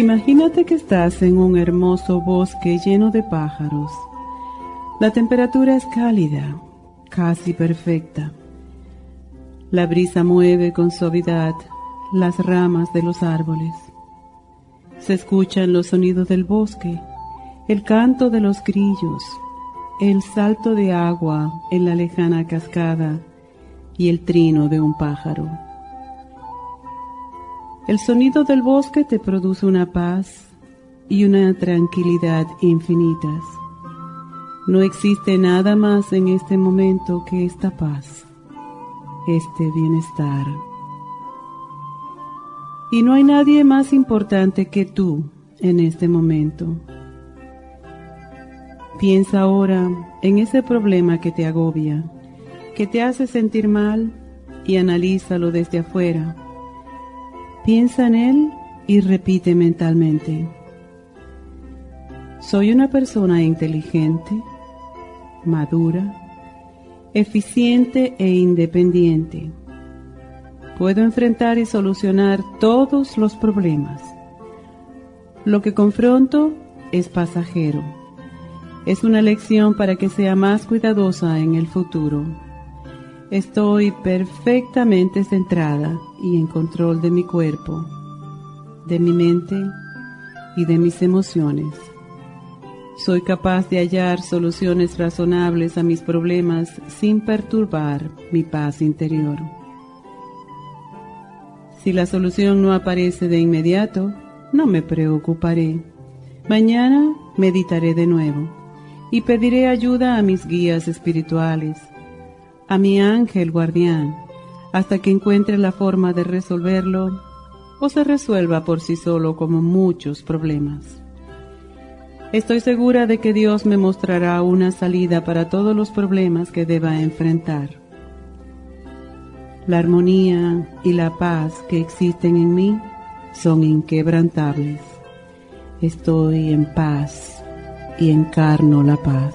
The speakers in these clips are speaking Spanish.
Imagínate que estás en un hermoso bosque lleno de pájaros. La temperatura es cálida, casi perfecta. La brisa mueve con suavidad las ramas de los árboles. Se escuchan los sonidos del bosque, el canto de los grillos, el salto de agua en la lejana cascada y el trino de un pájaro. El sonido del bosque te produce una paz y una tranquilidad infinitas. No existe nada más en este momento que esta paz, este bienestar. Y no hay nadie más importante que tú en este momento. Piensa ahora en ese problema que te agobia, que te hace sentir mal y analízalo desde afuera Piensa en él y repite mentalmente. Soy una persona inteligente, madura, eficiente e independiente. Puedo enfrentar y solucionar todos los problemas. Lo que confronto es pasajero. Es una lección para que sea más cuidadosa en el futuro. Estoy perfectamente centrada y en control de mi cuerpo, de mi mente y de mis emociones. Soy capaz de hallar soluciones razonables a mis problemas sin perturbar mi paz interior. Si la solución no aparece de inmediato, no me preocuparé. Mañana meditaré de nuevo y pediré ayuda a mis guías espirituales a mi ángel guardián hasta que encuentre la forma de resolverlo o se resuelva por sí solo como muchos problemas. Estoy segura de que Dios me mostrará una salida para todos los problemas que deba enfrentar. La armonía y la paz que existen en mí son inquebrantables. Estoy en paz y encarno la paz.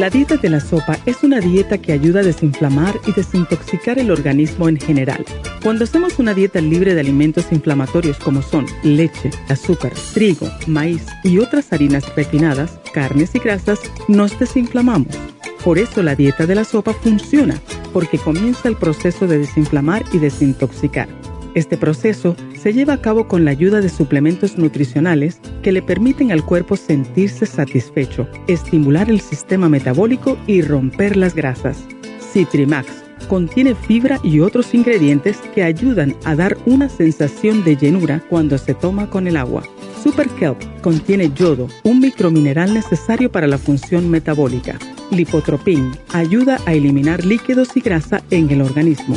La dieta de la sopa es una dieta que ayuda a desinflamar y desintoxicar el organismo en general. Cuando hacemos una dieta libre de alimentos inflamatorios como son leche, azúcar, trigo, maíz y otras harinas refinadas, carnes y grasas, nos desinflamamos. Por eso la dieta de la sopa funciona, porque comienza el proceso de desinflamar y desintoxicar. Este proceso se lleva a cabo con la ayuda de suplementos nutricionales que le permiten al cuerpo sentirse satisfecho, estimular el sistema metabólico y romper las grasas. Citrimax contiene fibra y otros ingredientes que ayudan a dar una sensación de llenura cuando se toma con el agua. Super Kelp contiene yodo, un micromineral necesario para la función metabólica. Lipotropin ayuda a eliminar líquidos y grasa en el organismo.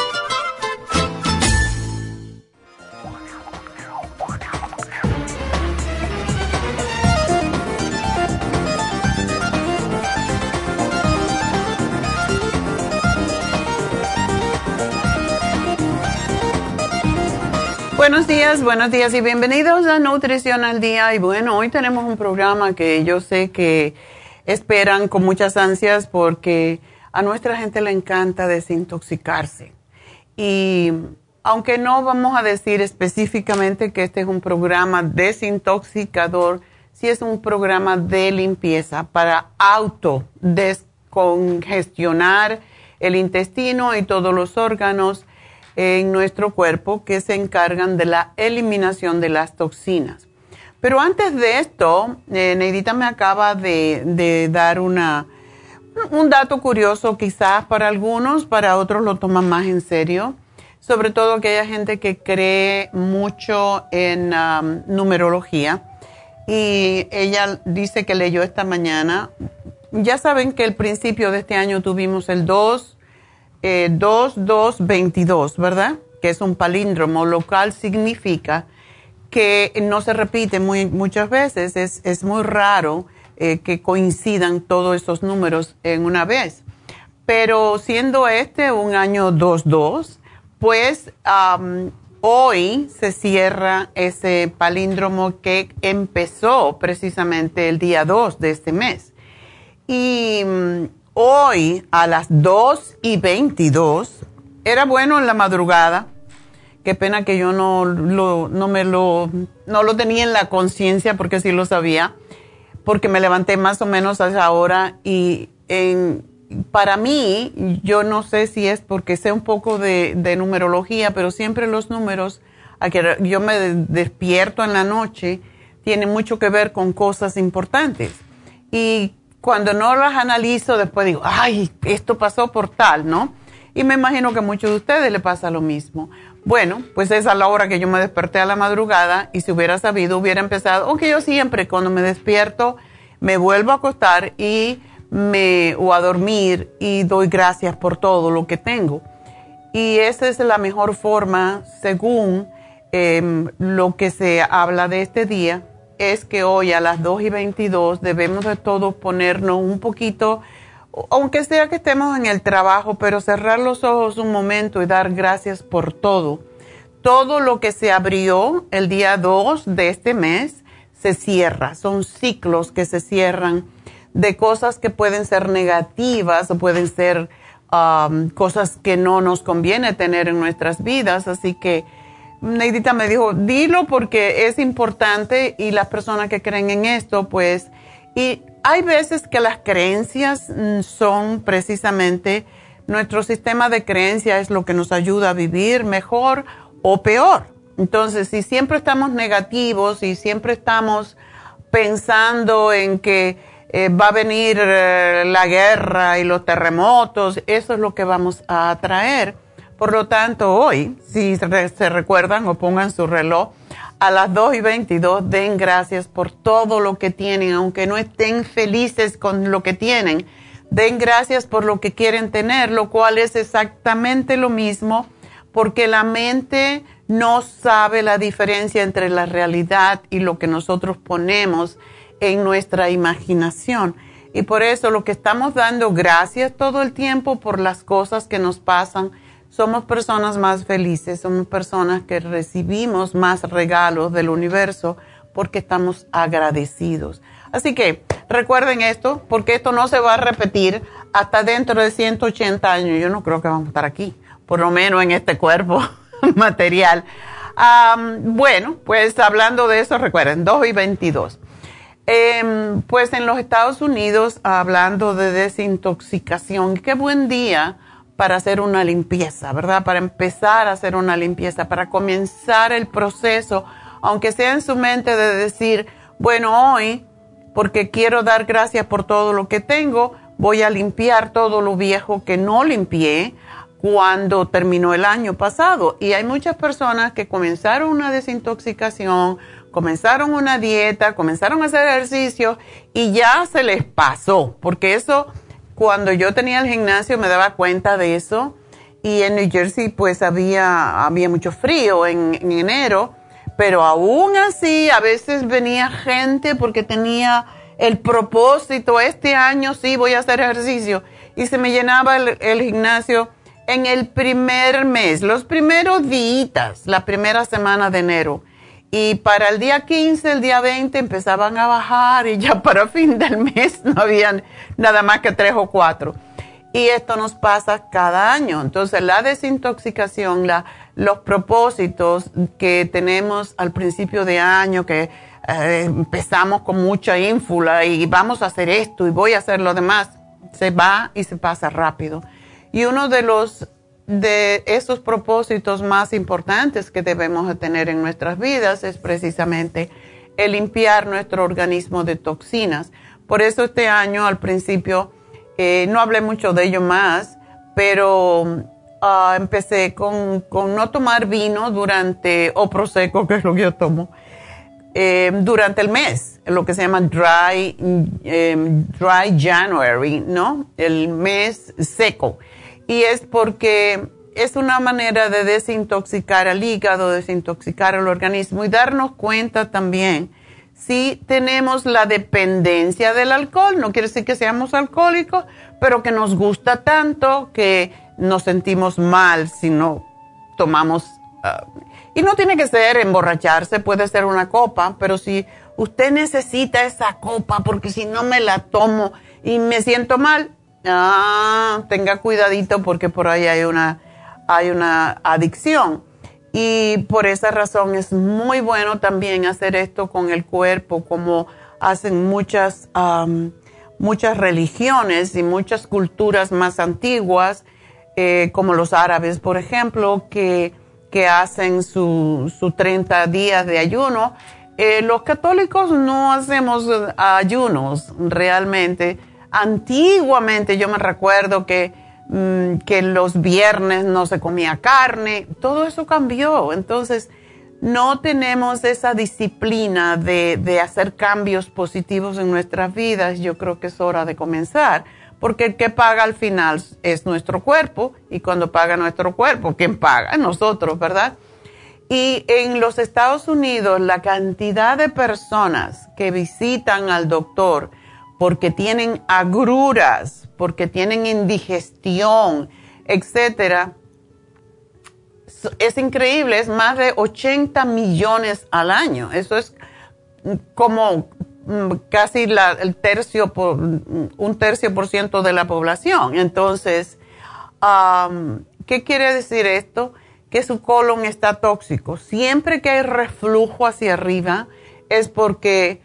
Buenos días y bienvenidos a Nutrición al Día. Y bueno, hoy tenemos un programa que yo sé que esperan con muchas ansias porque a nuestra gente le encanta desintoxicarse. Y aunque no vamos a decir específicamente que este es un programa desintoxicador, sí es un programa de limpieza para auto descongestionar el intestino y todos los órganos en nuestro cuerpo que se encargan de la eliminación de las toxinas. Pero antes de esto, eh, Neidita me acaba de, dar una, un dato curioso quizás para algunos, para otros lo toman más en serio, sobre todo aquella gente que cree mucho en um, numerología. Y ella dice que leyó esta mañana, ya saben que el principio de este año tuvimos el 2, eh, 2222, ¿verdad? Que es un palíndromo, lo cual significa que no se repite muy, muchas veces, es, es muy raro eh, que coincidan todos esos números en una vez. Pero siendo este un año 22, pues hoy se cierra ese palíndromo que empezó precisamente el día 2 de este mes. Y mm, hoy a las 2 y 22, era bueno en la madrugada, qué pena que yo no, no me lo, no lo tenía en la conciencia porque sí lo sabía, porque me levanté más o menos a esa hora y para mí, yo no sé si es porque sé un poco de, de numerología, pero siempre los números a que yo me despierto en la noche tienen mucho que ver con cosas importantes. Y cuando no las analizo, después digo, ay, esto pasó por tal, ¿no? Y me imagino que a muchos de ustedes le pasa lo mismo. Bueno, pues es a la hora que yo me desperté a la madrugada y si hubiera sabido, hubiera empezado, aunque yo siempre cuando me despierto me vuelvo a acostar y me, o a dormir y doy gracias por todo lo que tengo. Y esa es la mejor forma, según em, lo que se habla de este día, es que hoy a las 2 y 22 debemos de todos ponernos un poquito, aunque sea que estemos en el trabajo, pero cerrar los ojos un momento y dar gracias por todo. Todo lo que se abrió el día 2 de este mes se cierra, son ciclos que se cierran de cosas que pueden ser negativas o pueden ser um, cosas que no nos conviene tener en nuestras vidas, así que Neidita me dijo, dilo porque es importante y las personas que creen en esto, pues, y hay veces que las creencias mm, son precisamente, nuestro sistema de creencias es lo que nos ayuda a vivir mejor o peor. Entonces, si siempre estamos negativos y siempre estamos pensando en que eh, va a venir eh, la guerra y los terremotos, eso es lo que vamos a atraer por lo tanto, hoy, si se recuerdan o pongan su reloj, a las 2 y 22 den gracias por todo lo que tienen, aunque no estén felices con lo que tienen. Den gracias por lo que quieren tener, lo cual es exactamente lo mismo, porque la mente no sabe la diferencia entre la realidad y lo que nosotros ponemos en nuestra imaginación. Y por eso lo que estamos dando gracias todo el tiempo por las cosas que nos pasan, somos personas más felices, somos personas que recibimos más regalos del universo porque estamos agradecidos. Así que recuerden esto, porque esto no se va a repetir hasta dentro de 180 años. Yo no creo que vamos a estar aquí, por lo menos en este cuerpo material. bueno, pues hablando de eso, recuerden, 2 y 22. Em, pues en los Estados Unidos, hablando de desintoxicación, qué buen día para hacer una limpieza, ¿verdad? Para empezar a hacer una limpieza, para comenzar el proceso, aunque sea en su mente de decir, bueno, hoy, porque quiero dar gracias por todo lo que tengo, voy a limpiar todo lo viejo que no limpié cuando terminó el año pasado. Y hay muchas personas que comenzaron una desintoxicación, comenzaron una dieta, comenzaron a hacer ejercicio y ya se les pasó, porque eso cuando yo tenía el gimnasio me daba cuenta de eso y en New Jersey pues había, había mucho frío en, enero, pero aún así a veces venía gente porque tenía el propósito, este año sí voy a hacer ejercicio y se me llenaba el, gimnasio en el primer mes, los primeros días, la primera semana de enero. Y para el día 15, el día 20 empezaban a bajar y ya para fin del mes no habían nada más que tres o cuatro. Y esto nos pasa cada año. Entonces la desintoxicación, la, los propósitos que tenemos al principio de año, que eh, empezamos con mucha ínfula y vamos a hacer esto y voy a hacer lo demás, se va y se pasa rápido. Y uno de los de esos propósitos más importantes que debemos de tener en nuestras vidas es precisamente el limpiar nuestro organismo de toxinas. Por eso este año al principio eh, no hablé mucho de ello más, pero ah, empecé con, no tomar vino durante, o prosecco, que es lo que yo tomo, eh, durante el mes, lo que se llama dry, em, dry January, ¿no? El mes seco y es porque es una manera de desintoxicar al hígado, desintoxicar al organismo y darnos cuenta también si tenemos la dependencia del alcohol. No quiere decir que seamos alcohólicos, pero que nos gusta tanto que nos sentimos mal si no tomamos. Ah, y no tiene que ser emborracharse, puede ser una copa, pero si usted necesita esa copa porque si no me la tomo y me siento mal, Ah, tenga cuidadito porque por ahí hay una, hay una adicción. Y por esa razón es muy bueno también hacer esto con el cuerpo, como hacen muchas, muchas religiones y muchas culturas más antiguas, eh, como los árabes, por ejemplo, que, que hacen su, su 30 días de ayuno. Eh, los católicos no hacemos ayunos realmente Antiguamente yo me recuerdo que, mm, que los viernes no se comía carne, todo eso cambió. Entonces, no tenemos esa disciplina de, de, hacer cambios positivos en nuestras vidas, yo creo que es hora de comenzar, porque el que paga al final es nuestro cuerpo y cuando paga nuestro cuerpo, ¿quién paga? Nosotros, ¿verdad? Y en los Estados Unidos la cantidad de personas que visitan al doctor porque tienen agruras, porque tienen indigestión, etcétera. Es increíble, es más de 80 millones al año. Eso es como mm, casi el tercio por, un tercio por ciento de la población. Entonces, ¿qué quiere decir esto? Que su colon está tóxico. Siempre que hay reflujo hacia arriba es porque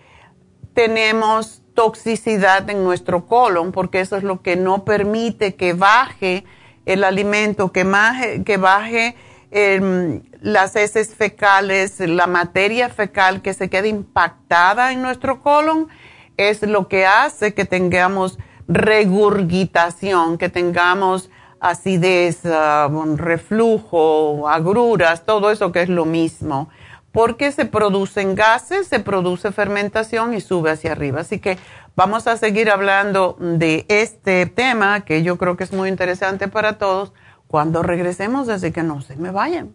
tenemos toxicidad en nuestro colon, porque eso es lo que no permite que baje el alimento, que, que baje em, las heces fecales, la materia fecal que se quede impactada en nuestro colon, es lo que hace que tengamos regurgitación, que tengamos acidez, ah, reflujo, agruras, todo eso que es lo mismo porque se producen gases, se produce fermentación y sube hacia arriba. Así que vamos a seguir hablando de este tema que yo creo que es muy interesante para todos cuando regresemos, así que no se me vayan.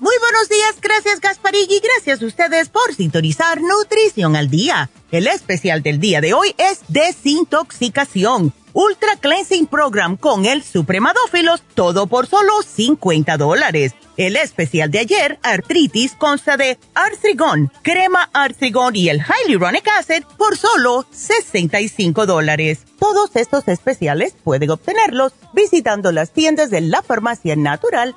Muy buenos días, gracias Gasparig y gracias a ustedes por sintonizar Nutrición al Día. El especial del día de hoy es desintoxicación. Ultra Cleansing Program con el Supremadófilos, todo por solo 50 dólares. El especial de ayer, artritis, consta de artrigón, crema artrigón y el hyaluronic acid por solo 65 dólares. Todos estos especiales pueden obtenerlos visitando las tiendas de la farmacia natural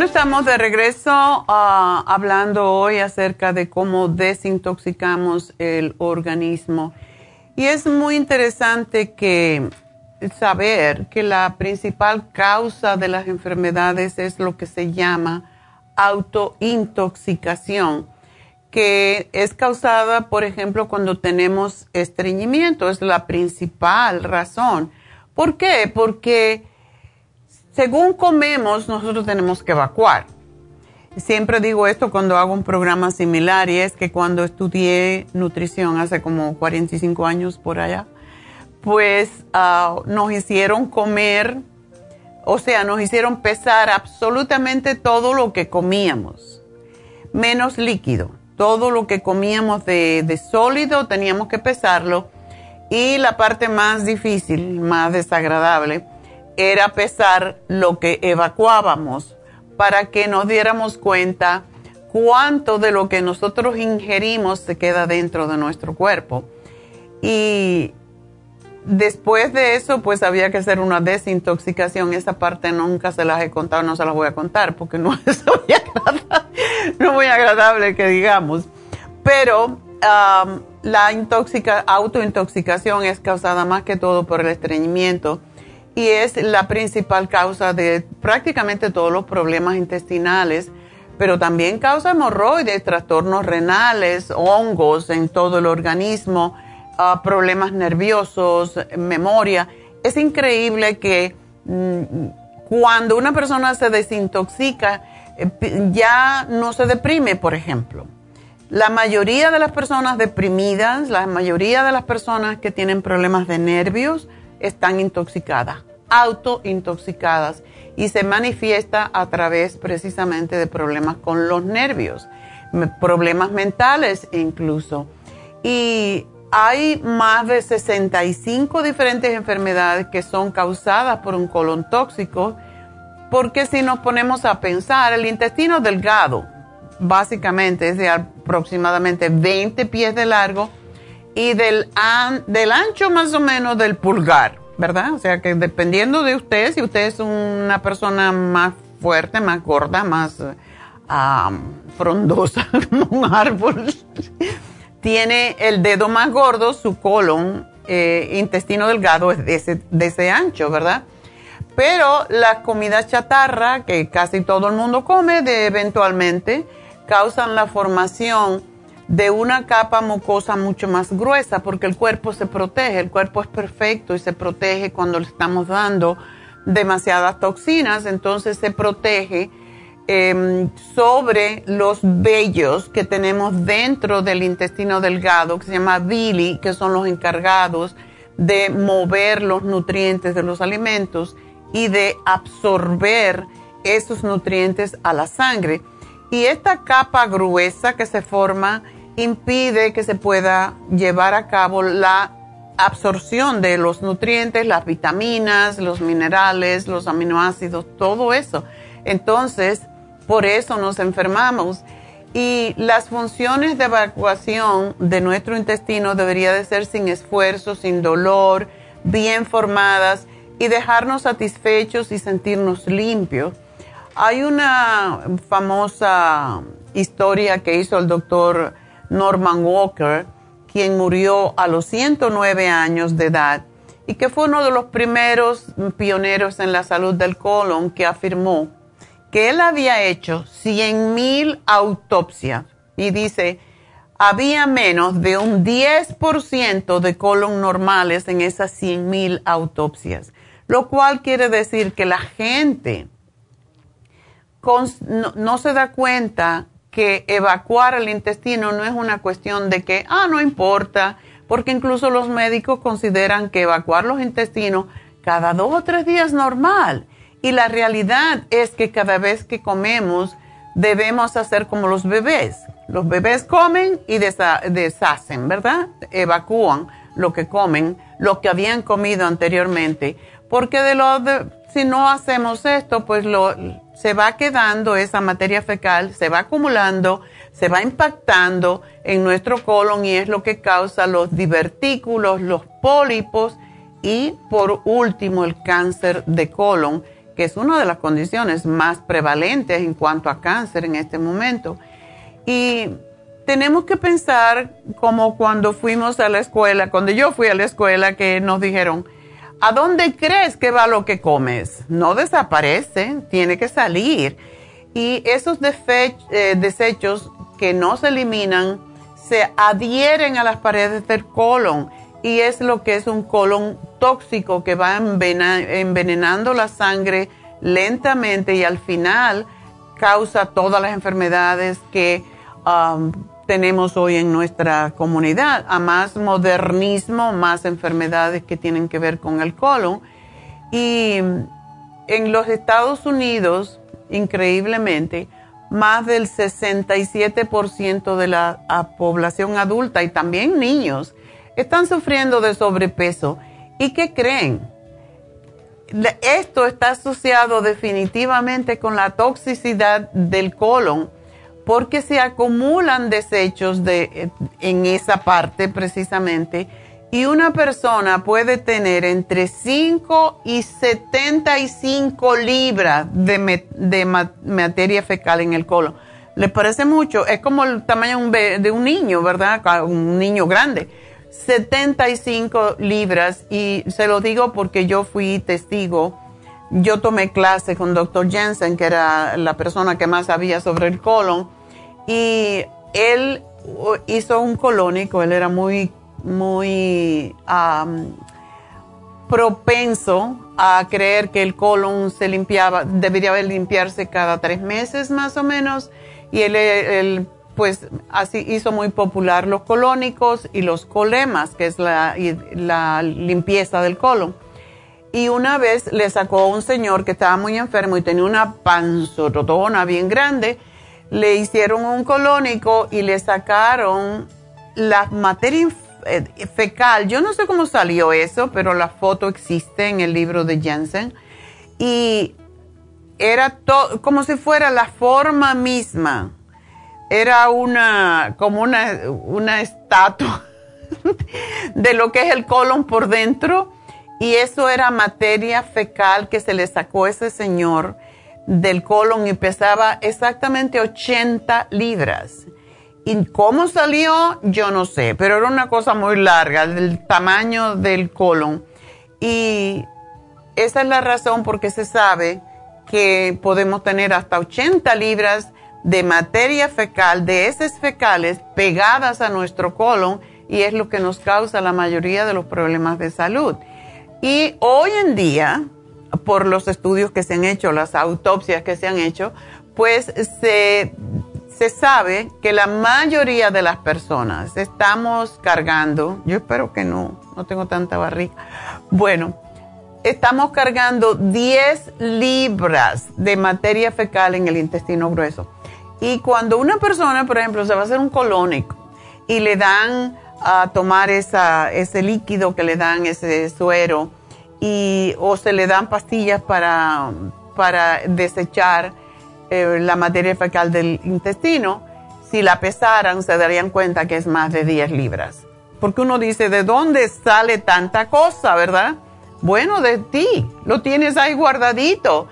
Bueno, estamos de regreso ah, hablando hoy acerca de cómo desintoxicamos el organismo. Y es muy interesante saber que la principal causa de las enfermedades es lo que se llama autointoxicación, que es causada, por ejemplo, cuando tenemos estreñimiento, es la principal razón. ¿Por qué? Porque según comemos, nosotros tenemos que evacuar. Siempre digo esto cuando hago un programa similar y es que cuando estudié nutrición hace como 45 años por allá, pues ah, nos hicieron comer, o sea, nos hicieron pesar absolutamente todo lo que comíamos, menos líquido. Todo lo que comíamos de, de sólido teníamos que pesarlo y la parte más difícil, más desagradable, era pesar lo que evacuábamos para que nos diéramos cuenta cuánto de lo que nosotros ingerimos se queda dentro de nuestro cuerpo. Y después de eso, pues había que hacer una desintoxicación. Esa parte nunca se las he contado, no se las voy a contar porque no es muy agradable, no muy agradable que digamos. Pero la intoxica, autointoxicación es causada más que todo por el estreñimiento y es la principal causa de prácticamente todos los problemas intestinales, pero también causa hemorroides, trastornos renales, hongos en todo el organismo, ah, problemas nerviosos, memoria. Es increíble que mm, cuando una persona se desintoxica, eh, ya no se deprime, por ejemplo. La mayoría de las personas deprimidas, la mayoría de las personas que tienen problemas de nervios, están intoxicadas, autointoxicadas y se manifiesta a través precisamente de problemas con los nervios, problemas mentales incluso. Y hay más de 65 diferentes enfermedades que son causadas por un colon tóxico, porque si nos ponemos a pensar, el intestino delgado básicamente es de aproximadamente 20 pies de largo, y del, del ancho más o menos del pulgar, ¿verdad? O sea que dependiendo de usted, si usted es una persona más fuerte, más gorda, más frondosa como un árbol, tiene el dedo más gordo, su colon, eh, intestino delgado es de ese, de ese ancho, ¿verdad? Pero la comida chatarra, que casi todo el mundo come de, eventualmente, causan la formación de una capa mucosa mucho más gruesa porque el cuerpo se protege, el cuerpo es perfecto y se protege cuando le estamos dando demasiadas toxinas, entonces se protege em, sobre los vellos que tenemos dentro del intestino delgado, que se llama villi, que son los encargados de mover los nutrientes de los alimentos y de absorber esos nutrientes a la sangre. Y esta capa gruesa que se forma impide que se pueda llevar a cabo la absorción de los nutrientes, las vitaminas, los minerales, los aminoácidos, todo eso. Entonces, por eso nos enfermamos. Y las funciones de evacuación de nuestro intestino debería de ser sin esfuerzo, sin dolor, bien formadas y dejarnos satisfechos y sentirnos limpios. Hay una famosa historia que hizo el doctor Norman Walker, quien murió a los 109 años de edad y que fue uno de los primeros pioneros en la salud del colon que afirmó que él había hecho 100.000 autopsias y dice, había menos de un 10% de colon normales en esas 100.000 autopsias, lo cual quiere decir que la gente no, se da cuenta que evacuar el intestino no es una cuestión de que, ah, no importa, porque incluso los médicos consideran que evacuar los intestinos cada dos o tres días es normal. Y la realidad es que cada vez que comemos debemos hacer como los bebés. Los bebés comen y deshacen, ¿verdad? Evacúan lo que comen, lo que habían comido anteriormente. Porque de lo si no hacemos esto, pues lo, se va quedando esa materia fecal, se va acumulando, se va impactando en nuestro colon y es lo que causa los divertículos, los pólipos y por último el cáncer de colon, que es una de las condiciones más prevalentes en cuanto a cáncer en este momento. Y tenemos que pensar como cuando fuimos a la escuela, cuando yo fui a la escuela que nos dijeron, ¿A dónde crees que va lo que comes? No desaparece, tiene que salir. Y esos eh, desechos que no se eliminan se adhieren a las paredes del colon y es lo que es un colon tóxico que va envenenando la sangre lentamente y al final causa todas las enfermedades que um, tenemos hoy en nuestra comunidad. A más modernismo, más enfermedades que tienen que ver con el colon. Y en los Estados Unidos, increíblemente, más del 67% de la población adulta y también niños están sufriendo de sobrepeso. ¿Y qué creen? Esto está asociado definitivamente con la toxicidad del colon porque se acumulan desechos de, en esa parte precisamente y una persona puede tener entre 5 y 75 libras de, de materia fecal en el colon. ¿Les parece mucho? Es como el tamaño de un niño, ¿verdad? Un niño grande. 75 libras y se lo digo porque yo fui testigo. Yo tomé clase con Dr. Jensen, que era la persona que más sabía sobre el colon y él hizo un colónico, él era muy, muy propenso a creer que el colon se limpiaba, debería limpiarse cada tres meses más o menos, y él, pues así hizo muy popular los colónicos y los colemas, que es la, la limpieza del colon. Y una vez le sacó a un señor que estaba muy enfermo y tenía una panzototona bien grande, le hicieron un colónico y le sacaron la materia eh, fecal. Yo no sé cómo salió eso, pero la foto existe en el libro de Jensen. Y era como si fuera la forma misma. Era una, como una, una estatua de lo que es el colon por dentro. Y eso era materia fecal que se le sacó a ese señor del colon y pesaba exactamente 80 libras. ¿Y cómo salió? Yo no sé, pero era una cosa muy larga, del tamaño del colon. Y esa es la razón por qué se sabe que podemos tener hasta 80 libras de materia fecal, de heces fecales pegadas a nuestro colon y es lo que nos causa la mayoría de los problemas de salud. Y hoy en día, por los estudios que se han hecho, las autopsias que se han hecho, pues se, sabe que la mayoría de las personas estamos cargando, yo espero que no, no tengo tanta barriga, bueno, estamos cargando 10 libras de materia fecal en el intestino grueso. Y cuando una persona, por ejemplo, se va a hacer un colónico y le dan a tomar ese líquido que le dan, ese suero, y, o se le dan pastillas para, para desechar eh, la materia fecal del intestino, si la pesaran se darían cuenta que es más de 10 libras. Porque uno dice, ¿de dónde sale tanta cosa, verdad? Bueno, de ti, lo tienes ahí guardadito.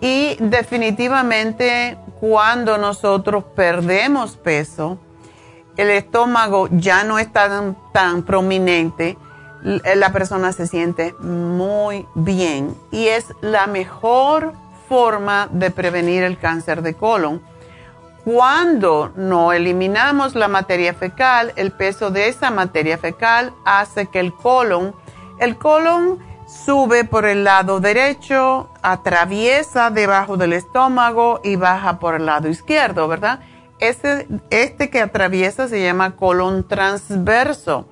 Y definitivamente cuando nosotros perdemos peso, el estómago ya no es tan, tan prominente la persona se siente muy bien y es la mejor forma de prevenir el cáncer de colon. Cuando no eliminamos la materia fecal, el peso de esa materia fecal hace que el colon, el colon sube por el lado derecho, atraviesa debajo del estómago y baja por el lado izquierdo, ¿verdad? Este, este que atraviesa se llama colon transverso.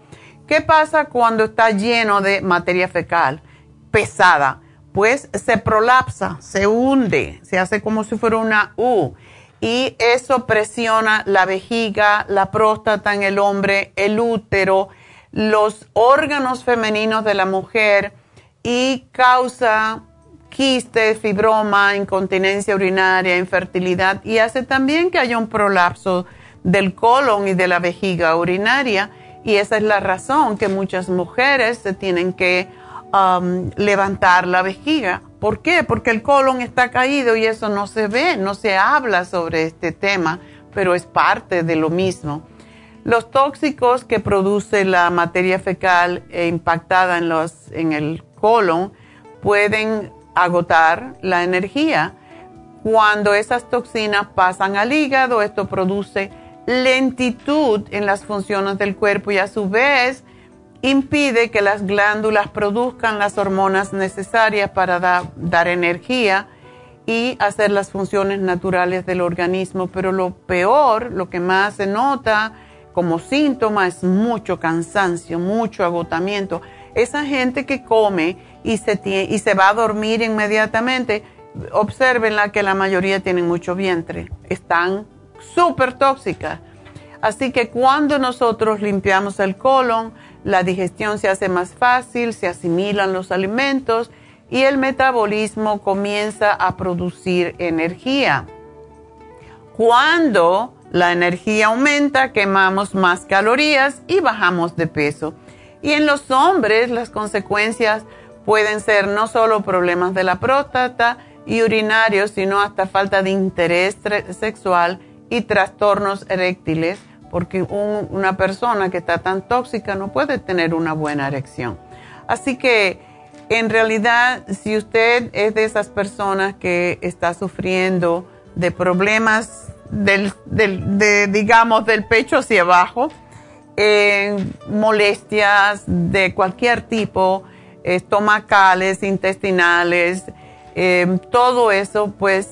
¿Qué pasa cuando está lleno de materia fecal pesada? Pues se prolapsa, se hunde, se hace como si fuera una U. Y eso presiona la vejiga, la próstata en el hombre, el útero, los órganos femeninos de la mujer y causa quistes, fibroma, incontinencia urinaria, infertilidad. Y hace también que haya un prolapso del colon y de la vejiga urinaria y esa es la razón que muchas mujeres se tienen que um, levantar la vejiga. ¿Por qué? Porque el colon está caído y eso no se ve, no se habla sobre este tema, pero es parte de lo mismo. Los tóxicos que produce la materia fecal impactada en, los, en el colon pueden agotar la energía. Cuando esas toxinas pasan al hígado, esto produce lentitud en las funciones del cuerpo y a su vez impide que las glándulas produzcan las hormonas necesarias para dar energía y hacer las funciones naturales del organismo. Pero lo peor, lo que más se nota como síntoma es mucho cansancio, mucho agotamiento. Esa gente que come y se, y se va a dormir inmediatamente, observenla que la mayoría tienen mucho vientre. Están súper tóxica. Así que cuando nosotros limpiamos el colon, la digestión se hace más fácil, se asimilan los alimentos y el metabolismo comienza a producir energía. Cuando la energía aumenta, quemamos más calorías y bajamos de peso. Y en los hombres las consecuencias pueden ser no solo problemas de la próstata y urinarios, sino hasta falta de interés sexual y trastornos eréctiles, porque una persona que está tan tóxica no puede tener una buena erección. Así que en realidad, si usted es de esas personas que está sufriendo de problemas del, digamos, del pecho hacia abajo, eh, molestias de cualquier tipo, estomacales, intestinales, eh, todo eso, pues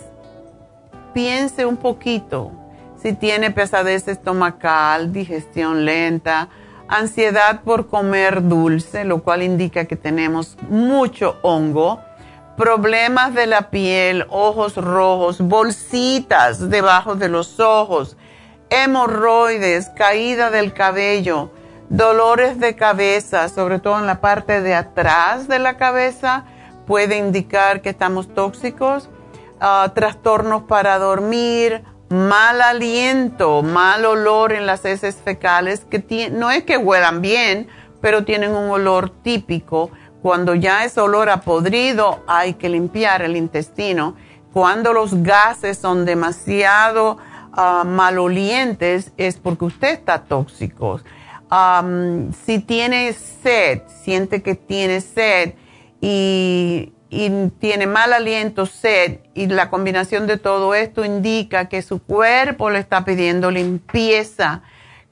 piense un poquito si tiene pesadez estomacal, digestión lenta, ansiedad por comer dulce, lo cual indica que tenemos mucho hongo, problemas de la piel, ojos rojos, bolsitas debajo de los ojos, hemorroides, caída del cabello, dolores de cabeza, sobre todo en la parte de atrás de la cabeza, puede indicar que estamos tóxicos Ah, trastornos para dormir, mal aliento, mal olor en las heces fecales, que no es que huelan bien, pero tienen un olor típico. Cuando ya es olor a podrido, hay que limpiar el intestino. Cuando los gases son demasiado uh, malolientes, es porque usted está tóxico. si tiene sed, siente que tiene sed y y tiene mal aliento, sed, y la combinación de todo esto indica que su cuerpo le está pidiendo limpieza.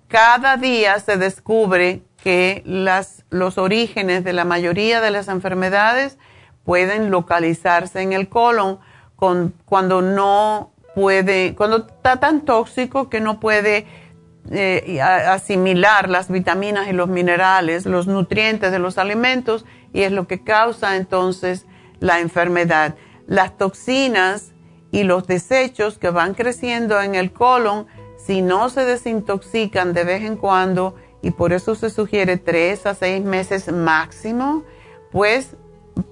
Cada día se descubre que las, los orígenes de la mayoría de las enfermedades pueden localizarse en el colon con, cuando no puede, cuando está tan tóxico que no puede eh, asimilar las vitaminas y los minerales, los nutrientes de los alimentos, y es lo que causa entonces la enfermedad. Las toxinas y los desechos que van creciendo en el colon, si no se desintoxican de vez en cuando, y por eso se sugiere tres a seis meses máximo, pues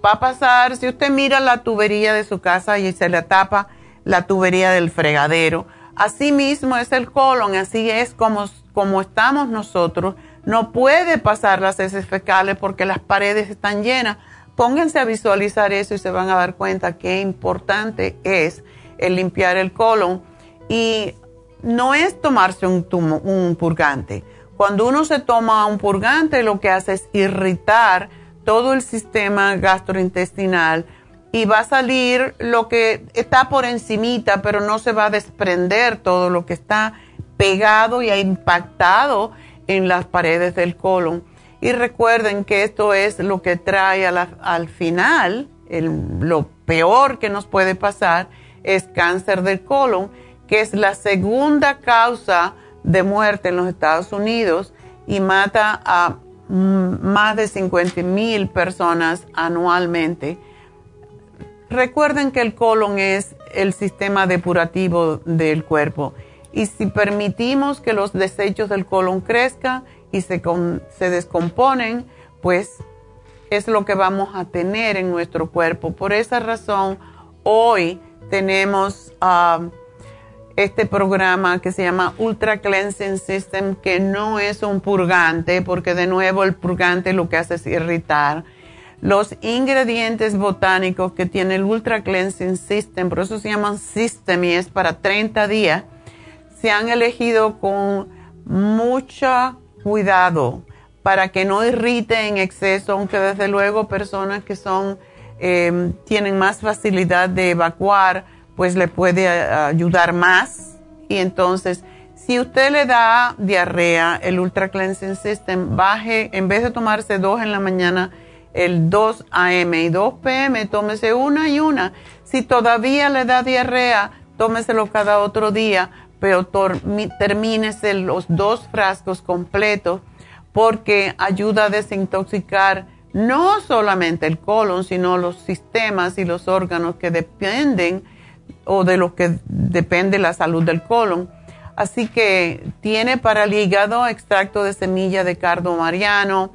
va a pasar, si usted mira la tubería de su casa y se le tapa la tubería del fregadero, así mismo es el colon, así es como, como estamos nosotros, no puede pasar las heces fecales porque las paredes están llenas Pónganse a visualizar eso y se van a dar cuenta qué importante es el limpiar el colon. Y no es tomarse un, un purgante. Cuando uno se toma un purgante, lo que hace es irritar todo el sistema gastrointestinal y va a salir lo que está por encimita, pero no se va a desprender todo lo que está pegado y ha impactado en las paredes del colon. Y recuerden que esto es lo que trae al final, lo peor que nos puede pasar es cáncer del colon, que es la segunda causa de muerte en los Estados Unidos y mata a más de 50 mil personas anualmente. Recuerden que el colon es el sistema depurativo del cuerpo y si permitimos que los desechos del colon crezcan y se, se descomponen, pues es lo que vamos a tener en nuestro cuerpo. Por esa razón, hoy tenemos ah, este programa que se llama Ultra Cleansing System, que no es un purgante, porque de nuevo el purgante lo que hace es irritar. Los ingredientes botánicos que tiene el Ultra Cleansing System, por eso se llaman System y es para 30 días, se han elegido con mucho cuidado para que no irrite en exceso, aunque desde luego personas que son, eh, tienen más facilidad de evacuar, pues le puede eh, ayudar más. Y entonces, si usted le da diarrea, el Ultra Cleansing System, baje, en vez de tomarse dos en la mañana, el 2 AM y 2 PM, tómese una y una. Si todavía le da diarrea, tómeselo cada otro día, pero termínese los dos frascos completos porque ayuda a desintoxicar no solamente el colon, sino los sistemas y los órganos que dependen o de lo que depende la salud del colon. Así que tiene para el hígado extracto de semilla de cardo mariano,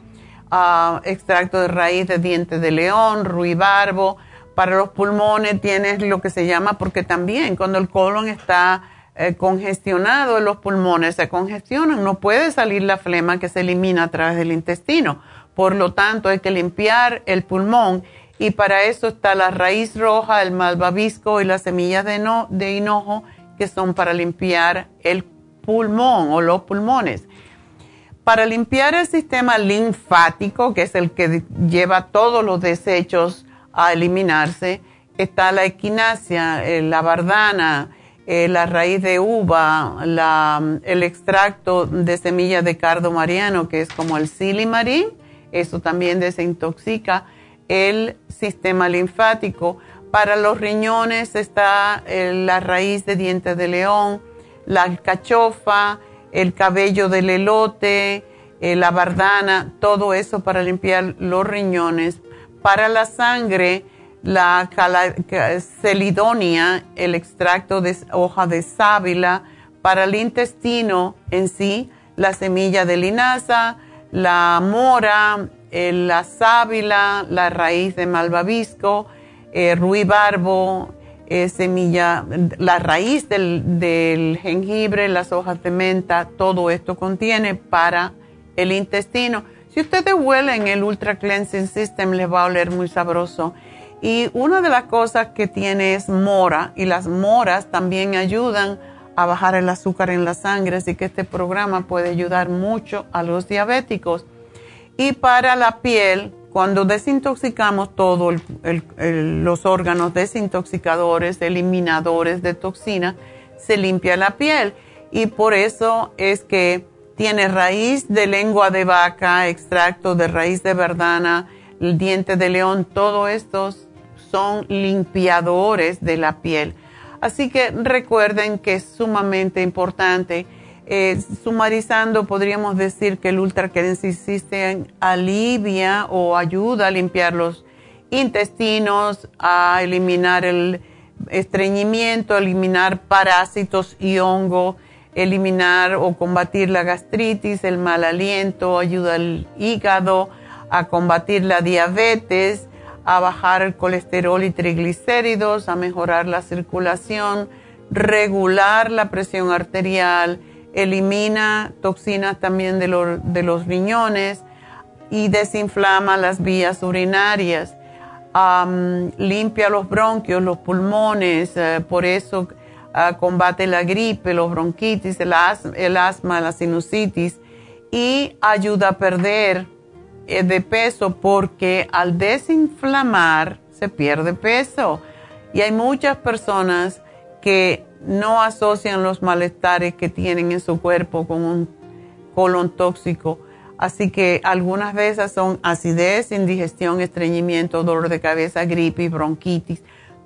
ah, extracto de raíz de diente de león, ruibarbo. Para los pulmones tiene lo que se llama, porque también cuando el colon está eh, congestionado los pulmones, se congestionan, no puede salir la flema que se elimina a través del intestino. Por lo tanto, hay que limpiar el pulmón y para eso está la raíz roja, el malvavisco y las semillas de, de hinojo que son para limpiar el pulmón o los pulmones. Para limpiar el sistema linfático, que es el que lleva todos los desechos a eliminarse, está la equinacia, eh, la bardana, eh, la raíz de uva, el extracto de semillas de cardo mariano, que es como el silimarín, eso también desintoxica el sistema linfático. Para los riñones está eh, la raíz de dientes de león, la alcachofa, el cabello del elote, eh, la bardana, todo eso para limpiar los riñones. Para la sangre, la celidonia, el extracto de hoja de sábila. Para el intestino en sí, la semilla de linaza, la mora, la sábila, la raíz de malvavisco, eh, ruibarbo, eh, semilla, la raíz del, jengibre, las hojas de menta, todo esto contiene para el intestino. Si ustedes huelen el Ultra Cleansing System, les va a oler muy sabroso. Y una de las cosas que tiene es mora, y las moras también ayudan a bajar el azúcar en la sangre, así que este programa puede ayudar mucho a los diabéticos. Y para la piel, cuando desintoxicamos todos los órganos desintoxicadores, eliminadores de toxina, se limpia la piel. Y por eso es que tiene raíz de lengua de vaca, extracto de raíz de verdana, el diente de león, todos estos son limpiadores de la piel. Así que recuerden que es sumamente importante eh, sumarizando, podríamos decir que el Ultra System alivia o ayuda a limpiar los intestinos, a eliminar el estreñimiento, eliminar parásitos y hongo, eliminar o combatir la gastritis, el mal aliento, ayuda al hígado a combatir la diabetes, a bajar el colesterol y triglicéridos, a mejorar la circulación, regular la presión arterial, elimina toxinas también de, los riñones y desinflama las vías urinarias, limpia los bronquios, los pulmones, eh, por eso ah, combate la gripe, los bronquitis, el asma, la sinusitis y ayuda a perder de peso porque al desinflamar se pierde peso. Y hay muchas personas que no asocian los malestares que tienen en su cuerpo con un colon tóxico. Así que algunas esas son acidez, indigestión, estreñimiento, dolor de cabeza, gripe, bronquitis.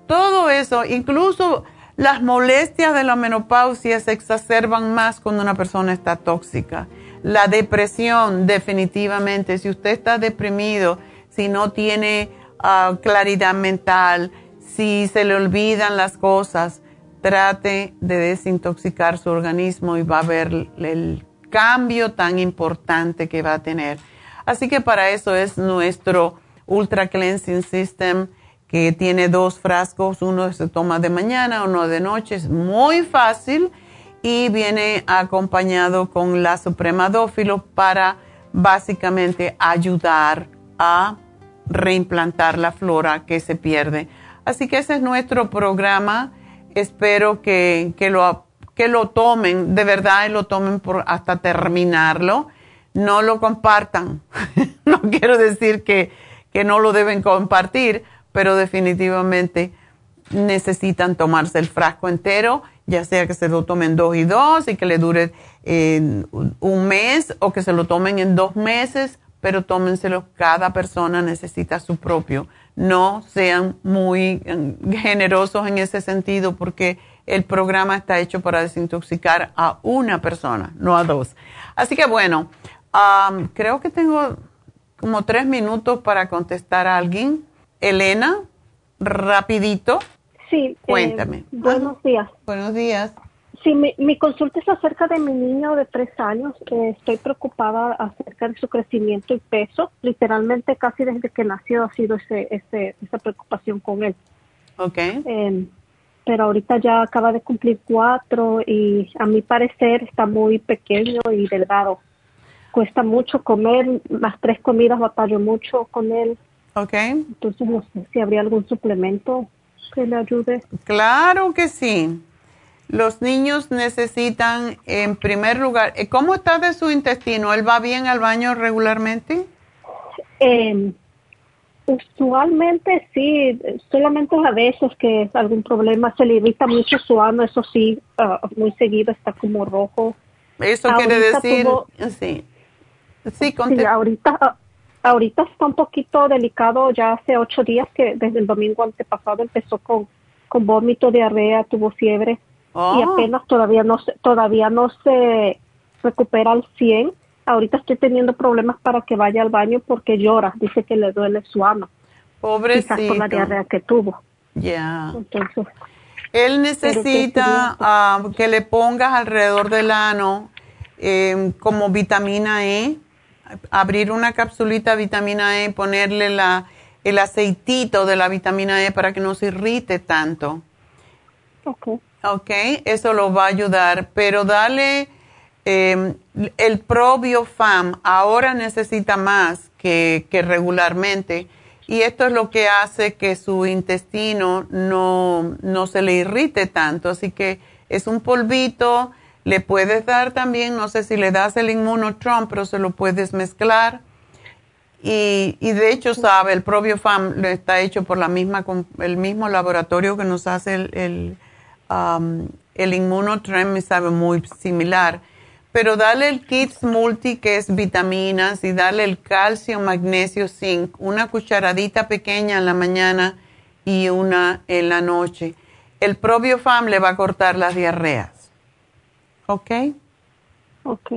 Todo eso, incluso las molestias de la menopausia se exacerban más cuando una persona está tóxica. La depresión, definitivamente, si usted está deprimido, si no tiene ah, claridad mental, si se le olvidan las cosas, trate de desintoxicar su organismo y va a ver el cambio tan importante que va a tener. Así que para eso es nuestro Ultra Cleansing System que tiene dos frascos, uno se toma de mañana, uno de noche, es muy fácil y viene acompañado con la Suprema Dófilo para básicamente ayudar a reimplantar la flora que se pierde. Así que ese es nuestro programa. Espero que, lo, que lo tomen, de verdad, lo tomen por, hasta terminarlo. No lo compartan. no quiero decir que, que no lo deben compartir, pero definitivamente necesitan tomarse el frasco entero, ya sea que se lo tomen dos y dos y que le dure eh, un mes o que se lo tomen en dos meses, pero tómenselo, cada persona necesita su propio. No sean muy eh, generosos en ese sentido porque el programa está hecho para desintoxicar a una persona, no a dos. Así que bueno, creo que tengo como tres minutos para contestar a alguien. Elena, rapidito. Sí. Eh, Cuéntame. buenos días. Buenos días. Sí, mi, consulta es acerca de mi niño de tres años. estoy preocupada acerca de su crecimiento y peso. Literalmente casi desde que nació ha sido ese, ese, esa preocupación con él. Ok. Em, pero ahorita ya acaba de cumplir cuatro y a mi parecer está muy pequeño y delgado. Cuesta mucho comer, las tres comidas batallo mucho con él. Ok. Entonces no sé si habría algún suplemento que le ayude. Claro que sí. Los niños necesitan, en primer lugar, eh, ¿cómo está de su intestino? ¿Él va bien al baño regularmente? Eh, usualmente sí, solamente a veces que es algún problema, se le irrita mucho su ano, eso sí, ah, muy seguido está como rojo. Eso quiere decir, sí. Sí, sí, ahorita, ahorita está un poquito delicado, ya hace ocho días que desde el domingo antepasado empezó con, con vómito, diarrea, tuvo fiebre y oh. apenas todavía no se, todavía no se recupera al 100. Ahorita estoy teniendo problemas para que vaya al baño porque llora, dice que le duele su ano. Pobrecito. Quizás por la diarrea que tuvo. Ya. Entonces. Él necesita ah, que le pongas alrededor del ano eh, como vitamina E, abrir una capsulita de vitamina E, ponerle la, el aceitito de la vitamina E para que no se irrite tanto. Okay. Ok, eso lo va a ayudar, pero dale eh, el probiofam, ahora necesita más que, regularmente y esto es lo que hace que su intestino no, no se le irrite tanto, así que es un polvito, le puedes dar también, no sé si le das el inmunotron, pero se lo puedes mezclar. Y, y, de hecho, sabe, el probiofam está hecho por la misma, el mismo laboratorio que nos hace el um, el me sabe muy similar. Pero dale el Kids Multi, que es vitaminas, y dale el calcio, magnesio, zinc, una cucharadita pequeña en la mañana y una en la noche. El probiofam le va a cortar las diarreas. ¿Ok? Ok.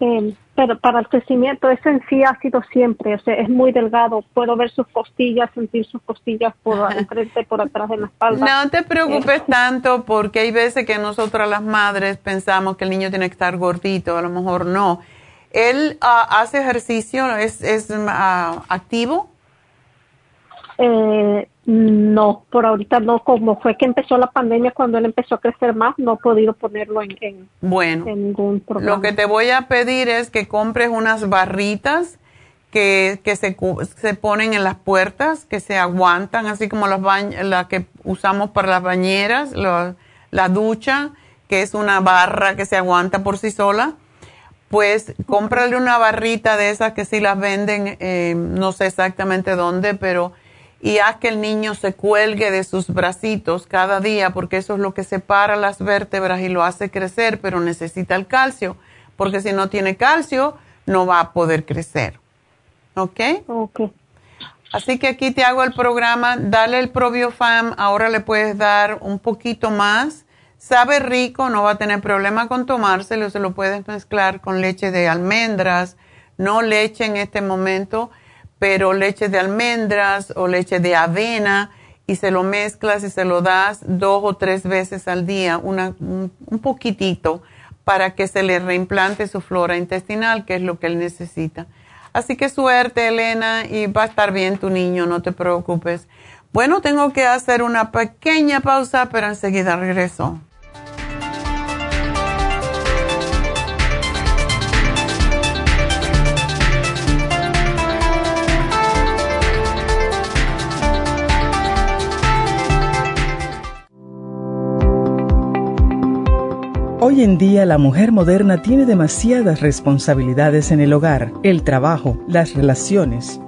Eh, pero para el crecimiento ese en sí ha sido siempre, o sea, es muy delgado, puedo ver sus costillas, sentir sus costillas por enfrente, por atrás de la espalda. No te preocupes eh. tanto porque hay veces que nosotras las madres pensamos que el niño tiene que estar gordito, a lo mejor no. ¿Él ah, hace ejercicio, es, es ah, activo? Eh, no, por ahorita no, como fue que empezó la pandemia, cuando él empezó a crecer más, no he podido ponerlo en, bueno, ningún programa. Lo que te voy a pedir es que compres unas barritas que, que se, se ponen en las puertas, que se aguantan, así como las la que usamos para las bañeras, la, la ducha, que es una barra que se aguanta por sí sola pues cómprale una barrita de esas que sí las venden, eh, no sé exactamente dónde, pero y haz que el niño se cuelgue de sus bracitos cada día, porque eso es lo que separa las vértebras y lo hace crecer, pero necesita el calcio, porque si no tiene calcio, no va a poder crecer. ¿Ok? Ok. Así que aquí te hago el programa, dale el probiofam, ahora le puedes dar un poquito más Sabe rico, no va a tener problema con tomárselo, se lo puedes mezclar con leche de almendras, no leche en este momento, pero leche de almendras o leche de avena y se lo mezclas y se lo das dos o tres veces al día, un, un poquitito, para que se le reimplante su flora intestinal, que es lo que él necesita. Así que suerte, Elena, y va a estar bien tu niño, no te preocupes. Bueno, tengo que hacer una pequeña pausa, pero enseguida regreso. Hoy en día la mujer moderna tiene demasiadas responsabilidades en el hogar, el trabajo, las relaciones,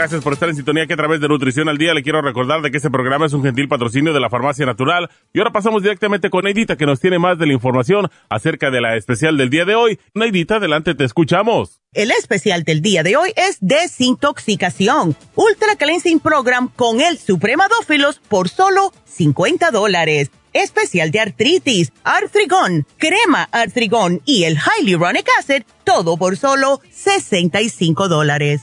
Gracias por estar en sintonía que a través de Nutrición al Día le quiero recordar de que este programa es un gentil patrocinio de la Farmacia Natural. Y ahora pasamos directamente con Neidita que nos tiene más de la información acerca de la especial del día de hoy. Neidita, adelante, te escuchamos. El especial del día de hoy es desintoxicación. Ultra Cleansing Program con el Supremadófilos por solo 50 dólares. Especial de artritis, artrigón, crema artrigón y el Hyaluronic Acid, todo por solo 65 dólares.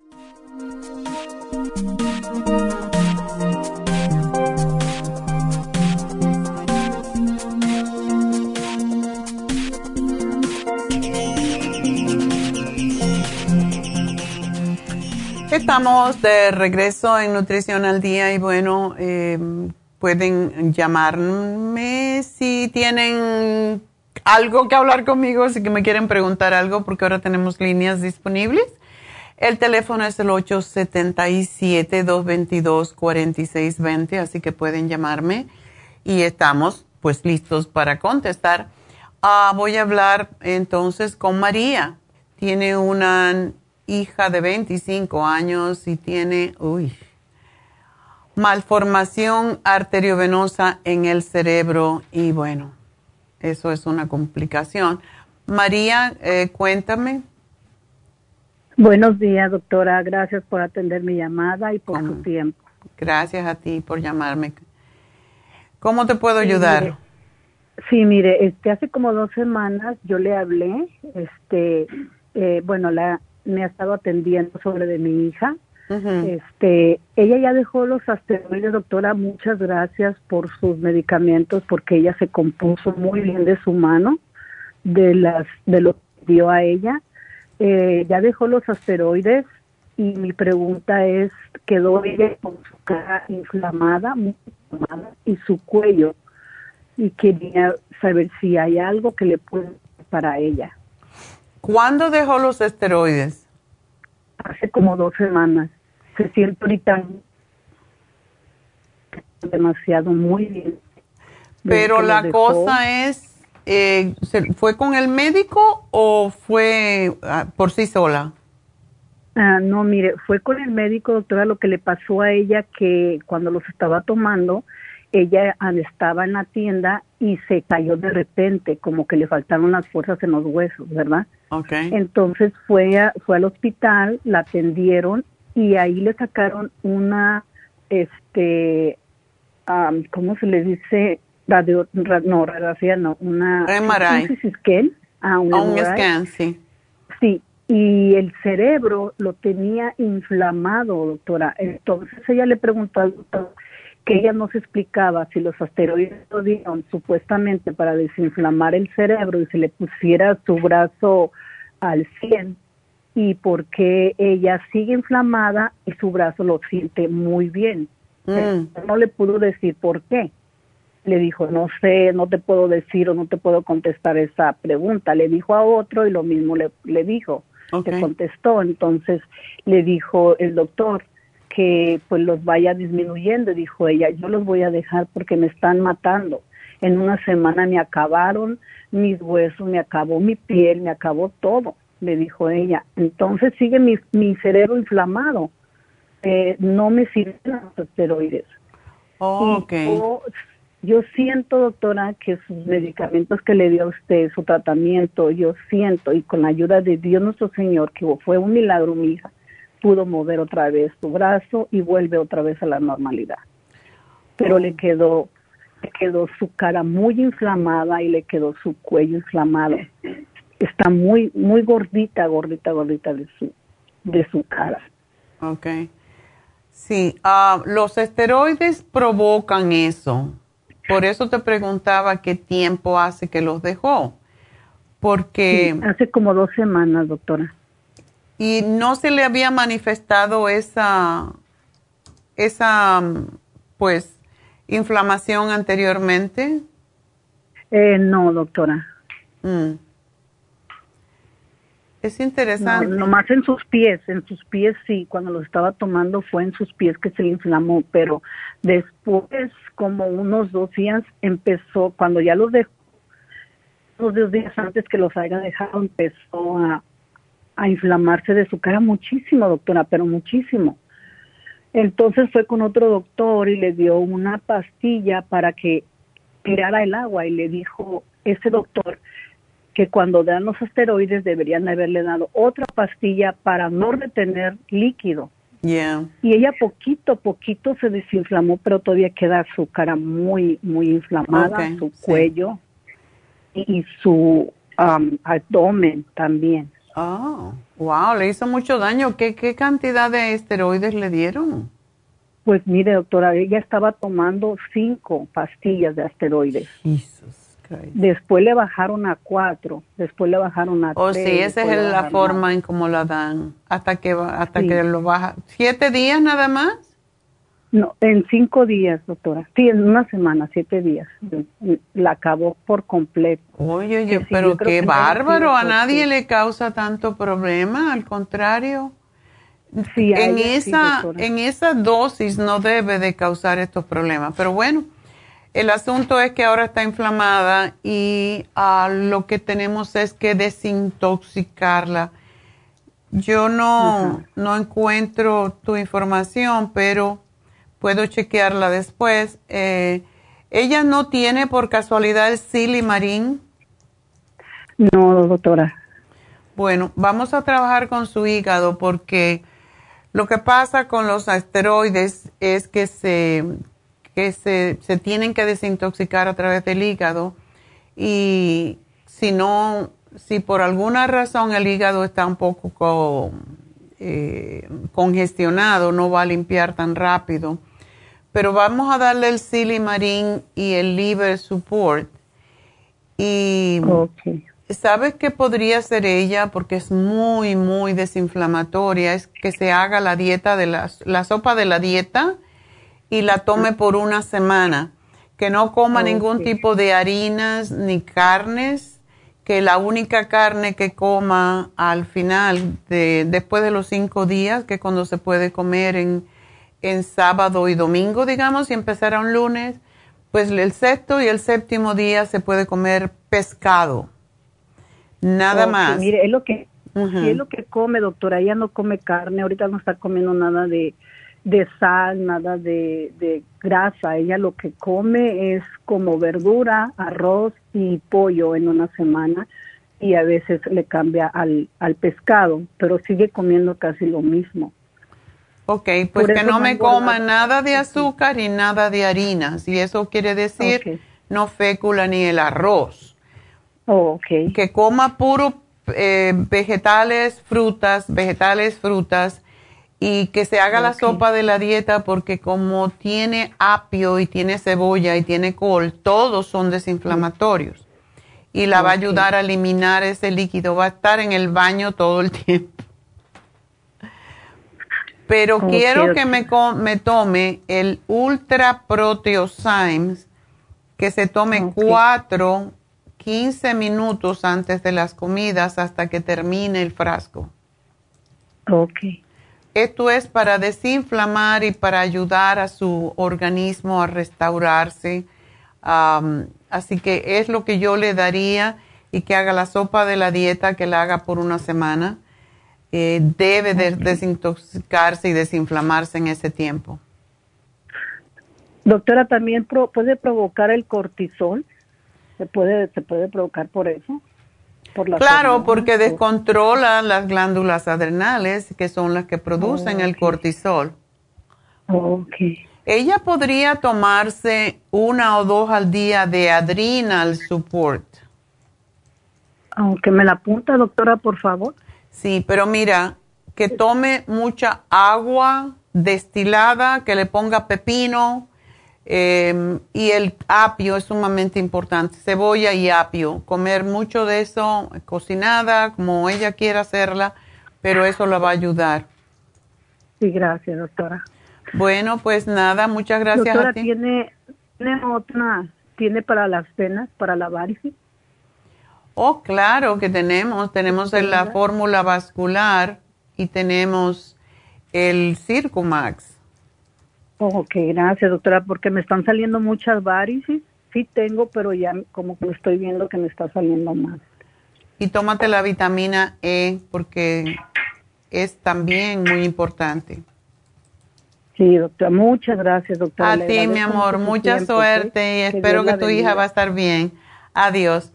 Estamos de regreso en Nutrición al Día y bueno, eh, pueden llamarme si tienen algo que hablar conmigo, si me quieren preguntar algo, porque ahora tenemos líneas disponibles. El teléfono es el 877-222-4620, así que pueden llamarme y estamos pues listos para contestar. Ah, voy a hablar entonces con María. Tiene una hija de 25 años y tiene, uy, malformación arteriovenosa en el cerebro y bueno, eso es una complicación. María, eh, cuéntame. Buenos días, doctora. Gracias por atender mi llamada y por su tiempo. Gracias a ti por llamarme. ¿Cómo te puedo ayudar? sí, mire, este, hace como dos semanas yo le hablé, este, eh, bueno, la, me ha estado atendiendo sobre de mi hija. Este, ella ya dejó los asteroides, doctora. Muchas gracias por sus medicamentos, porque ella se compuso muy bien de su mano, de las, de lo que dio a ella. Eh, ya dejó los asteroides y mi pregunta es, quedó ella con su cara inflamada, muy inflamada y su cuello y quería saber si hay algo que le puede para ella. ¿Cuándo dejó los esteroides? hace como dos semanas. Se siente ahorita demasiado muy bien. Pero la cosa es, eh, ¿fue con el médico o fue ah, por sí sola? Ah, no, mire, fue con el médico, doctora, lo que le pasó a ella que cuando los estaba tomando, ella estaba en la tienda y se cayó de repente, como que le faltaron las fuerzas en los huesos, ¿verdad? Okay. Entonces fue, fue al hospital, la atendieron y ahí le sacaron una, este, ¿cómo se le dice? Radio, no, radiografía, no, una... MRI. Scan. Ah, una un scan, sí. Sí, y el cerebro lo tenía inflamado, doctora. Entonces ella le preguntó al doctor que ella no se explicaba si los asteroides lo dieron supuestamente para desinflamar el cerebro y se le pusiera su brazo al 100 y por qué ella sigue inflamada y su brazo lo siente muy bien. Mm. No le pudo decir por qué. Le dijo, no sé, no te puedo decir o no te puedo contestar esa pregunta. Le dijo a otro y lo mismo le, le dijo. Le contestó. Entonces le dijo el doctor, que pues los vaya disminuyendo, dijo ella, yo los voy a dejar porque me están matando. En una semana me acabaron mis huesos, me acabó mi piel, me acabó todo, le dijo ella. Entonces sigue mi, mi cerebro inflamado. Eh, no me sirven los esteroides. Oh, yo, yo, siento, doctora, que sus medicamentos que le dio a usted, su tratamiento, yo siento, y con la ayuda de Dios nuestro Señor, que fue un milagro, mi hija, pudo mover otra vez su brazo y vuelve otra vez a la normalidad. Pero le quedó, le quedó su cara muy inflamada y le quedó su cuello inflamado. Está muy, muy gordita, gordita, gordita de su, de su cara. Ok. Sí, ah, los esteroides provocan eso. Por eso te preguntaba qué tiempo hace que los dejó. Porque... hace como dos semanas, doctora. ¿Y no se le había manifestado esa, esa pues, inflamación anteriormente? Eh, no, doctora. Mm. Es interesante. No, nomás en sus pies, en sus pies sí, cuando lo estaba tomando fue en sus pies que se inflamó, pero después, como unos dos días, empezó, cuando ya los dejó, unos dos días antes que los haya dejado, empezó a, a inflamarse de su cara muchísimo, doctora, pero muchísimo. Entonces fue con otro doctor y le dio una pastilla para que tirara el agua y le dijo ese doctor que cuando dan los asteroides deberían haberle dado otra pastilla para no retener líquido. Yeah. Y ella poquito, poquito se desinflamó, pero todavía queda su cara muy, muy inflamada, su cuello y su um, abdomen también. Oh, wow, le hizo mucho daño. ¿Qué, qué cantidad de esteroides le dieron? Pues mire, doctora, ella estaba tomando cinco pastillas de asteroides. Después le bajaron a cuatro, después le bajaron a oh, tres. sí, esa es la forma en cómo la dan, hasta que, hasta que lo baja. ¿Siete días nada más? No, en cinco días, doctora. Sí, en una semana, siete días. La acabó por completo. Oye, oye, pero qué bárbaro. A nadie le causa tanto problema, al contrario. Sí, en esa, en esa dosis no debe de causar estos problemas. Pero bueno, el asunto es que ahora está inflamada y ah, lo que tenemos es que desintoxicarla. Yo no, no encuentro tu información, pero puedo chequearla después. Eh, ¿Ella no tiene por casualidad el silimarín? No, doctora. Bueno, vamos a trabajar con su hígado porque lo que pasa con los asteroides es que se, que se, se tienen que desintoxicar a través del hígado y si no, si por alguna razón el hígado está un poco eh, congestionado, no va a limpiar tan rápido pero vamos a darle el silimarín y el liver support. Y ¿sabes qué podría ser ella? Porque es muy, muy desinflamatoria. Es que se haga la dieta de la, la sopa de la dieta y la tome por una semana. Que no coma ningún tipo de harinas ni carnes. Que que la única carne que coma al final, de, después de los cinco días, que cuando se puede comer en, en sábado y domingo, digamos, y empezar a un lunes, pues el sexto y el séptimo día se puede comer pescado. Nada más. Mire, es lo que es lo que come, doctora. Ella no come carne, ahorita no está comiendo nada de, de sal, nada de, de grasa. Ella lo que come es como verdura, arroz y pollo en una semana y a veces le cambia al, al pescado, pero sigue comiendo casi lo mismo. Ok, pues que no me coma nada de azúcar y nada de harinas. Y eso quiere decir no fécula ni el arroz. Oh, okay. Que coma puro eh, vegetales, frutas, vegetales, frutas. Y que se haga la sopa de la dieta porque como tiene apio y tiene cebolla y tiene col, todos son desinflamatorios. Y la va a ayudar a eliminar ese líquido. Va a estar en el baño todo el tiempo pero quiero que me, me, tome el Ultra Proteosymes, que se tome cuatro, 15 minutos antes de las comidas hasta que termine el frasco. Ok. Esto es para desinflamar y para ayudar a su organismo a restaurarse. así que es lo que yo le daría y que haga la sopa de la dieta, que la haga por una semana eh, debe desintoxicarse y desinflamarse en ese tiempo. Doctora, también puede provocar el cortisol. Se puede, se puede provocar por eso. Por claro, porque descontrola las glándulas adrenales, que son las que producen el cortisol. Okay. Ella podría tomarse una o dos al día de adrenal support. Aunque me la apunta, doctora, por favor. Sí, pero mira, que tome mucha agua destilada, que le ponga pepino em, y el apio es sumamente importante, cebolla y apio. Comer mucho de eso, cocinada, como ella quiera hacerla, pero eso la va a ayudar. Sí, gracias, doctora. Bueno, pues nada, muchas gracias doctora, ¿tiene, ¿tiene otra, tiene para las venas, para la varices? Oh, claro que tenemos. Tenemos la fórmula vascular y tenemos el Circumax. Oh, ok, gracias, doctora, porque me están saliendo muchas varices. Sí tengo, pero ya como que estoy viendo que me está saliendo más. Y tómate la vitamina E porque es también muy importante. Sí, doctora, muchas gracias, doctora. A ti, mi amor, mucha suerte y espero que tu hija va a estar bien. Adiós.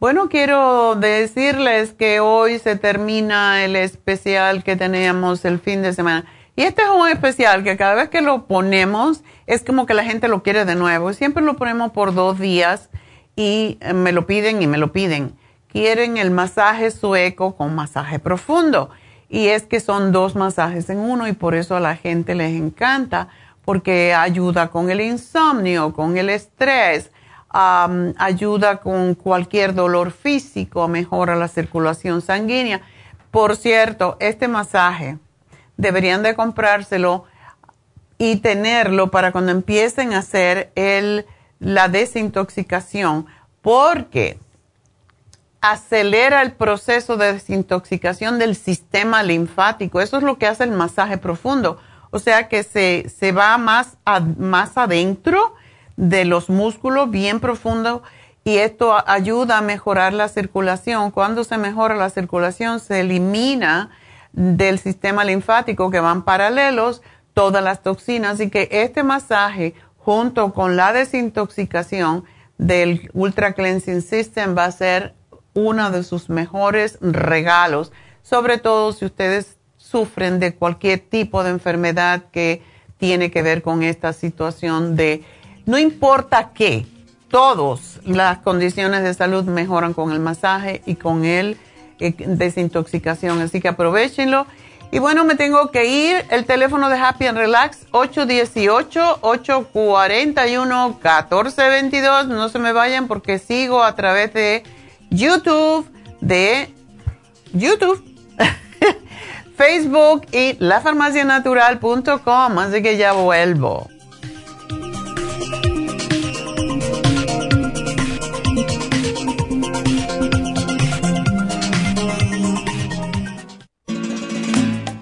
Bueno, quiero decirles que hoy se termina el especial que teníamos el fin de semana. Y este es un especial que cada vez que lo ponemos es como que la gente lo quiere de nuevo. Siempre lo ponemos por dos días y eh, me lo piden y me lo piden. Quieren el masaje sueco con masaje profundo. Y es que son dos masajes en uno y por eso a la gente les encanta porque ayuda con el insomnio, con el estrés ayuda con cualquier dolor físico, mejora la circulación sanguínea. Por cierto, este masaje deberían de comprárselo y tenerlo para cuando empiecen a hacer el, la desintoxicación, porque acelera el proceso de desintoxicación del sistema linfático. Eso es lo que hace el masaje profundo. O sea que se, se va más, más adentro de los músculos bien profundo y esto ayuda a mejorar la circulación. Cuando se mejora la circulación, se elimina del sistema linfático que van paralelos todas las toxinas. Así que este masaje, junto con la desintoxicación del Ultra Cleansing System, va a ser uno de sus mejores regalos, sobre todo si ustedes sufren de cualquier tipo de enfermedad que tiene que ver con esta situación de no importa qué, todas las condiciones de salud mejoran con el masaje y con el eh, desintoxicación. Así que aprovechenlo. Y bueno, me tengo que ir. El teléfono de Happy and Relax, 818-841-1422. No se me vayan porque sigo a través de YouTube, de YouTube, Facebook y lafarmacianatural.com. Así que ya vuelvo.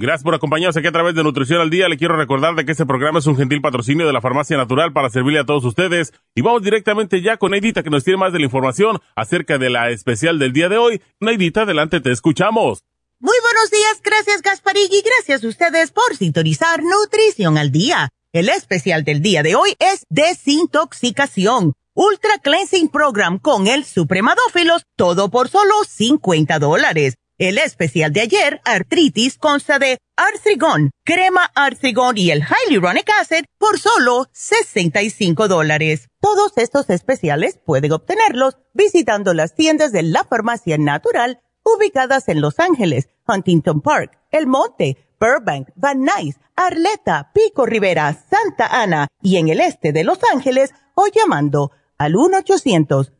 Gracias por acompañarnos aquí a través de Nutrición al Día. Le quiero recordar de que este programa es un gentil patrocinio de la Farmacia Natural para servirle a todos ustedes. Y vamos directamente ya con Neidita que nos tiene más de la información acerca de la especial del día de hoy. Neidita, adelante, te escuchamos. Muy buenos días, gracias Gasparín y gracias a ustedes por sintonizar Nutrición al Día. El especial del día de hoy es Desintoxicación. Ultra Cleansing Program con el Supremadófilos, todo por solo 50 dólares. El especial de ayer, artritis, consta de artrigón, crema artrigón y el hyaluronic acid por solo 65 dólares. Todos estos especiales pueden obtenerlos visitando las tiendas de la farmacia natural ubicadas en Los Ángeles, Huntington Park, El Monte, Burbank, Van Nuys, Arleta, Pico Rivera, Santa Ana y en el este de Los Ángeles o llamando al 1 800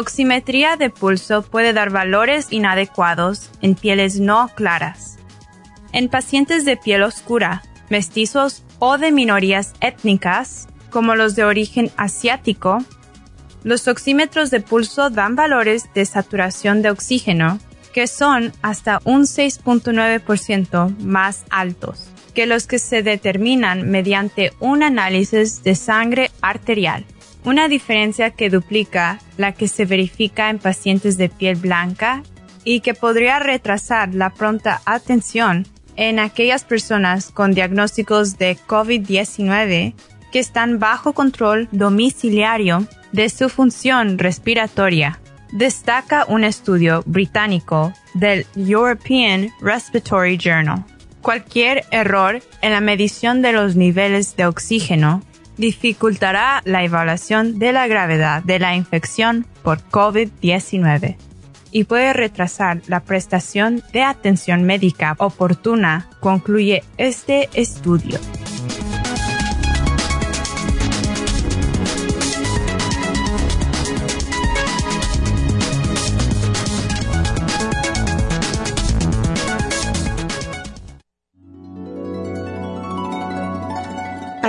Oximetría de pulso puede dar valores inadecuados en pieles no claras. En pacientes de piel oscura, mestizos o de minorías étnicas, como los de origen asiático, los oxímetros de pulso dan valores de saturación de oxígeno que son hasta un 6.9% más altos que los que se determinan mediante un análisis de sangre arterial una diferencia que duplica la que se verifica en pacientes de piel blanca y que podría retrasar la pronta atención en aquellas personas con diagnósticos de COVID-19 que están bajo control domiciliario de su función respiratoria. Destaca un estudio británico del European Respiratory Journal. Cualquier error en la medición de los niveles de oxígeno dificultará la evaluación de la gravedad de la infección por COVID-19 y puede retrasar la prestación de atención médica oportuna, concluye este estudio.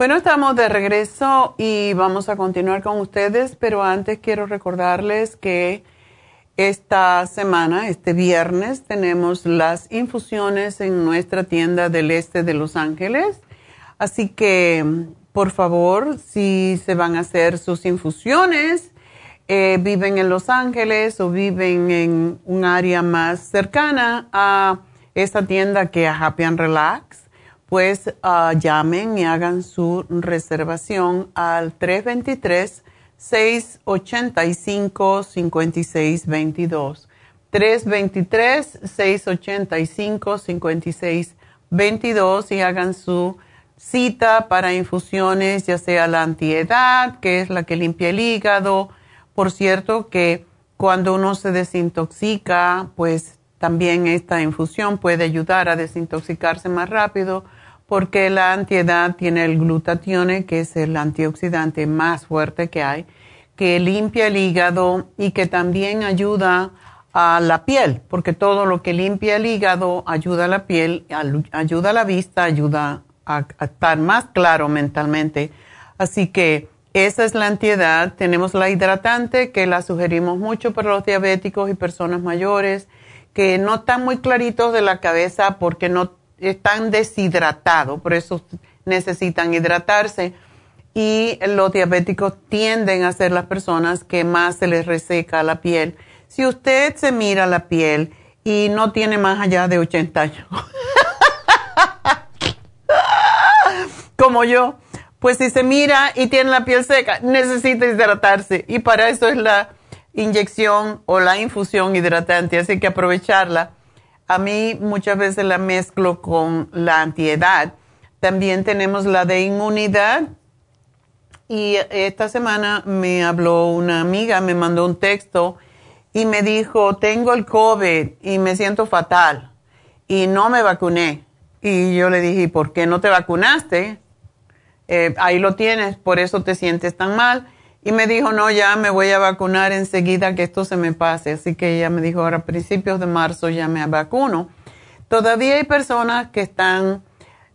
Bueno, estamos de regreso y vamos a continuar con ustedes, pero antes quiero recordarles que esta semana, este viernes, tenemos las infusiones en nuestra tienda del este de Los Ángeles. Así que, por favor, si se van a hacer sus infusiones, eh, viven en Los Ángeles o viven en un área más cercana a esta tienda que a Happy and Relax, pues ah, llamen y hagan su reservación al 323 685-5622. 323-685-5622 y hagan su cita para infusiones, ya sea la antiedad, que es la que limpia el hígado. Por cierto, que cuando uno se desintoxica, pues también esta infusión puede ayudar a desintoxicarse más rápido porque la antiedad tiene el glutatión, que es el antioxidante más fuerte que hay, que limpia el hígado y que también ayuda a la piel, porque todo lo que limpia el hígado ayuda a la piel, ayuda a la vista, ayuda a, estar más claro mentalmente. Así que esa es la antiedad. Tenemos la hidratante, que la sugerimos mucho para los diabéticos y personas mayores, que no están muy claritos de la cabeza porque no están deshidratados, por eso necesitan hidratarse. Y los diabéticos tienden a ser las personas que más se les reseca la piel. Si usted se mira la piel y no tiene más allá de 80 años, como yo, pues si se mira y tiene la piel seca, necesita hidratarse. Y para eso es la inyección o la infusión hidratante, así que aprovecharla a mí muchas veces la mezclo con la antiedad. También tenemos la de inmunidad. Y esta semana me habló una amiga, me mandó un texto y me dijo, tengo el COVID y me siento fatal y no me vacuné. Y yo le dije, ¿por qué no te vacunaste? Eh, ahí lo tienes, por eso te sientes tan mal. Y me dijo, no, ya me voy a vacunar enseguida que esto se me pase. Así que ella me dijo, ahora a principios de marzo ya me vacuno. Todavía hay personas que están,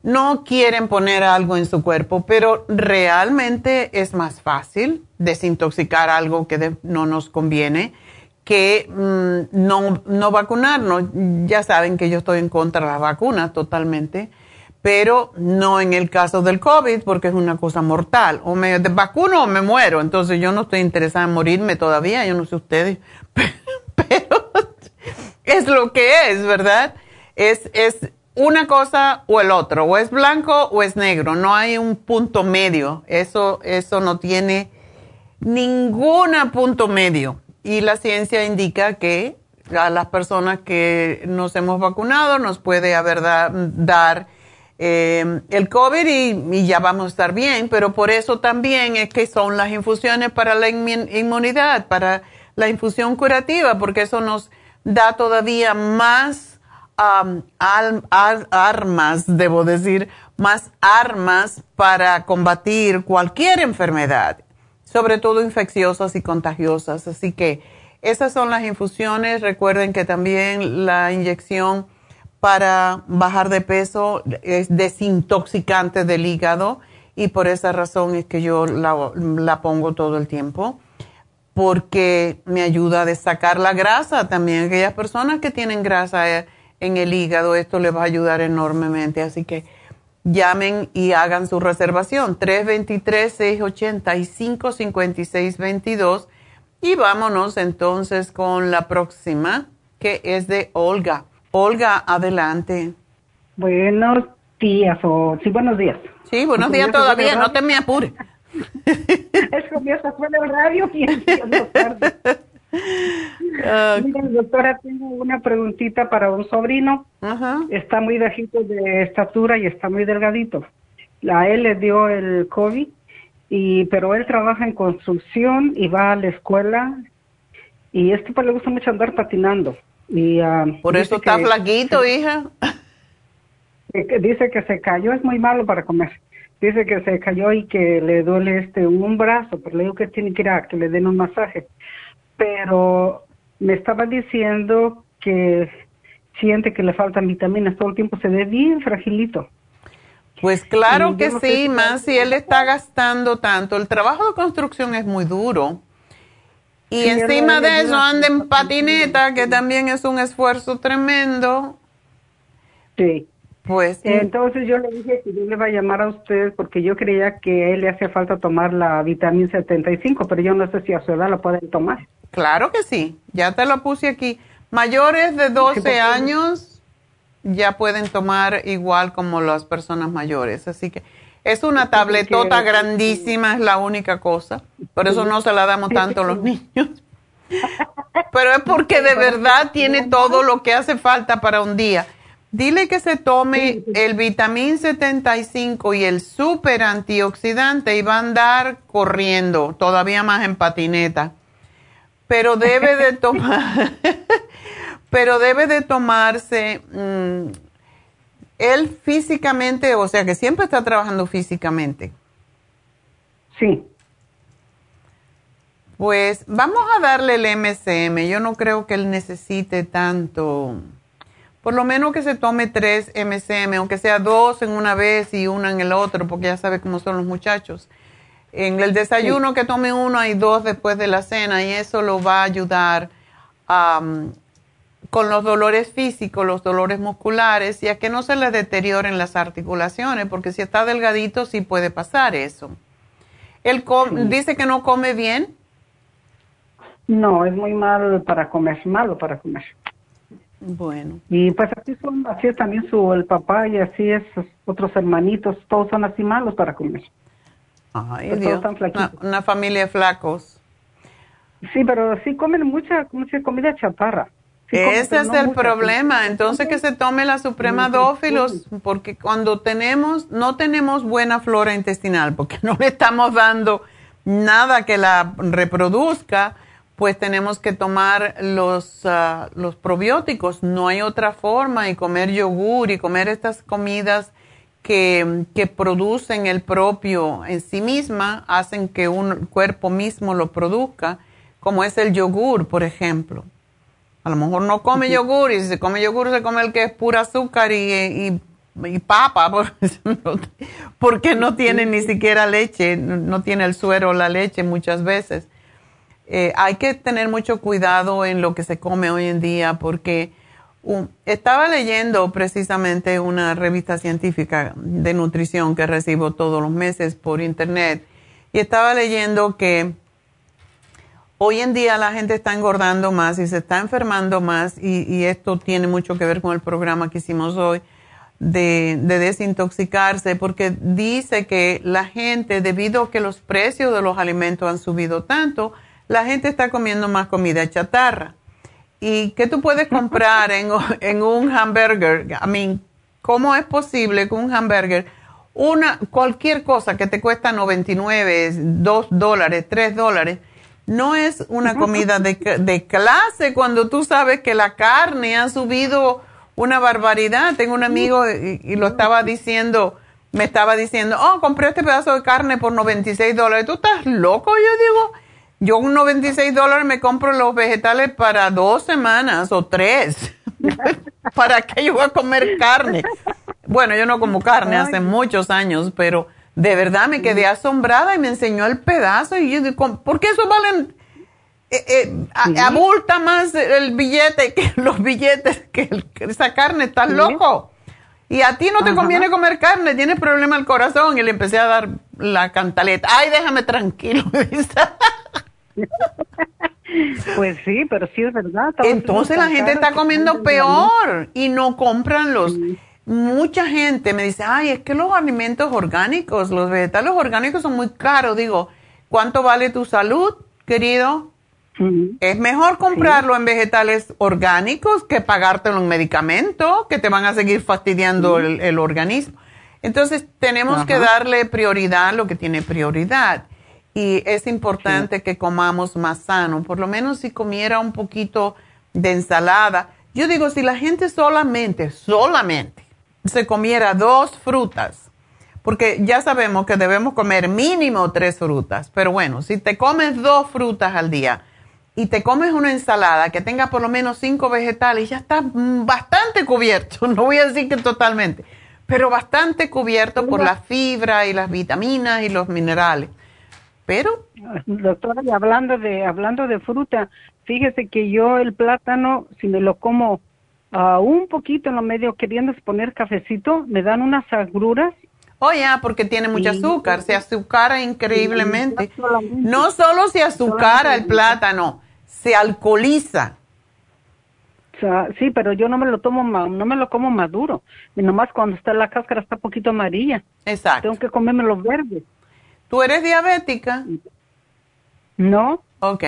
no quieren poner algo en su cuerpo, pero realmente es más fácil desintoxicar algo que no nos conviene que mm, no, no vacunarnos. Ya saben que yo estoy en contra de la vacuna totalmente pero no en el caso del COVID porque es una cosa mortal. O me vacuno o me muero. Entonces yo no estoy interesada en morirme todavía, yo no sé ustedes, pero, es lo que es, ¿verdad? Es, es una cosa o el otro, o es blanco o es negro, no hay un punto medio. Eso, eso no tiene ningún punto medio. Y la ciencia indica que a las personas que nos hemos vacunado nos puede haber dar eh, el COVID y, ya vamos a estar bien, pero por eso también es que son las infusiones para la inmunidad, para la infusión curativa, porque eso nos da todavía más armas, debo decir, más armas para combatir cualquier enfermedad, sobre todo infecciosas y contagiosas. Así que esas son las infusiones. Recuerden que también la inyección para bajar de peso es desintoxicante del hígado y por esa razón es que yo la, pongo todo el tiempo porque me ayuda a destacar la grasa también. Aquellas personas que tienen grasa eh, en el hígado, esto les va a ayudar enormemente. Así que llamen y hagan su reservación. 323-685-5622. Y vámonos entonces con la próxima, que es de Olga. Olga, adelante. Buenos días, o sí, buenos días. Sí, buenos días todavía, no te me apures. es que ya fuera del radio y Mira, doctora, tengo una preguntita para un sobrino. Está muy bajito de estatura y está muy delgadito. A él le dio el COVID, y, pero él trabaja en construcción y va a la escuela. Y este pues le gusta mucho andar patinando Y, ah, Por eso está flaquito, hija. dice que se cayó, es muy malo para comer. Dice que se cayó y que le duele este un brazo, pero le digo que tiene que ir a que le den un masaje. Pero me estaba diciendo que siente que le faltan vitaminas, todo el tiempo se ve bien fragilito. Pues claro que sí, más si él está gastando tanto. El trabajo de construcción es muy duro. Y encima de eso anda en patineta, que también es un esfuerzo tremendo. Sí. Pues. Entonces yo le dije que yo le iba a llamar a usted porque yo creía que a él le hacía falta tomar la vitamina 75, pero yo no sé si a su edad la pueden tomar. Claro que sí, ya te lo puse aquí. Mayores de 12 años ya pueden tomar igual como las personas mayores, así que es una tabletota grandísima, es la única cosa. Por eso no se la damos tanto a los niños. Pero es porque de verdad tiene todo lo que hace falta para un día. Dile que se tome el vitamín 75 y el super antioxidante y va a andar corriendo, todavía más en patineta. Pero debe de tomar, pero debe de tomarse mm, él físicamente, o sea que siempre está trabajando físicamente. Sí. Pues vamos a darle el MCM. Yo no creo que él necesite tanto. Por lo menos que se tome tres MCM, aunque sea dos en una vez y una en el otro, porque ya sabe cómo son los muchachos. En el desayuno que tome uno y dos después de la cena y eso lo va a ayudar a con los dolores físicos, los dolores musculares y a que no se le deterioren las articulaciones, porque si está delgadito sí puede pasar eso. ¿Él dice que no come bien? No, es muy malo para comer, malo para comer. Bueno. Y pues así son, así es también su el papá y así es otros hermanitos, todos son así malos para comer. Ay, Dios. Una, una, familia de flacos. Sí, pero sí comen mucha, mucha comida Ese es el problema. Entonces que se tome la Suprema Dófilos, porque cuando tenemos, no tenemos buena flora intestinal, porque no le estamos dando nada que la reproduzca, pues tenemos que tomar los, ah, los probióticos. No hay otra forma y comer yogur y comer estas comidas que, que producen el propio en sí misma, hacen que un cuerpo mismo lo produzca, como es el yogur, por ejemplo. A lo mejor no come yogur y si se come yogur se come el que es pura azúcar y, y, papa, porque no tiene ni siquiera leche, no tiene el suero o la leche muchas veces. Eh, hay que tener mucho cuidado en lo que se come hoy en día porque um, estaba leyendo precisamente una revista científica de nutrición que recibo todos los meses por internet y estaba leyendo que Hoy en día la gente está engordando más y se está enfermando más y, esto tiene mucho que ver con el programa que hicimos hoy de, desintoxicarse porque dice que la gente, debido a que los precios de los alimentos han subido tanto, la gente está comiendo más comida chatarra. ¿Y qué tú puedes comprar en, en un hamburger? I mean, ¿cómo es posible que un hamburger, una, cualquier cosa que te cuesta 99, 2 dólares, 3 dólares, no es una comida de, de, clase cuando tú sabes que la carne ha subido una barbaridad. Tengo un amigo y, lo estaba diciendo, me estaba diciendo, oh, compré este pedazo de carne por 96 dólares. ¿Tú estás loco? Yo digo, yo con 96 dólares me compro los vegetales para dos semanas o tres. ¿Para qué yo voy a comer carne? Bueno, yo no como carne hace muchos años, pero de verdad me quedé asombrada y me enseñó el pedazo y yo digo, ¿por qué eso valen? Eh, eh, abulta más el billete que los billetes que esa carne, estás loco. Y a ti no te conviene comer carne, tienes problema al corazón. Y le empecé a dar la cantaleta. Ay, déjame tranquilo. pues sí, pero sí es verdad. Entonces la gente está comiendo peor y no compran los mucha gente me dice, ay, es que los alimentos orgánicos, los vegetales orgánicos son muy caros. Digo, ¿cuánto vale tu salud, querido? Es mejor comprarlo en vegetales orgánicos que pagártelo en medicamentos que te van a seguir fastidiando el, organismo. Entonces, tenemos que darle prioridad a lo que tiene prioridad. Y es importante que comamos más sano. Por lo menos si comiera un poquito de ensalada. Yo digo, si la gente solamente, solamente se comiera dos frutas, porque ya sabemos que debemos comer mínimo tres frutas, pero bueno, si te comes dos frutas al día y te comes una ensalada que tenga por lo menos cinco vegetales, ya estás bastante cubierto, no voy a decir que totalmente, pero bastante cubierto por la fibra y las vitaminas y los minerales. Pero doctora, hablando de hablando de fruta, fíjese que yo el plátano si me lo como uh, un poquito en lo medio queriendo poner cafecito, me dan unas agruras. Oh, ya, porque tiene mucho azúcar, se azucara increíblemente. No solo se azucara el plátano, se alcoholiza. sí, pero yo no me lo tomo, no me lo como maduro. Y nomás cuando está la cáscara está un poquito amarilla. Exacto. Tengo que comerme los verdes. ¿Tú eres diabética? No. Ok.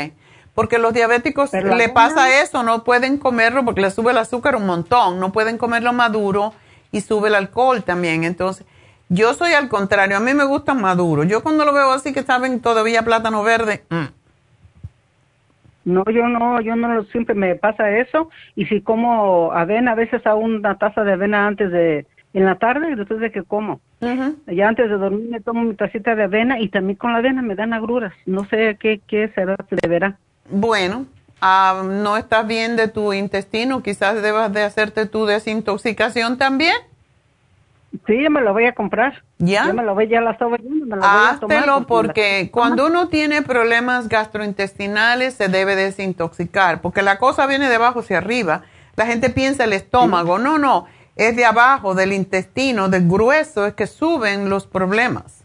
Porque los diabéticos le pasa eso, no pueden comerlo porque le sube el azúcar un montón, no pueden comerlo maduro y sube el alcohol también. Entonces, yo soy al contrario, a mí me gusta maduro. Yo cuando lo veo así que saben todavía plátano verde. Mm. No, yo no, yo no siempre me pasa eso. Y si como avena, a veces hago una taza de avena antes de, en la tarde, después de que como. Ya antes de dormir me tomo mi tacita de avena y también con la avena me dan agruras. No sé qué, qué será, se deberá. Bueno, ah, no estás bien de tu intestino, quizás debas de hacerte tu desintoxicación también. Sí, yo me lo voy a comprar. ¿Ya? Yo me lo voy, ya la estaba viendo, me lo voy a tomar. porque cuando uno tiene problemas gastrointestinales se debe desintoxicar, porque la cosa viene de abajo hacia arriba. La gente piensa el estómago, no, no, es de abajo, del intestino, del grueso, es que suben los problemas.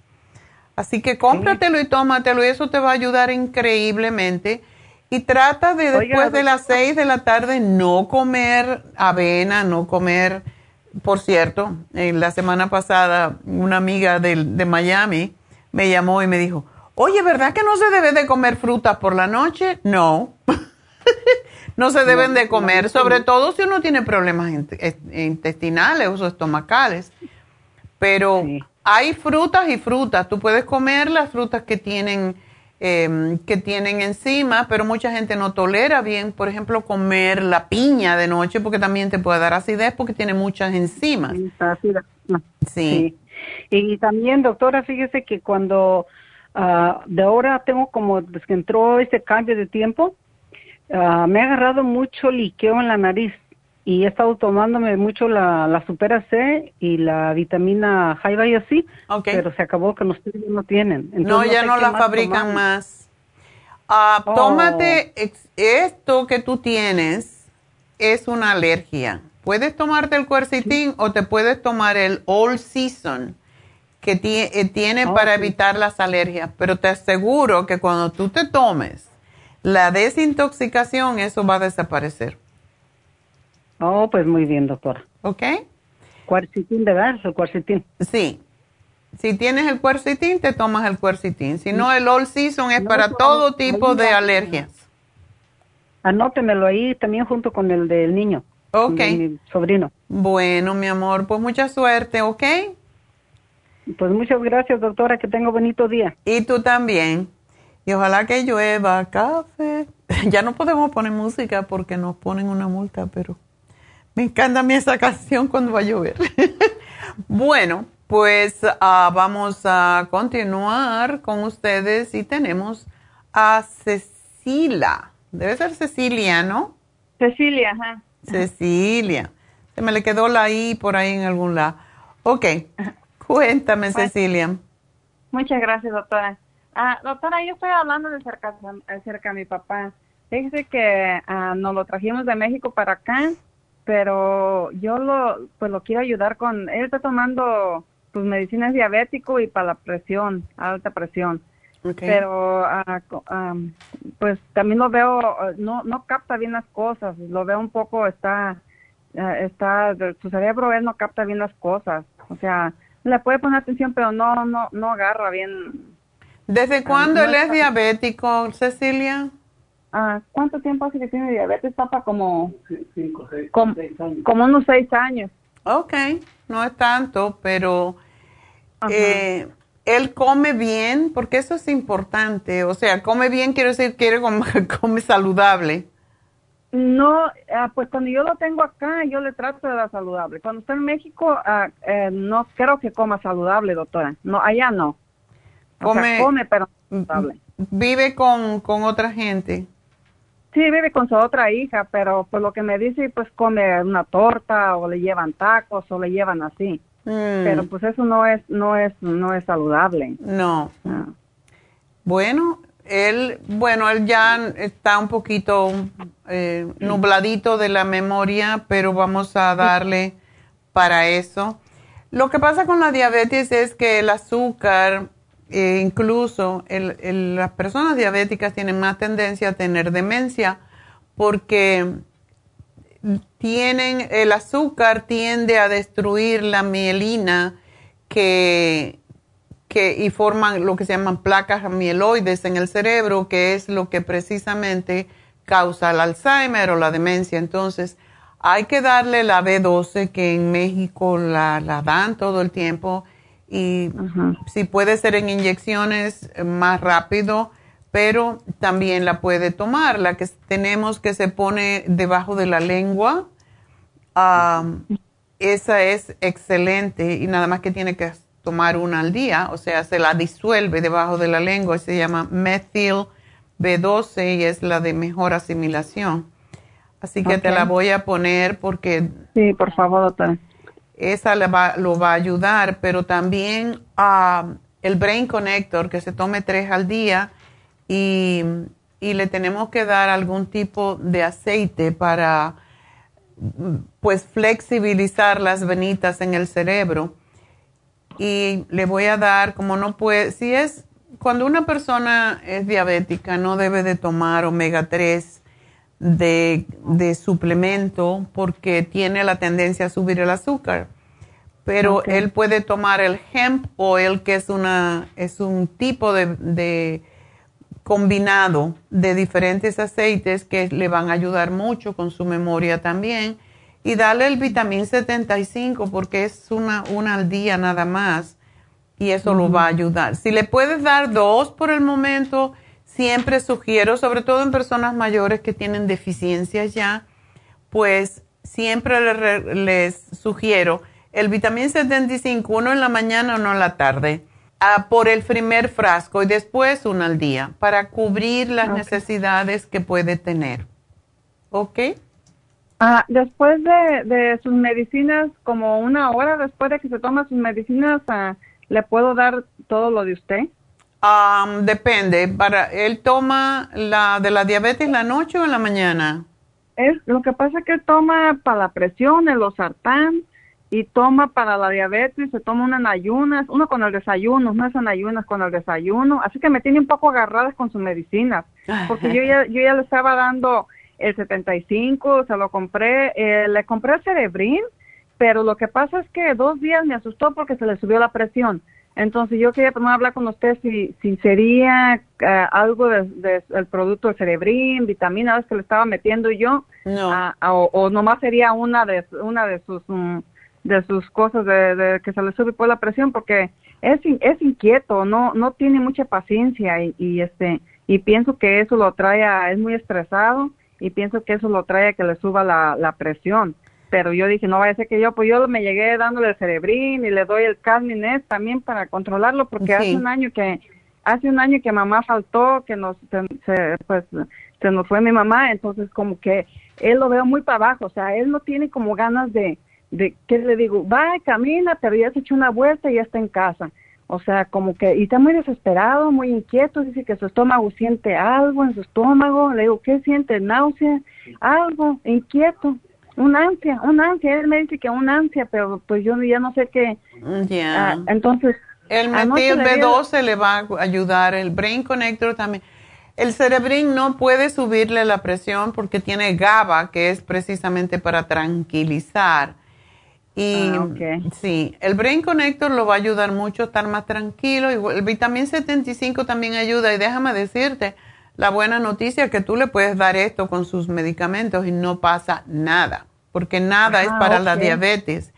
Así que cómpratelo y tómatelo y eso te va a ayudar increíblemente y trata de después de las seis de la tarde no comer avena, no comer, por cierto, en la semana pasada una amiga de, de Miami me llamó y me dijo, oye, ¿verdad que no se debe de comer frutas por la noche? No, no se deben de comer, sobre todo si uno tiene problemas intestinales o estomacales. Pero hay frutas y frutas, tú puedes comer las frutas que tienen Em, que tienen encima, pero mucha gente no tolera bien, por ejemplo, comer la piña de noche porque también te puede dar acidez porque tiene muchas enzimas. Sí. Y también, doctora, fíjese que cuando ah, de ahora tengo como desde que entró este cambio de tiempo, ah, me ha agarrado mucho liqueo en la nariz y he estado tomándome mucho la, la Supera C y la vitamina Jaiba y así, pero se acabó que los ya no tienen. no, ya no, la fabrican más. Ah, oh. Tómate esto que tú tienes, es una alergia. Puedes tomarte el cuercitín o te puedes tomar el All Season que eh, tiene para evitar las alergias, pero te aseguro que cuando tú te tomes la desintoxicación, eso va a desaparecer. Oh, pues muy bien, doctora. ¿Ok? Cuercitín, ¿verdad? El cuercitín. Sí. Si tienes el cuercitín, te tomas el cuercitín. Si no, el All Season es para todo tipo de alergias. Anótemelo ahí también junto con el del niño. Ok. mi sobrino. Bueno, mi amor, pues mucha suerte, ¿ok? Pues muchas gracias, doctora. Que tenga bonito día. Y tú también. Y ojalá que llueva café. ya no podemos poner música porque nos ponen una multa, pero... Me encanta a mí esa canción cuando va a llover. bueno, pues ah, vamos a continuar con ustedes y tenemos a Cecilia. Debe ser Cecilia, ¿no? Cecilia, ajá. Cecilia. Se me le quedó la I por ahí en algún lado. Ok, cuéntame, Cecilia. Muchas gracias, doctora. Ah, doctora, yo estoy hablando de cerca, acerca de mi papá. Fíjese que ah, nos lo trajimos de México para acá pero yo lo pues lo quiero ayudar con él está tomando pues medicinas diabético y para la presión alta presión. Pero ah, pues también lo veo no no capta bien las cosas lo veo un poco está ah, está su cerebro él no capta bien las cosas. O sea le puede poner atención pero no no no agarra bien. Desde cuándo él es diabético Cecilia Ah, ¿Cuánto tiempo hace que tiene diabetes, papá? Como, cinco, seis, como, como unos seis años. Ok, no es tanto, pero eh, él come bien, porque eso es importante. O sea, come bien quiere decir quiere come, come saludable. No, ah, pues cuando yo lo tengo acá, yo le trato de dar saludable. Cuando está en México, ah, eh, no creo que coma saludable, doctora. No, allá no. come, come, pero saludable. ¿Vive con, con otra gente? Sí, vive con su otra hija, pero pues lo que me dice, pues come una torta o le llevan tacos o le llevan así. Mm. Pero pues eso no es, no es, no es saludable. No. Ah. Bueno, él, bueno, él ya está un poquito eh, nubladito de la memoria, pero vamos a darle para eso. Lo que pasa con la diabetes es que el azúcar, eh, incluso las personas diabéticas tienen más tendencia a tener demencia porque tienen, el azúcar tiende a destruir la mielina que que, y forman lo que se llaman placas amieloides en el cerebro, que es lo que precisamente causa el Alzheimer o la demencia. Entonces, hay que darle la B12, que en México la, dan todo el tiempo, y si puede ser en inyecciones eh, más rápido, pero también la puede tomar. La que tenemos que se pone debajo de la lengua, esa es excelente y nada más que tiene que tomar una al día, o sea, se la disuelve debajo de la lengua y se llama methyl B12 y es la de mejor asimilación. Así que te la voy a poner porque... Sí, por favor, doctora. Esa va, lo va a ayudar, pero también uh, el Brain Connector, que se tome tres al día y, y le tenemos que dar algún tipo de aceite para pues flexibilizar las venitas en el cerebro. Y le voy a dar, como no puede, si es, cuando una persona es diabética, no debe de tomar omega 3 de, de suplemento porque tiene la tendencia a subir el azúcar. Pero él puede tomar el hemp oil, que es, una, es un tipo de, de combinado de diferentes aceites que le van a ayudar mucho con su memoria también y darle el vitamín 75 porque es una, una al día nada más y eso lo va a ayudar. Si le puedes dar dos por el momento, siempre sugiero, sobre todo en personas mayores que tienen deficiencias ya, pues siempre les, sugiero el vitamín 75, uno en la mañana, uno en la tarde, por el primer frasco y después uno al día, para cubrir las necesidades que puede tener. ¿Ok? Ah, después de, de, sus medicinas, como una hora después de que se toma sus medicinas, ah, ¿le puedo dar todo lo de usted? Depende. Para, ¿Él toma la de la diabetes la noche o en la mañana? Es, lo que pasa es que toma para la presión, el losartán, y toma para la diabetes, se toma una en ayunas, uno con el desayuno, no es en ayunas con el desayuno, así que me tiene un poco agarradas con sus medicinas, porque yo ya, yo ya le estaba dando el 75, se lo compré, eh, le compré el Cerebrin, pero lo que pasa es que dos días me asustó porque se le subió la presión. Entonces yo quería primero hablar con usted si, si sería eh, algo del de, producto de Cerebrin, vitaminas que le estaba metiendo yo, no. o, nomás sería una de una de sus mm, de sus cosas de, que se le sube por la presión porque es es inquieto, no no tiene mucha paciencia y, y este y pienso que eso lo trae a, es muy estresado y pienso que eso lo trae a que le suba la, la presión. Pero yo dije, no vaya a ser que yo, pues yo me llegué dándole el cerebrín y le doy el Casminet también para controlarlo, porque hace un año que, hace un año que mamá faltó, que nos, se, pues, se nos fue mi mamá, entonces como que él lo veo muy para abajo, o sea, él no tiene como ganas de, de, ¿qué le digo? Va, camina, pero ya se echó una vuelta y ya está en casa. O sea, como que, y está muy desesperado, muy inquieto, dice que su estómago siente algo en su estómago. Le digo, ¿qué siente? Náusea, algo, inquieto, un ansia, un ansia. Él me dice que un ansia, pero pues yo ya no sé qué. Ya. Ah, entonces. El metil B12 le va a ayudar, el Brain Connector también. El Cerebrin no puede subirle la presión porque tiene GABA, que es precisamente para tranquilizar. Y ah, sí, el Brain Connector lo va a ayudar mucho a estar más tranquilo. Y el vitamín 75 también ayuda. Y déjame decirte, la buena noticia es que tú le puedes dar esto con sus medicamentos y no pasa nada, porque nada es ah, para la diabetes.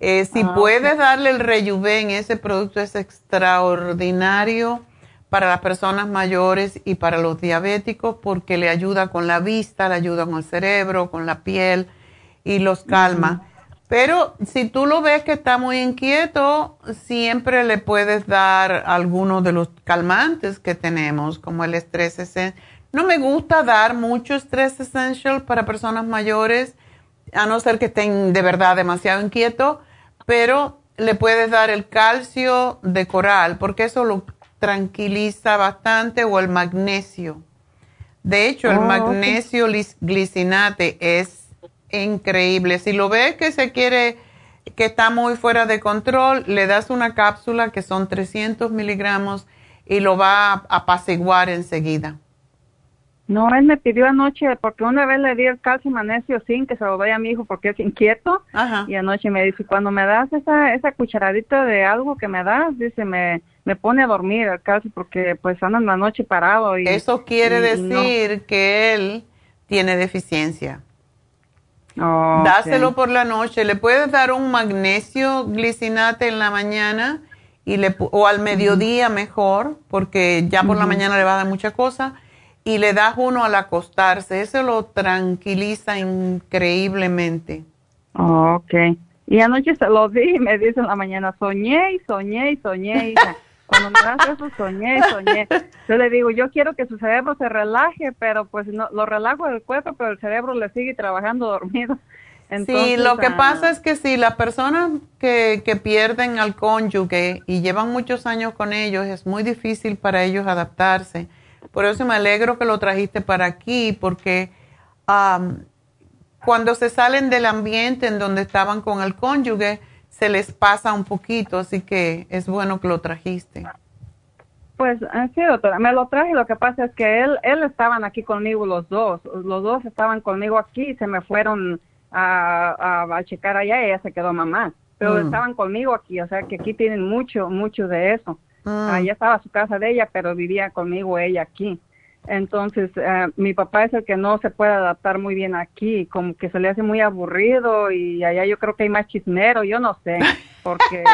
Eh, si ah, puedes darle el Rejuven, ese producto es extraordinario para las personas mayores y para los diabéticos porque le ayuda con la vista, le ayuda con el cerebro, con la piel y los calma. Pero si tú lo ves que está muy inquieto, siempre le puedes dar algunos de los calmantes que tenemos, como el estrés essential. No me gusta dar mucho estrés essential para personas mayores, a no ser que estén de verdad demasiado inquietos, pero le puedes dar el calcio de coral, porque eso lo tranquiliza bastante, o el magnesio. De hecho, el oh, magnesio glicinate es increíble. Si lo ves que se quiere, que está muy fuera de control, le das una cápsula que son 300 miligramos y lo va a apaciguar enseguida. No, él me pidió anoche, porque una vez le di el calcio magnesio sin que se lo doy a mi hijo porque es inquieto. Y anoche me dice, cuando me das esa, esa cucharadita de algo que me das, dice, me, me pone a dormir el calcio porque pues anda en la noche parado. Y, Eso quiere decir que él tiene deficiencia. Dáselo por la noche. Le puedes dar un magnesio glicinate en la mañana y le, o al mediodía mejor, porque ya por la mañana le va a dar mucha cosa. Y le das uno al acostarse. Eso lo tranquiliza increíblemente. ok. Y anoche se lo di y me dice en la mañana, soñé y soñé y soñé. Cuando me das eso, soñé soñé. Yo le digo, yo quiero que su cerebro se relaje, pero pues no, lo relajo del cuerpo, pero el cerebro le sigue trabajando dormido. sí, lo que ah, pasa es que si las personas que, que pierden al cónyuge y llevan muchos años con ellos, es muy difícil para ellos adaptarse. Por eso me alegro que lo trajiste para aquí, porque cuando se salen del ambiente en donde estaban con el cónyuge, se les pasa un poquito, así que es bueno que lo trajiste. Pues eh, sí, doctora, me lo traje. Lo que pasa es que él, él estaban aquí conmigo los dos. Los dos estaban conmigo aquí y se me fueron a, a, checar allá y ella se quedó mamá. Pero mm. estaban conmigo aquí, o sea que aquí tienen mucho, mucho de eso. Mm. Allá estaba su casa de ella, pero vivía conmigo ella aquí. Entonces, eh, mi papá es el que no se puede adaptar muy bien aquí, como que se le hace muy aburrido y allá yo creo que hay más chismero, yo no sé, porque...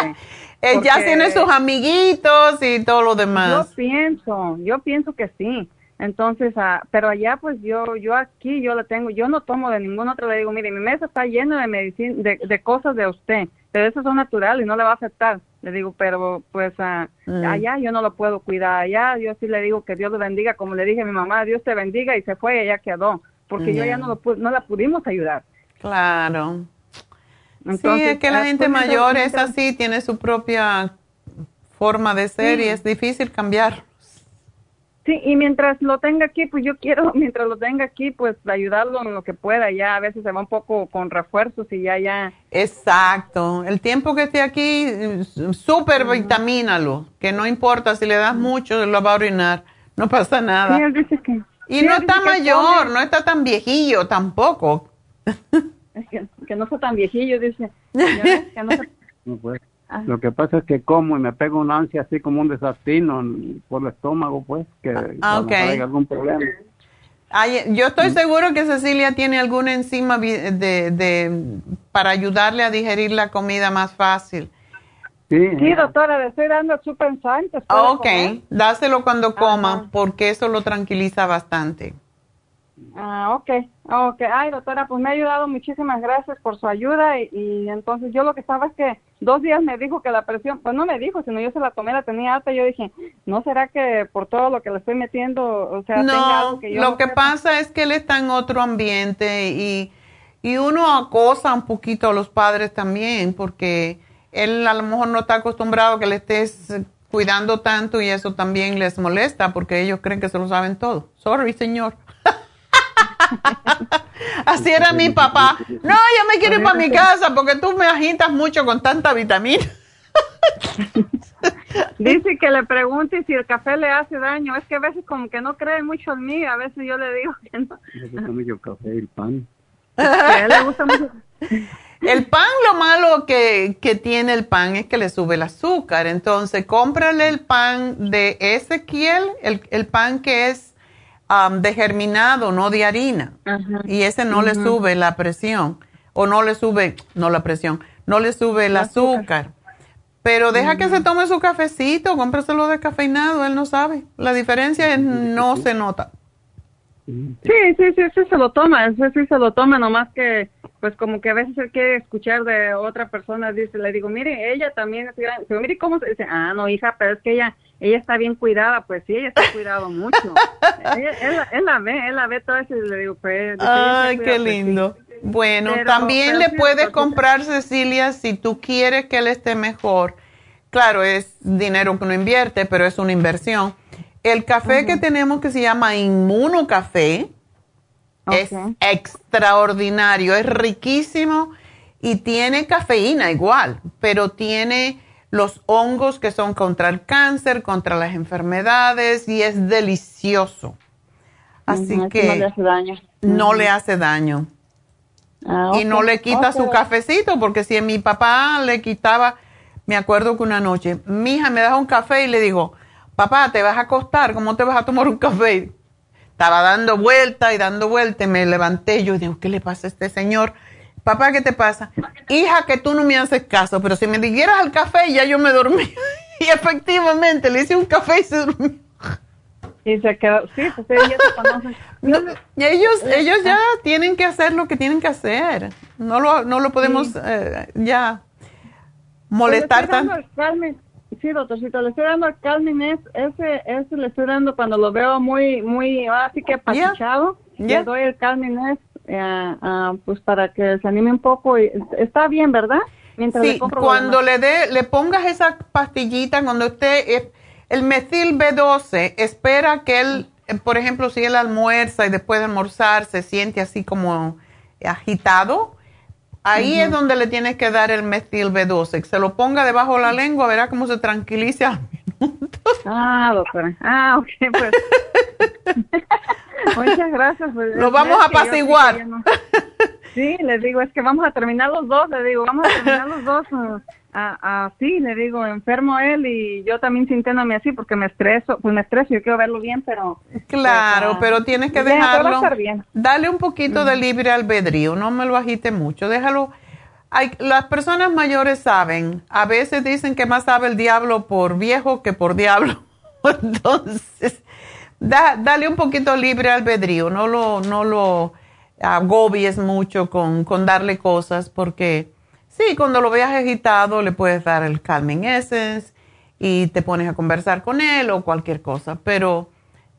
Él ya tiene sus amiguitos y todo lo demás. Yo pienso, yo pienso que sí. Entonces, ah, pero allá pues yo, yo aquí, yo le tengo, yo no tomo de ningún otro, le digo, mire, mi mesa está llena de medicina, de, de cosas de usted, pero eso son naturales y no le va a aceptar. Le digo, pero pues ah, mm. allá yo no lo puedo cuidar, allá yo sí le digo que Dios le bendiga, como le dije a mi mamá, Dios te bendiga y se fue y ella quedó, porque yo ya no, lo, no la pudimos ayudar. Claro. Entonces, sí, es que la gente mayor es así, tiene su propia forma de ser y es difícil cambiar. Sí, y mientras lo tenga aquí, pues yo quiero, mientras lo tenga aquí, pues ayudarlo en lo que pueda. Ya a veces se va un poco con refuerzos y ya, ya. Exacto. El tiempo que esté aquí, súper vitamínalo. Que no importa si le das mucho, lo va a orinar. No pasa nada. Sí, él dice que. Y no está mayor, no está tan viejillo tampoco. Es que, que no está tan viejillo, dice. Que no, no puede. Ah. Lo que pasa es que como y me pego una ansia así como un desastino por el estómago, pues, que ah, okay. algún problema. yo estoy mm. seguro que Cecilia tiene alguna enzima de, de, para ayudarle a digerir la comida más fácil. Sí, sí doctora, le estoy dando super Ok, dáselo cuando coma, porque eso lo tranquiliza bastante. Ah, ok, ok. Ay, doctora, pues me ha ayudado, muchísimas gracias por su ayuda y, entonces yo lo que estaba es que dos días me dijo que la presión, pues no me dijo, sino yo se la tomé, la tenía alta y yo dije, ¿no será que por todo lo que le estoy metiendo, o sea, no, tenga algo que yo... lo que pasa es que él está en otro ambiente y, y uno acosa un poquito a los padres también porque él a lo mejor no está acostumbrado a que le estés cuidando tanto y eso también les molesta porque ellos creen que se lo saben todo. Sorry, señor. Así era mi papá. No, yo me quiero ir para mi casa porque tú me agitas mucho con tanta vitamina. Dice que le pregunte si el café le hace daño. Es que a veces como que no cree mucho en mí. A veces yo le digo que no. Le gusta mucho el café y el pan. le gusta mucho. El pan, lo malo que, que, tiene el pan es que le sube el azúcar. Entonces, cómprale el pan de Ezequiel, el, el pan que es de germinado, no de harina. Y ese no le sube la presión. O no le sube, no la presión, no le sube el azúcar. Pero deja que se tome su cafecito, cómpraselo descafeinado, él no sabe. La diferencia es no se nota. Sí, sí, sí, sí se lo toma, sí, sí se lo toma, nomás que pues como que a veces él quiere escuchar de otra persona, dice, le digo, mire, ella también es grande, digo, mire cómo se dice, ah, no, hija, pero es que ella, ella está bien cuidada, pues sí, ella está cuidado mucho. él, la ve, él la ve todo eso y le digo, pues. Ay, qué pues, lindo. Bueno, también le puedes comprar, Cecilia, si tú quieres que él esté mejor. Claro, es dinero que uno invierte, pero es una inversión. El café que tenemos que se llama Inmuno Café es extraordinario, es riquísimo y tiene cafeína igual, pero tiene los hongos que son contra el cáncer, contra las enfermedades y es delicioso. Así que no le hace daño. No le hace daño. Ah, y no le quita su cafecito, porque si mi papá le quitaba, me acuerdo que una noche, mi hija me da un café y le digo, papá, te vas a acostar, ¿cómo te vas a tomar un café? Estaba dando vuelta y dando vuelta y me levanté y yo digo, ¿qué le pasa a este señor? Papá, ¿qué te pasa? Hija, que tú no me haces caso, pero si me dijeras al café ya yo me dormí. y efectivamente le hice un café y se durmió. Y se quedó, sí, pues ellos se conocen. y ellos, ellos ya tienen que hacer lo que tienen que hacer. No lo, no lo podemos eh, ya molestar tanto. Sí, doctorcito, le estoy dando al Calmin, es, ese, ese le estoy dando cuando lo veo muy, muy, así que pachuchado. Le doy el Calmin, eh, pues para que se anime un poco. Y, está bien, ¿verdad? Mientras sí, cuando le dé, le pongas esa pastillita, cuando esté, eh, el metil B12, espera que él, eh, por ejemplo, si él almuerza y después de almorzar se siente así como agitado, Ahí es donde le tienes que dar el metil B12. Que se lo ponga debajo de la lengua, verá cómo se tranquiliza Ah, doctora. Ah, ok, pues. Muchas gracias. Pues, lo vamos a apaciguar. Sí, le digo, es que vamos a terminar los dos, le digo, vamos a terminar los dos. Uh, así, le digo, enfermo él y yo también sintiéndome así porque me estreso, pues me estreso, yo quiero verlo bien, pero... Claro, pues, pero tienes que dejarlo, dale un poquito de libre albedrío, no me lo agite mucho, déjalo... Hay, las personas mayores saben, a veces dicen que más sabe el diablo por viejo que por diablo. Entonces, dale un poquito libre albedrío, no lo, no lo agobies mucho con, con darle cosas porque Sí, cuando lo veas agitado le puedes dar el Calming Essence y te pones a conversar con él o cualquier cosa, pero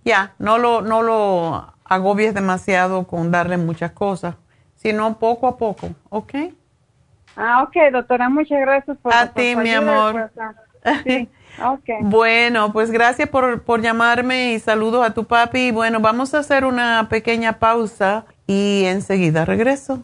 ya, no lo, no lo agobies demasiado con darle muchas cosas, sino poco a poco, ¿ok? Ah, ok, doctora, muchas gracias por A ti, mi amor. Sí, okay. Bueno, pues gracias por, por llamarme y saludos a tu papi. Bueno, vamos a hacer una pequeña pausa y enseguida regreso.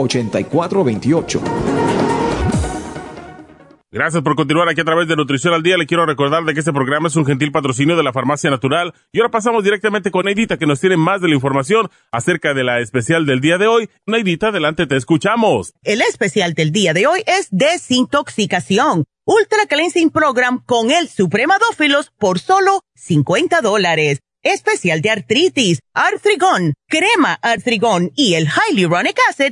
Gracias por continuar aquí a través de Nutrición al Día. Le quiero recordar de que este programa es un gentil patrocinio de la Farmacia Natural. Y ahora pasamos directamente con Neidita, que nos tiene más de la información acerca de la especial del día de hoy. Neidita, adelante, te escuchamos. El especial del día de hoy es desintoxicación. Ultra Cleansing Program con el Supremadófilos por solo 50 dólares. Especial de artritis, artrigón, crema artrigón y el Hyaluronic Acid,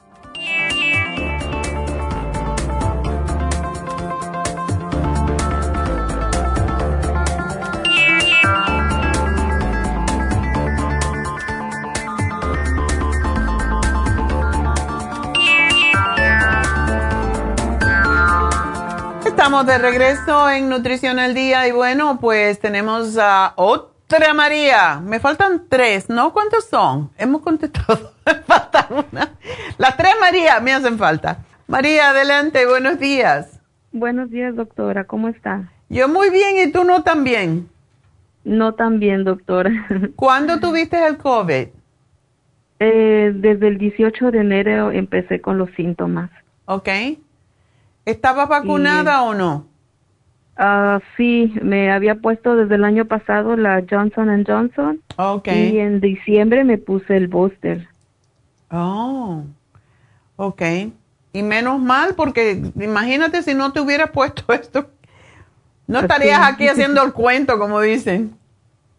Estamos de regreso en Nutrición al Día y bueno, pues tenemos a otra María. Me faltan tres, ¿no? ¿Cuántos son? Hemos contestado. Me falta una. Las tres María me hacen falta. María, adelante, buenos días. Buenos días, doctora. ¿Cómo está? Yo muy bien, ¿y tú no tan bien? No tan bien, doctora. ¿Cuándo tuviste el COVID? Eh, desde el 18 de enero empecé con los síntomas. Ok. ¿Estabas vacunada o no? Ah, sí, me había puesto desde el año pasado la Johnson Johnson. Ok. Y en diciembre me puse el booster. Oh, ok. Y menos mal, porque imagínate si no te hubieras puesto esto. No estarías aquí haciendo el cuento, como dicen.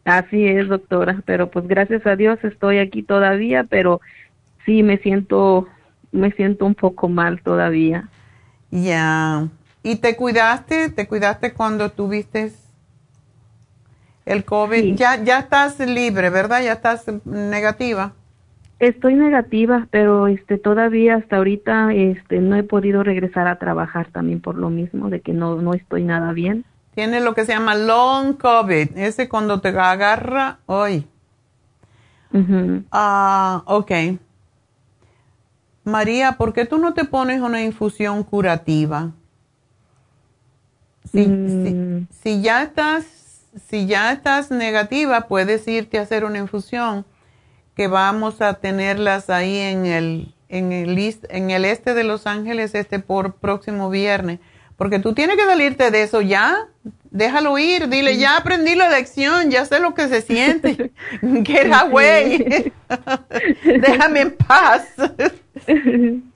Así es, doctora. Pero pues gracias a Dios estoy aquí todavía, pero sí me siento, me siento un poco mal todavía. Ya. ¿Y te cuidaste? ¿Te cuidaste cuando tuviste el COVID? Ya, ya estás libre, ¿verdad? Ya estás negativa. Estoy negativa, pero este todavía hasta ahorita este no he podido regresar a trabajar también por lo mismo de que no no estoy nada bien. Tiene lo que se llama long COVID, ese cuando te agarra hoy. Ah, okay. María, ¿por qué tú no te pones una infusión curativa? Si, Mm. ya estás, si ya estás negativa, puedes irte a hacer una infusión que vamos a tenerlas ahí en el, en el, is- en el este de Los Ángeles este por próximo viernes. Porque tú tienes que salirte de eso ya. Déjalo ir, dile, ya aprendí la lección, ya sé lo que se siente. Get away. Déjame en paz.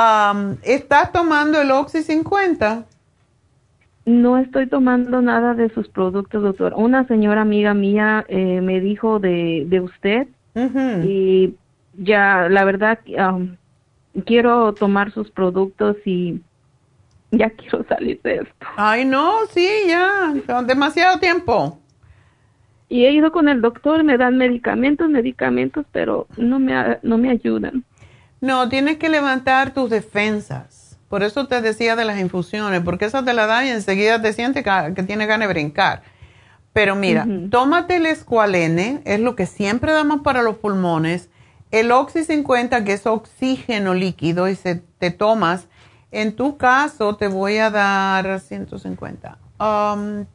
Um, ¿Estás tomando el Oxy 50? No estoy tomando nada de sus productos, doctor. Una señora amiga mía eh, me dijo de, de usted y ya, la verdad, um, quiero tomar sus productos y ya quiero salir de esto. Ay, no, sí, ya, son demasiado tiempo. Y he ido con el doctor, me dan medicamentos, medicamentos, pero no me, no me ayudan. No, tienes que levantar tus defensas. Por eso te decía de las infusiones, porque esas te la dan y enseguida te sientes que, tienes ganas de brincar. Pero mira, tómate el escualene, es lo que siempre damos para los pulmones. El Oxy 50, que es oxígeno líquido, y se, te tomas. En tu caso, te voy a dar 150. Um,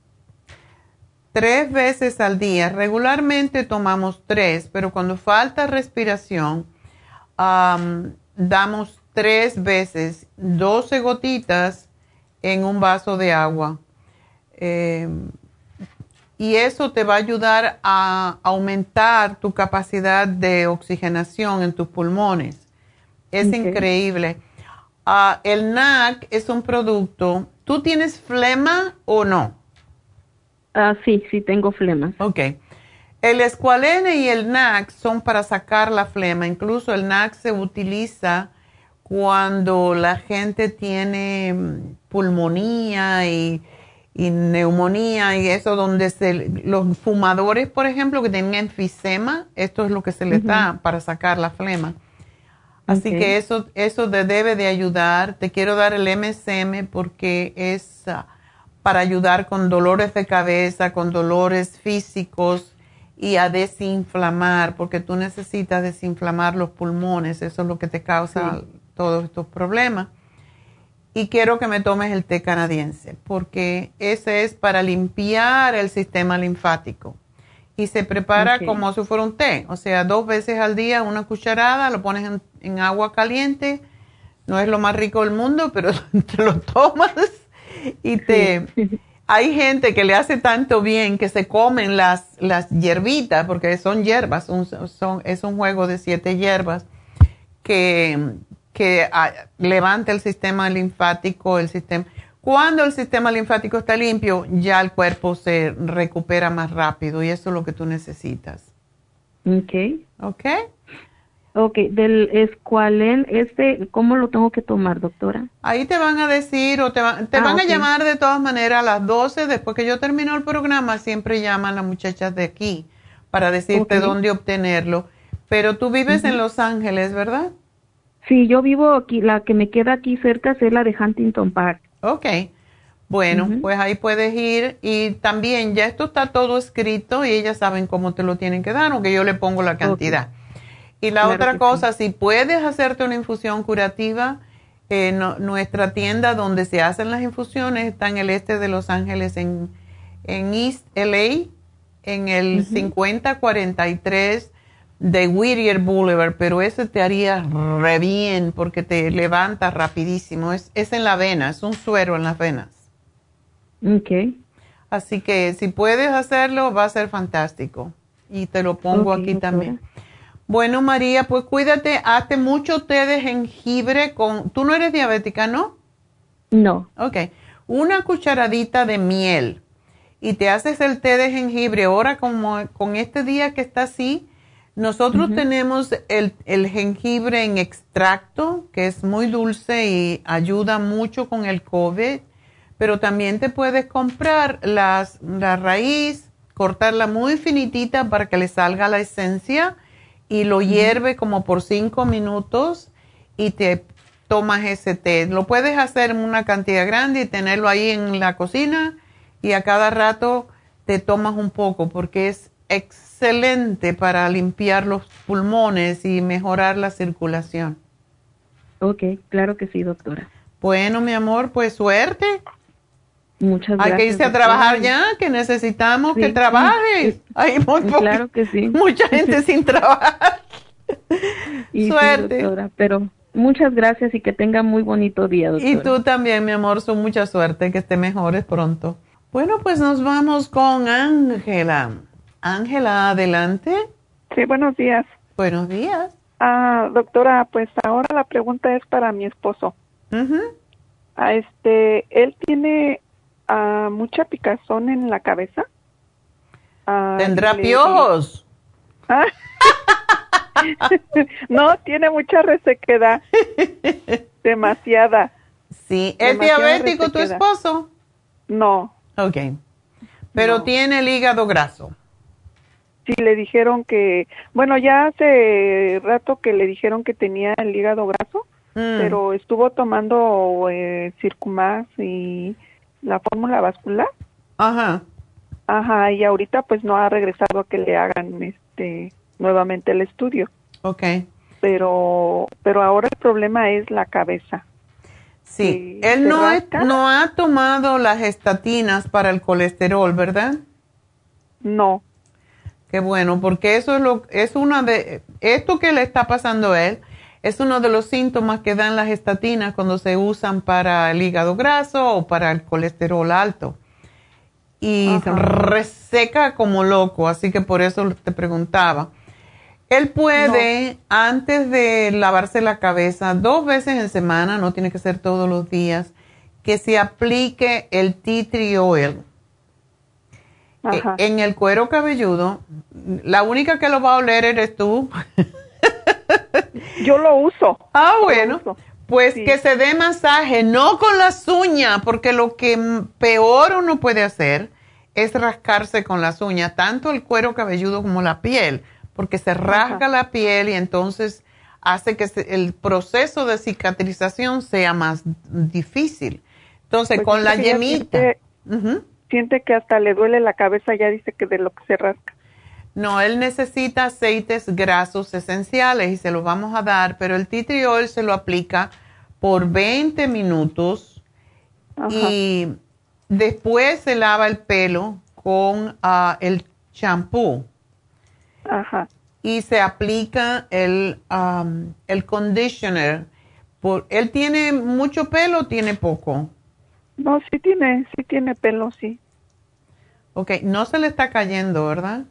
tres veces al día. Regularmente tomamos tres, pero cuando falta respiración, am, damos tres veces 12 gotitas en un vaso de agua. Em, y eso te va a ayudar a aumentar tu capacidad de oxigenación en tus pulmones. Es increíble. Ah, el NAC es un producto. ¿Tú tienes flema o no? Ah, sí, sí tengo flemas. Ok. El escualene y el NAC son para sacar la flema. Incluso el NAC se utiliza cuando la gente tiene mm, pulmonía y, y neumonía y eso, donde se, los fumadores, por ejemplo, que tienen enfisema, esto es lo que se les da para sacar la flema. Así que eso, eso te debe de ayudar. Te quiero dar el MSM porque es ah, para ayudar con dolores de cabeza, con dolores físicos y a desinflamar, porque tú necesitas desinflamar los pulmones. Eso es lo que te causa Sí. todos estos problemas. Y quiero que me tomes el té canadiense, porque ese es para limpiar el sistema linfático. Y se prepara como si fuera un té, o sea, dos veces al día, una cucharada, lo pones en, en agua caliente. No es lo más rico del mundo, pero te lo tomas y te... Hay gente que le hace tanto bien que se comen las, las hierbitas, porque son hierbas, un- son, es un juego de siete hierbas, que, que ah, levanta el sistema linfático, el sistema... Cuando el sistema linfático está limpio, ya el cuerpo se recupera más rápido y eso es lo que tú necesitas. Ok. Ok. Ok, del escualen, este, ¿cómo lo tengo que tomar, doctora? Ahí te van a decir o te, te ah, van a llamar de todas maneras a las 12, después que yo termino el programa, siempre llaman las muchachas de aquí para decirte dónde obtenerlo. Pero tú vives en Los Ángeles, ¿verdad? Sí, yo vivo aquí, la que me queda aquí cerca es la de Huntington Park. Ok, bueno, pues ahí puedes ir y también ya esto está todo escrito y ellas saben cómo te lo tienen que dar, aunque yo le pongo la cantidad. Y la otra cosa, si puedes hacerte una infusión curativa, eh, nuestra tienda donde se hacen las infusiones está en el este de Los Ángeles, en, East LA, en el 5043 de Whittier Boulevard, pero ese te haría re bien porque te levanta rapidísimo. Es, es en la vena, es un suero en las venas. Ok. Así que si puedes hacerlo, va a ser fantástico. Y te lo pongo aquí también. Bueno, María, pues cuídate, hazte mucho té de jengibre con... Tú no eres diabética, ¿no? No. Ok. Una cucharadita de miel y te haces el té de jengibre. Ahora, como con este día que está así, nosotros tenemos el, el, jengibre en extracto, que es muy dulce y ayuda mucho con el COVID, pero también te puedes comprar las, la raíz, cortarla muy finitita para que le salga la esencia y lo hierve como por cinco minutos y te tomas ese té. Lo puedes hacer en una cantidad grande y tenerlo ahí en la cocina y a cada rato te tomas un poco porque es excelente para limpiar los pulmones y mejorar la circulación. Ok, claro que sí, doctora. Bueno, mi amor, pues suerte. Muchas gracias. Hay que irse a trabajar ya, que necesitamos que trabajes. Hay muy claro que sí. Mucha gente sin trabajar. suerte. pero muchas gracias y que tenga muy bonito día, doctora. Y tú también, mi amor, son mucha suerte, que esté mejores pronto. Bueno, pues nos vamos con Ángela. Ángela, adelante. Sí, buenos días. Buenos días. Ah, doctora, pues ahora la pregunta es para mi esposo. a este, él tiene mucha picazón en la cabeza. ¿Tendrá piojos? ¿Ah? no, tiene mucha resequedad. Demasiada. Sí. ¿Es diabético tu esposo? No. Ok. Pero tiene el hígado graso. Sí, le dijeron que, bueno, ya hace rato que le dijeron que tenía el hígado graso, mm. pero estuvo tomando eh, Circumax y la fórmula vascular. Ajá. Ajá, y ahorita pues no ha regresado a que le hagan este nuevamente el estudio. Ok. Pero pero ahora el problema es la cabeza. Sí, él no, no ha tomado las estatinas para el colesterol, ¿verdad? No. Qué bueno, porque eso es lo es una de esto que le está pasando a él es uno de los síntomas que dan las estatinas cuando se usan para el hígado graso o para el colesterol alto. Y reseca como loco, así que por eso te preguntaba. Él puede, antes de lavarse la cabeza, dos veces en semana, no tiene que ser todos los días, que se aplique el tea tree oil. Eh, en el cuero cabelludo, la única que lo va a oler eres tú. Yo lo uso. Ah, bueno. Pues que se dé masaje, no con las uñas, porque lo que peor uno puede hacer es rascarse con las uñas, tanto el cuero cabelludo como la piel, porque se rasga la piel y entonces hace que el proceso de cicatrización sea más difícil. Entonces, pues con la yemita. siente que hasta le duele la cabeza, ya dice que de lo que se rasca. No, él necesita aceites grasos esenciales y se los vamos a dar, pero el tea se lo aplica por 20 minutos y después se lava el pelo con ah, el champú. Ajá. Y se aplica el, el conditioner. Por, ¿Él tiene mucho pelo o tiene poco? No, sí tiene, sí tiene pelo, sí. Ok, no se le está cayendo, ¿verdad?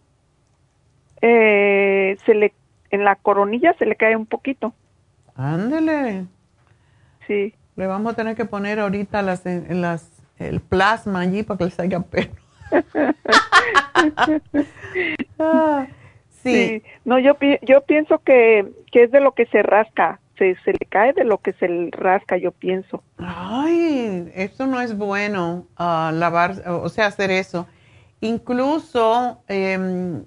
Eh, se le en la coronilla se le cae un poquito. Ándele. Sí. Le vamos a tener que poner ahorita las, las, el plasma allí para que le salga pelo. Ah, sí. No, yo, yo pienso que, que es de lo que se rasca. Se, se, le cae de lo que se rasca, yo pienso. Ay, esto no es bueno, uh, lavar, o sea, hacer eso. Incluso em,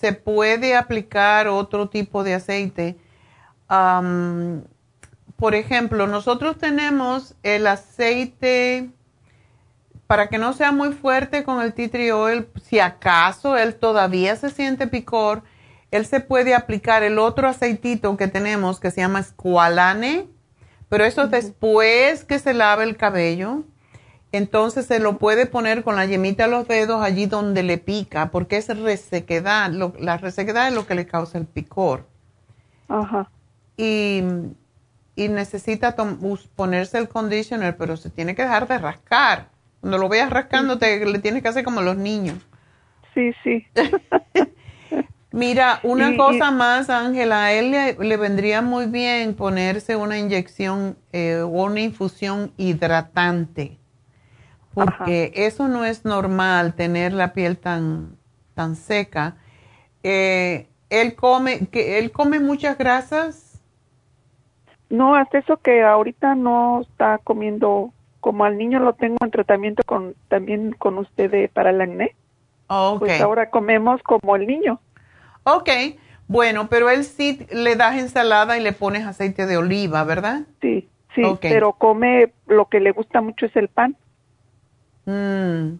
se puede aplicar otro tipo de aceite. por ejemplo, nosotros tenemos el aceite para que no sea muy fuerte con el tea tree oil, si acaso él todavía se siente picor, él se puede aplicar el otro aceitito que tenemos que se llama Squalane, pero eso después que se lave el cabello. Entonces se lo puede poner con la yemita de los dedos allí donde le pica, porque es resequedad. la resequedad es lo que le causa el picor. Ajá. Y, y necesita ponerse el conditioner, pero se tiene que dejar de rascar. Cuando lo veas rascando, te, le tienes que hacer como los niños. Sí, sí. Mira, una cosa más, Ángela, a él le, vendría muy bien ponerse una inyección eh, o una infusión hidratante, porque eso no es normal, tener la piel tan, tan seca. Eh, él come, que él come muchas grasas. No, hasta eso que ahorita no está comiendo como al niño lo tengo en tratamiento con también con usted para el acné. Oh, Pues ahora comemos como el niño. Ok, bueno, pero él sí le das ensalada y le pones aceite de oliva, ¿verdad? Sí, sí, pero come lo que le gusta mucho es el pan. Mm.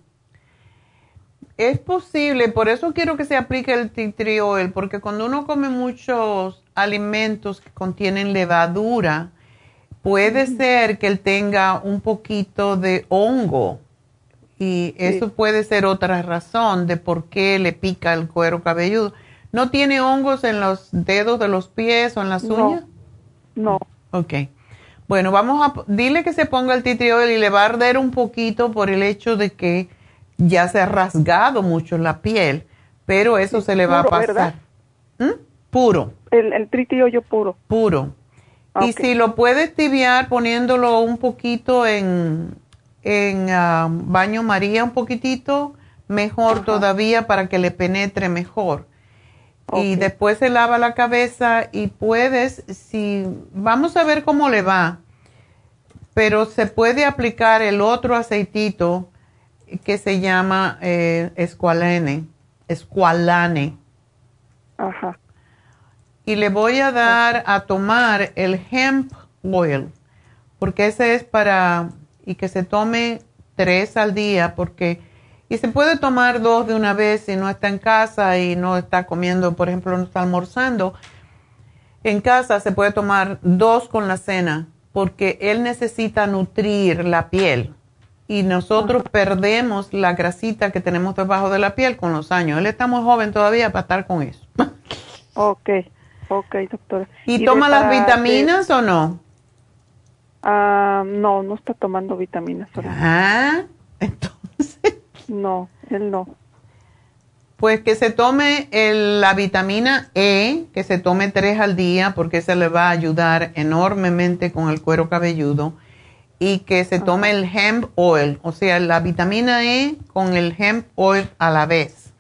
Es posible, por eso quiero que se aplique el tea oil, porque cuando uno come muchos alimentos que contienen levadura, Puede ser que él tenga un poquito de hongo y eso puede ser otra razón de por qué le pica el cuero cabelludo. ¿No tiene hongos en los dedos de los pies o en las uñas? No. Ok. Bueno, vamos a, dile que se ponga el titriol y le va a arder un poquito por el hecho de que ya se ha rasgado mucho la piel, pero eso se le va a pasar. ¿Mm? Puro. El, el tritriollo puro. Puro. Y si lo puedes tibiar poniéndolo un poquito en, en ah, baño María, un poquitito, mejor todavía para que le penetre mejor. Y después se lava la cabeza y puedes, si, vamos a ver cómo le va, pero se puede aplicar el otro aceitito que se llama eh, escualane, escualane. Ajá. Y le voy a dar a tomar el hemp oil, porque ese es para, y que se tome tres al día, porque, y se puede tomar dos de una vez si no está en casa y no está comiendo, por ejemplo, no está almorzando. En casa se puede tomar dos con la cena, porque él necesita nutrir la piel. Y nosotros perdemos la grasita que tenemos debajo de la piel con los años. Él está muy joven todavía para estar con eso. ok. Ok, doctora. ¿Y, toma las vitaminas o no? Ah, no, no está tomando vitaminas. Ah, entonces. No, él no. Pues que se tome la vitamina E, que se tome tres al día, porque se le va a ayudar enormemente con el cuero cabelludo. Y que se tome el hemp oil, o sea, la vitamina E con el hemp oil a la vez.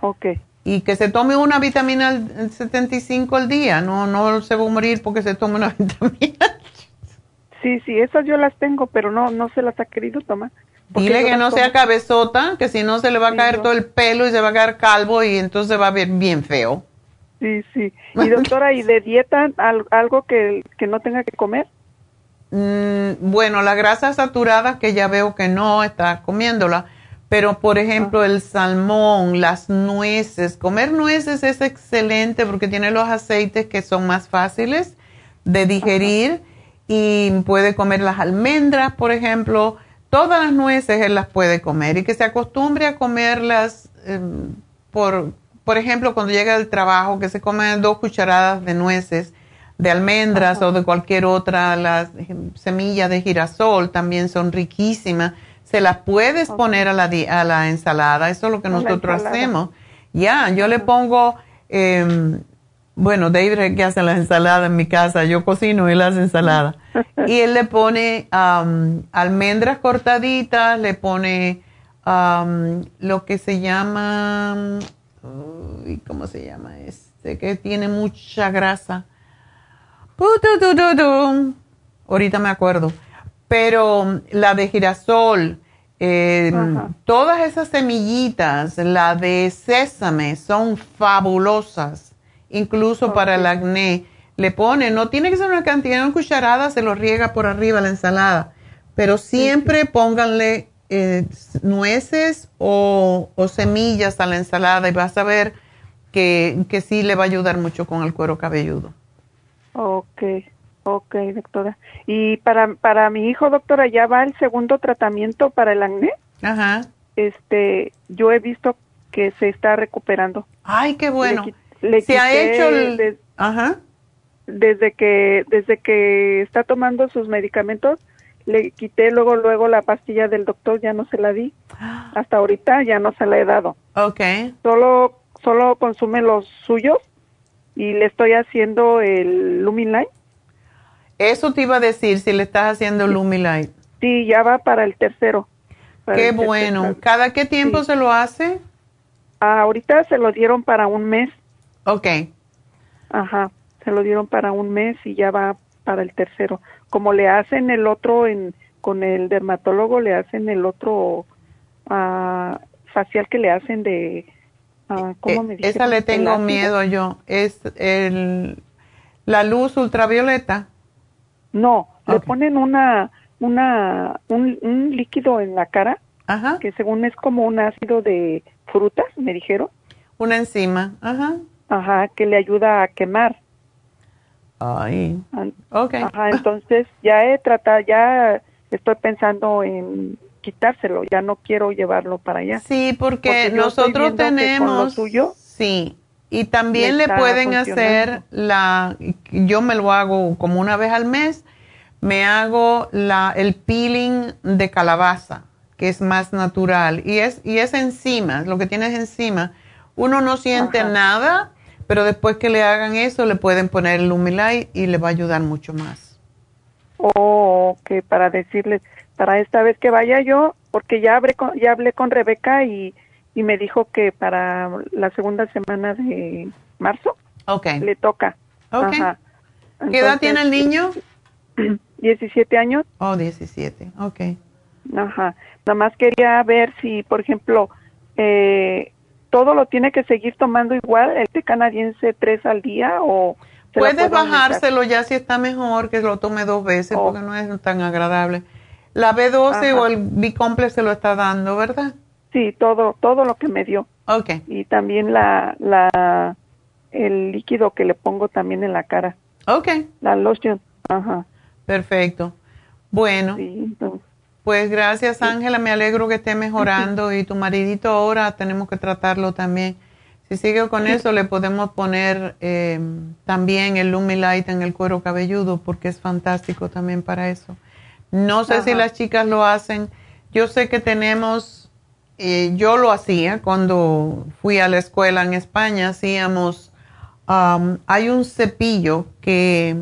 Ok y que se tome una vitamina 75 al día, no, no se va a morir porque se tome una vitamina. Sí, sí, esas yo las tengo, pero no, no se las ha querido tomar. Dile que no sea cabezota, que si no se le va a caer todo el pelo y se va a quedar calvo y entonces va a ver bien feo. Sí, sí. Y doctora, ¿y de dieta algo que, que no tenga que comer? Mm, bueno, la grasa saturada, que ya veo que no está comiéndola, pero, por ejemplo, el salmón, las nueces, comer nueces es excelente porque tiene los aceites que son más fáciles de digerir y puede comer las almendras, por ejemplo. Todas las nueces él las puede comer y que se acostumbre a comerlas, em, por, por ejemplo, cuando llega del trabajo, que se come dos cucharadas de nueces, de almendras o de cualquier otra, las em, semillas de girasol también son riquísimas se las puedes poner a la, a la ensalada, eso es lo que nosotros hacemos. Ya, yo le pongo, eh, bueno, David que hace las ensaladas en mi casa, yo cocino y las ensaladas. Y él le pone almendras cortaditas, le pone lo que se llama, ¿cómo se llama este? Que tiene mucha grasa. Ahorita me acuerdo. Pero la de girasol, em, todas esas semillitas, la de sésame, son fabulosas, incluso para el acné. Le pone, no tiene que ser una cantidad, una cucharada, se lo riega por arriba la ensalada, pero siempre pónganle eh, nueces o, semillas a la ensalada y vas a ver que, que sí le va a ayudar mucho con el cuero cabelludo. Ok, ok, doctora. ¿Y para, para mi hijo, doctora, ya va el segundo tratamiento para el acné? Ajá. Este, yo he visto que se está recuperando. Ay, qué bueno. se ha hecho el... Ajá. Desde que, desde que está tomando sus medicamentos, le quité luego luego la pastilla del doctor, ya no se la di. Hasta ahorita ya no se la he dado. Okay. Solo solo consume los suyos y le estoy haciendo el Lumilight. Eso te iba a decir si le estás haciendo el Lumilight. Sí, ya va para el tercero. qué bueno. ¿Cada qué tiempo se lo hace? Ah, ahorita se lo dieron para un mes. Ok. Ajá, se lo dieron para un mes y ya va para el tercero como le hacen el otro en con el dermatólogo le hacen el otro uh, facial que le hacen de uh, ¿cómo me dice? Esa le tengo miedo yo, es el la luz ultravioleta. No, le ponen una una un, un, líquido en la cara ajá. que según es como un ácido de frutas, me dijeron. Una enzima, ajá. Ajá, que le ayuda a quemar. Ay, okay. Ajá, entonces ya he tratado, ya estoy pensando en quitárselo, ya no quiero llevarlo para allá. Sí, porque, nosotros tenemos suyo. Sí, y también le pueden hacer la, yo me lo hago como una vez al mes, me hago la, el peeling de calabaza, que es más natural, y es, y es encima, lo que tienes encima. Uno no siente nada, pero después que le hagan eso, le pueden poner el Lumilight y le va a ayudar mucho más. Oh, ok, para decirles, para esta vez que vaya yo, porque ya hablé con, ya hablé con Rebeca y, y me dijo que para la segunda semana de marzo okay. le toca. Okay. ¿Qué edad tiene el niño? 17 años. Oh, 17, ok. Ajá. Nada más quería ver si, por ejemplo, eh, todo lo tiene que seguir tomando igual, el té canadiense tres al día o... Puede bajárselo ya si está mejor, que lo tome dos veces Oh. porque no es tan agradable. La B12 Ajá. o el B-complex se lo está dando, ¿verdad? Sí, todo, todo lo que me dio. Ok. Y también la, la, el líquido que le pongo también en la cara. Ok. La lotion. Ajá. Perfecto. Bueno, Sí, entonces, pues gracias Ángela, me alegro que esté mejorando y tu maridito ahora tenemos que tratarlo también. Si sigue con eso le podemos poner eh, también el Lumilight en el cuero cabelludo porque es fantástico también para eso. No sé si las chicas lo hacen. Yo sé que tenemos, eh, yo lo hacía cuando fui a la escuela en España, hacíamos, um, hay un cepillo que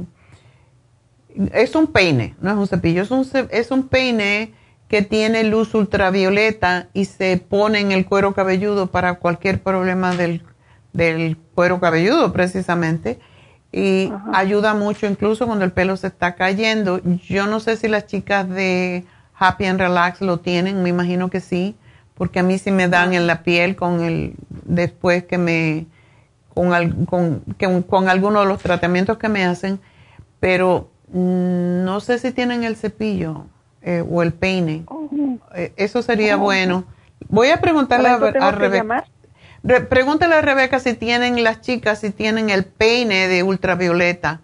es un peine, no es un cepillo, es un, es un peine que tiene luz ultravioleta y se pone en el cuero cabelludo para cualquier problema del, del cuero cabelludo precisamente y ayuda mucho incluso cuando el pelo se está cayendo. Yo no sé si las chicas de Happy and Relax lo tienen, me imagino que sí, porque a mí sí me dan en la piel con el después que me con, al- con, que- con alguno de los tratamientos que me hacen, pero mm, no sé si tienen el cepillo eh, o el peine. Eh, eso sería Oh. bueno. Voy a preguntarle a, ¿Para eso tengo a Rebeca. Re- pregúntale a Rebeca si tienen las chicas, si tienen el peine de ultravioleta,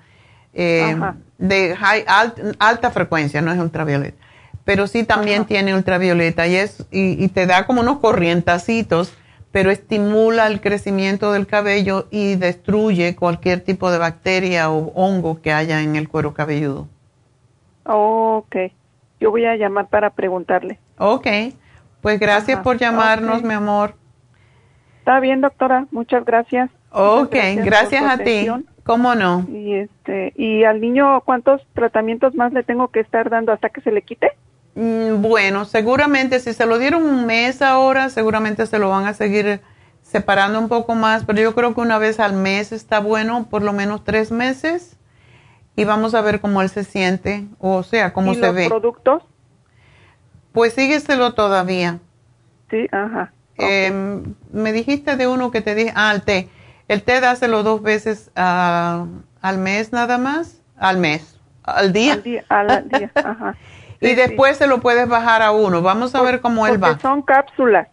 eh, de high, alt- alta frecuencia, no es ultravioleta, pero sí también tiene ultravioleta y, es, y, y te da como unos corrientacitos, pero estimula el crecimiento del cabello y destruye cualquier tipo de bacteria o hongo que haya en el cuero cabelludo. ok. Yo voy a llamar para preguntarle. Ok, pues gracias Ajá, por llamarnos, mi amor. Está bien, doctora. Muchas gracias. Ok, Muchas gracias, a ti. ¿Cómo no? Y este, y al niño cuántos tratamientos más le tengo que estar dando hasta que se le quite? Mm, bueno, seguramente si se lo dieron un mes ahora, seguramente se lo van a seguir separando un poco más, pero yo creo que una vez al mes está bueno, por lo menos tres meses, y vamos a ver cómo él se siente, o sea, cómo se ve. productos? Pues sígueselo todavía. Sí, ajá. Em, me dijiste de uno que te dije, ah, el té. El té dáselo dos veces al mes nada más, al mes, al día. Al día, ajá. y después se lo puedes bajar a uno. Vamos a ver cómo él va. son cápsulas.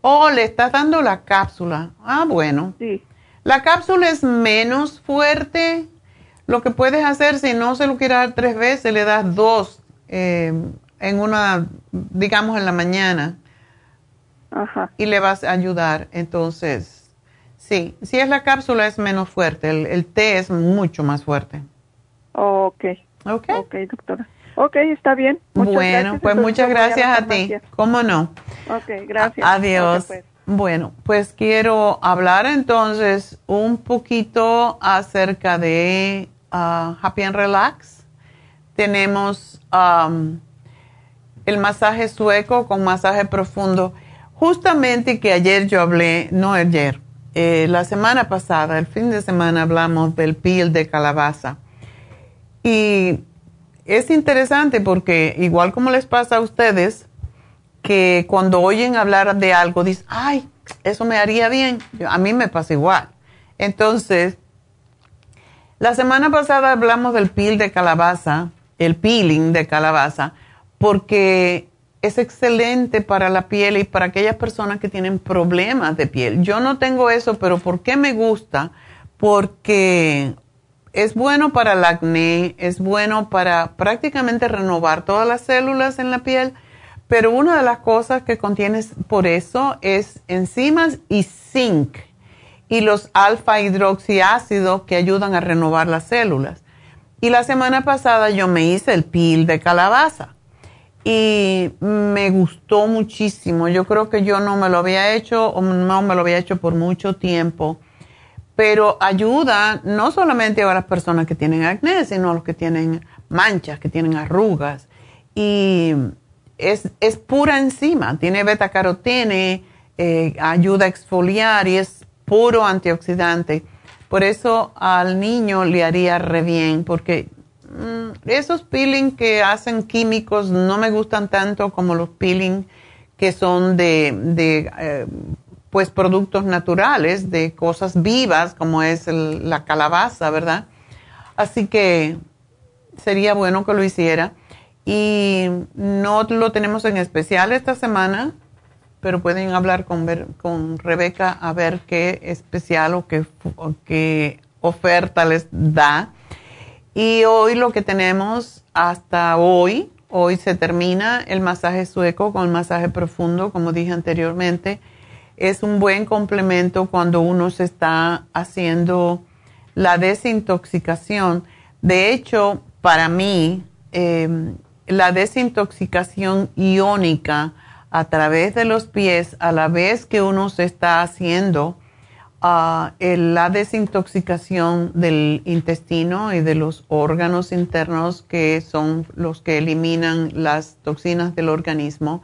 Oh, le estás dando la cápsula. Ah, bueno. Sí. La cápsula es menos fuerte. Lo que puedes hacer, si no se lo quieres dar tres veces, le das dos eh, en una, digamos, en la mañana. Ajá. Y le vas a ayudar. Entonces, sí, si es la cápsula es menos fuerte. El, té es mucho más fuerte. ok. Ok. Ok, doctora. Ok, está bien. bueno, pues muchas gracias a, ti. ¿Cómo no? Ok, gracias. adiós. Pues. Bueno, pues quiero hablar entonces un poquito acerca de uh, Happy and Relax. Tenemos um, el masaje sueco con masaje profundo. Justamente que ayer yo hablé, no ayer, eh, la semana pasada, el fin de semana hablamos del peel de calabaza. Y es interesante porque igual como les pasa a ustedes, que cuando oyen hablar de algo dicen, ay, eso me haría bien. A mí me pasa igual. Entonces, la semana pasada hablamos del peel de calabaza, el peeling de calabaza, porque es excelente para la piel y para aquellas personas que tienen problemas de piel. Yo no tengo eso, pero ¿por qué me gusta? Porque es bueno para el acné, es bueno para prácticamente renovar todas las células en la piel, pero una de las cosas que contiene por eso es enzimas y zinc y los alfa hidroxiácidos que ayudan a renovar las células. Y la semana pasada yo me hice el peel de calabaza y me gustó muchísimo. Yo creo que yo no me lo había hecho o no me lo había hecho por mucho tiempo pero ayuda no solamente a las personas que tienen acné, sino a los que tienen manchas, que tienen arrugas. Y es, es pura enzima, tiene beta carotene, eh, ayuda a exfoliar y es puro antioxidante. Por eso al niño le haría re bien, porque mm, esos peeling que hacen químicos no me gustan tanto como los peeling que son de, de eh, pues productos naturales de cosas vivas como es la calabaza, ¿verdad? Así que sería bueno que lo hiciera. Y no lo tenemos en especial esta semana, pero pueden hablar con, con Rebeca a ver qué especial o qué, qué oferta les da. Y hoy lo que tenemos hasta hoy, hoy se termina el masaje sueco con el masaje profundo, como dije anteriormente es un buen complemento cuando uno se está haciendo la desintoxicación. De hecho, para mí, em, la desintoxicación iónica a través de los pies, a la vez que uno se está haciendo ah, la desintoxicación del intestino y de los órganos internos que son los que eliminan las toxinas del organismo,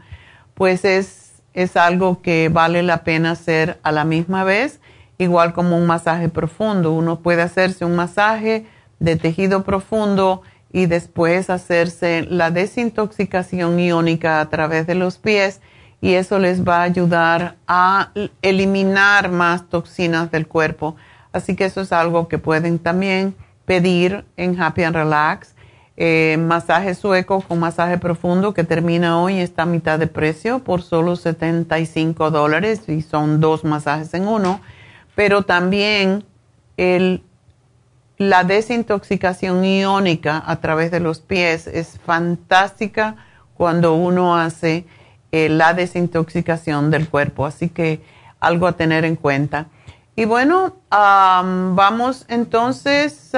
pues es es algo que vale la pena hacer a la misma vez, igual como un masaje profundo. Uno puede hacerse un masaje de tejido profundo y después hacerse la desintoxicación iónica a través de los pies y eso les va a ayudar a eliminar más toxinas del cuerpo. Así que eso es algo que pueden también pedir en Happy and Relax eh, masaje sueco con masaje profundo que termina hoy está a mitad de precio por solo 75 dólares y son dos masajes en uno. Pero también el, la desintoxicación iónica a través de los pies es fantástica cuando uno hace eh, la desintoxicación del cuerpo. Así que algo a tener en cuenta. Y bueno, vamos entonces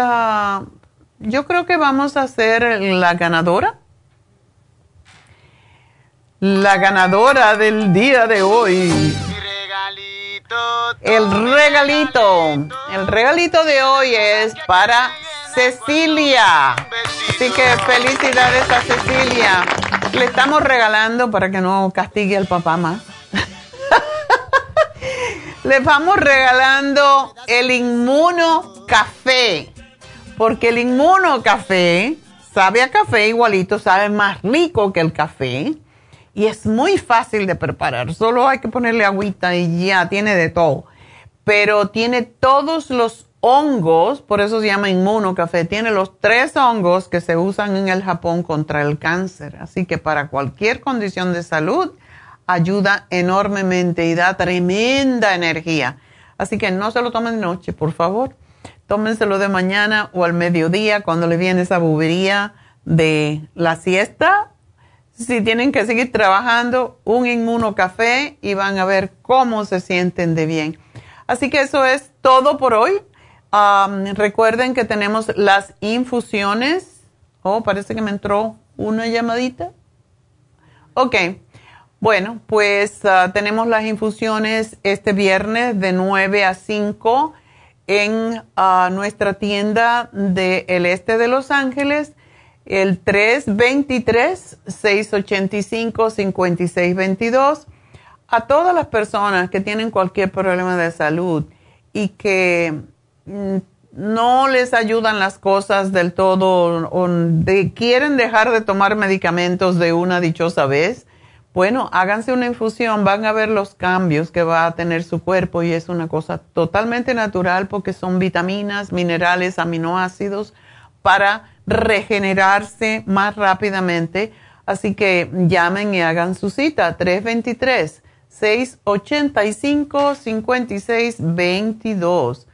yo creo que vamos a ser la ganadora. La ganadora del día de hoy. El regalito. El regalito de hoy es para Cecilia. Así que felicidades a Cecilia. Le estamos regalando para que no castigue al papá más. Le vamos regalando el inmuno café. Porque el inmuno café sabe a café igualito, sabe más rico que el café y es muy fácil de preparar. Solo hay que ponerle agüita y ya tiene de todo. Pero tiene todos los hongos, por eso se llama inmunocafé. Tiene los tres hongos que se usan en el Japón contra el cáncer. Así que para cualquier condición de salud ayuda enormemente y da tremenda energía. Así que no se lo tomen de noche, por favor. Tómenselo de mañana o al mediodía cuando le viene esa bubería de la siesta si tienen que seguir trabajando, un inmunocafé y van a ver cómo se sienten de bien. Así que eso es todo por hoy. recuerden que tenemos las infusiones. Oh, parece que me entró una llamadita. Ok. Bueno, pues ah, tenemos las infusiones este viernes de 9 a 5 en ah, nuestra tienda del este de Los Ángeles el 323-685-5622 a todas las personas que tienen cualquier problema de salud y que mm, no les ayudan las cosas del todo o quieren dejar de tomar medicamentos de una dichosa vez, bueno, háganse una infusión, van a ver los cambios que va a tener su cuerpo y es una cosa totalmente natural porque son vitaminas, minerales, aminoácidos para regenerarse más rápidamente. Así que llamen y hagan su cita 323-685-5622.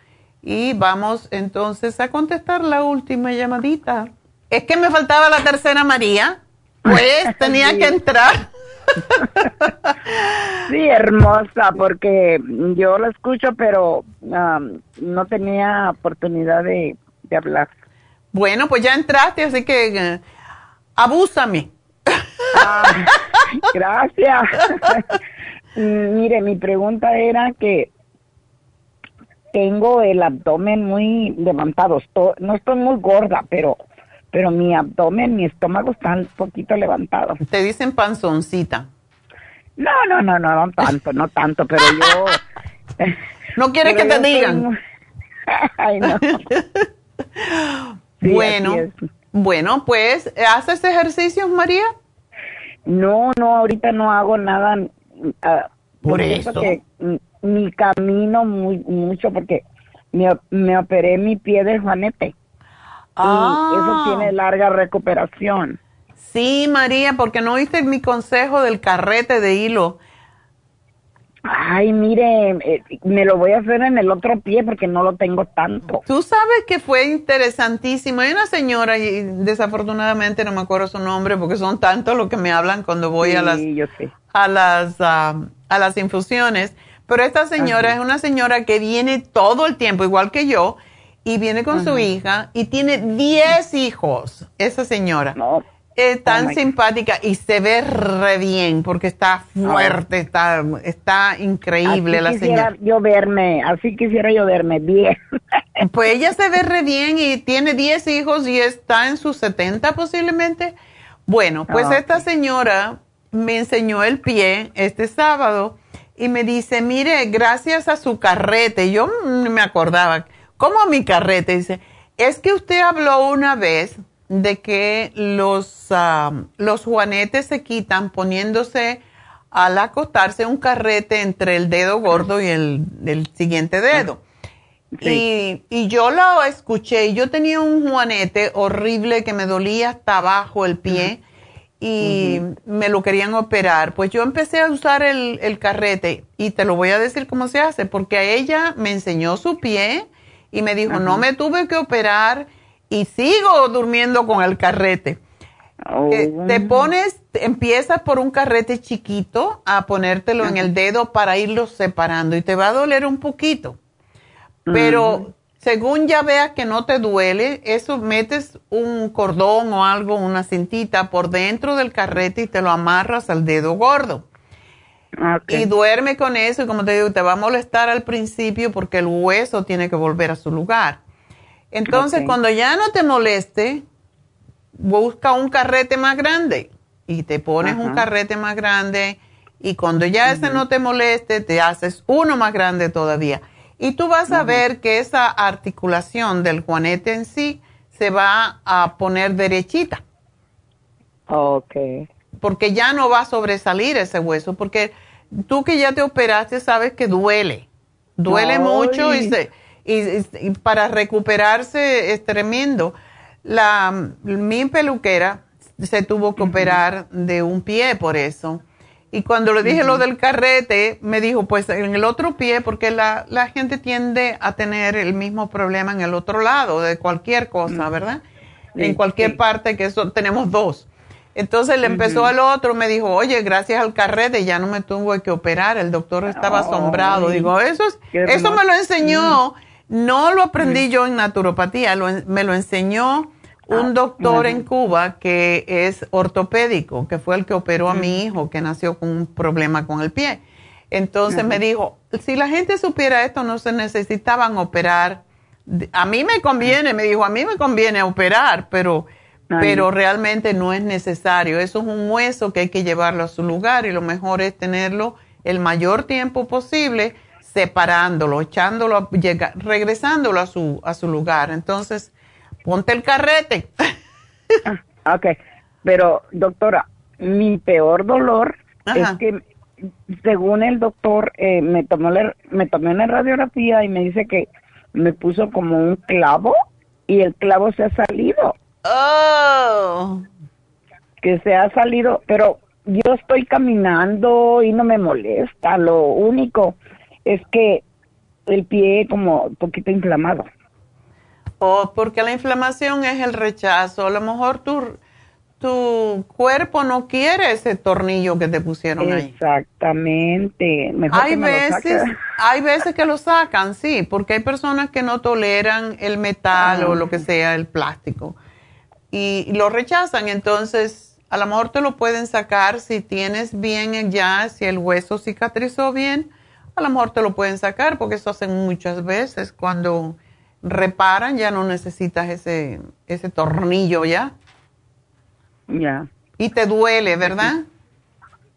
Y vamos entonces a contestar la última llamadita. Es que me faltaba la tercera María, pues tenía que entrar. sí, hermosa, porque yo la escucho, pero um, no tenía oportunidad de hablar. Bueno, pues ya entraste, así que eh, abúsame. Ah, gracias. Mire, mi pregunta era que tengo el abdomen muy levantado. no estoy muy gorda, pero pero mi abdomen, mi estómago está un poquito levantado. Te dicen panzoncita. No, no, no, no, no tanto, no tanto, pero yo... no quiere que te digan. Ay, no. Bueno, bueno, pues, ¿haces ejercicios, María? No, no, ahorita no hago nada. Ah, por eso. mi camino muy, mucho porque me, me operé mi pie del juanete. Ah. Y eso tiene larga recuperación. Sí, María, porque no oíste mi consejo del carrete de hilo. Ay, mire, eh, me lo voy a hacer en el otro pie porque no lo tengo tanto. Tú sabes que fue interesantísimo. Hay una señora, y desafortunadamente no me acuerdo su nombre porque son tantos los que me hablan cuando voy a las, a las, a las infusiones. Pero esta señora es una señora que viene todo el tiempo, igual que yo, y viene con su hija y tiene 10 hijos, esa señora. No es tan oh simpática y se ve re bien porque está fuerte, está, está increíble la señora. yo verme, así quisiera yo verme bien. pues ella se ve re bien y tiene 10 hijos y está en sus 70 posiblemente. Bueno, pues ah, esta señora me enseñó el pie este sábado y me dice, mire, gracias a su carrete, yo me acordaba, ¿cómo mi carrete? Dice, es que usted habló una vez de que los, los juanetes se quitan poniéndose al acostarse un carrete entre el dedo gordo y el, siguiente dedo. Y, y, yo lo escuché, yo tenía un juanete horrible que me dolía hasta abajo el pie y me lo querían operar. Pues yo empecé a usar el, el, carrete y te lo voy a decir cómo se hace, porque a ella me enseñó su pie y me dijo, no me tuve que operar y sigo durmiendo con el carrete. Oh. Eh, te pones, empiezas por un carrete chiquito a ponértelo en el dedo para irlo separando y te va a doler un poquito. Pero según ya veas que no te duele, eso metes un cordón o algo, una cintita por dentro del carrete y te lo amarras al dedo gordo. Y duerme con eso y como te digo, te va a molestar al principio porque el hueso tiene que volver a su lugar. Entonces, cuando ya no te moleste, busca un carrete más grande y te pones un carrete más grande y cuando ya ese no te moleste, te haces uno más grande todavía. Y tú vas a ver que esa articulación del juanete en sí se va a poner derechita. Ok. Porque ya no va a sobresalir ese hueso, porque tú que ya te operaste sabes que duele. Duele mucho y, se, y, para recuperarse es tremendo. La, mi peluquera se tuvo que operar de un pie por eso. Y cuando le dije lo del carrete, me dijo, pues en el otro pie, porque la, la, gente tiende a tener el mismo problema en el otro lado, de cualquier cosa, ¿verdad? en cualquier parte, que eso tenemos dos. Entonces le empezó al otro, me dijo, oye, gracias al carrete ya no me tuvo que operar, el doctor estaba asombrado. Digo, eso, es, eso me lo enseñó, no lo aprendí yo en naturopatía, me lo enseñó un ah, doctor en Cuba que es ortopédico, que fue el que operó a mi hijo, que nació con un problema con el pie. Entonces me dijo, si la gente supiera esto, no se necesitaban operar. A mí me conviene, me dijo, a mí me conviene operar, pero, pero realmente no es necesario. Eso es un hueso que hay que llevarlo a su lugar y lo mejor es tenerlo el mayor tiempo posible separándolo, echándolo, regresándolo a su, a su lugar. Entonces, ponte el carrete. Ah, ok, pero doctora, mi peor dolor es que según el doctor eh, me tomó me tomé una radiografía y me dice que me puso como un clavo y el clavo se ha salido. Oh. Que se ha salido, pero yo estoy caminando y no me molesta. Lo único es que el pie como un poquito inflamado. O porque la inflamación es el rechazo. A lo mejor tu, tu cuerpo no quiere ese tornillo que te pusieron ahí. Exactamente. hay, veces, hay veces que lo sacan, sí, porque hay personas que no toleran el metal o lo que sea, el plástico. Y, lo rechazan. Entonces, a lo mejor te lo pueden sacar si tienes bien ya, si el hueso cicatrizó bien. A lo mejor te lo pueden sacar porque eso hacen muchas veces cuando reparan, ya no necesitas ese, ese tornillo ya. Ya. Y te duele, ¿verdad?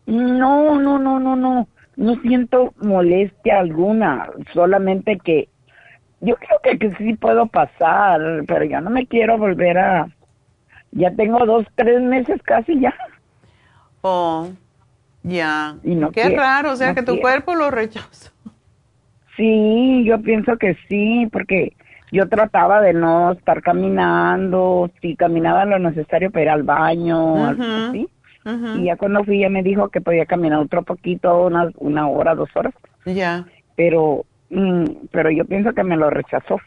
No, no, no, no, no. No siento molestia alguna, solamente que yo creo que, que sí puedo pasar, pero ya no me quiero volver a... Ya tengo dos, tres meses casi ya. Oh, ya. Y no Qué raro, o sea que tu cuerpo lo rechazó. Sí, yo pienso que sí, porque yo trataba de no estar caminando, si caminaba lo necesario para ir al baño, así. Y ya cuando fui ya me dijo que podía caminar otro poquito, una, una hora, dos horas. Ya. Pero, mm, pero yo pienso que me lo rechazó.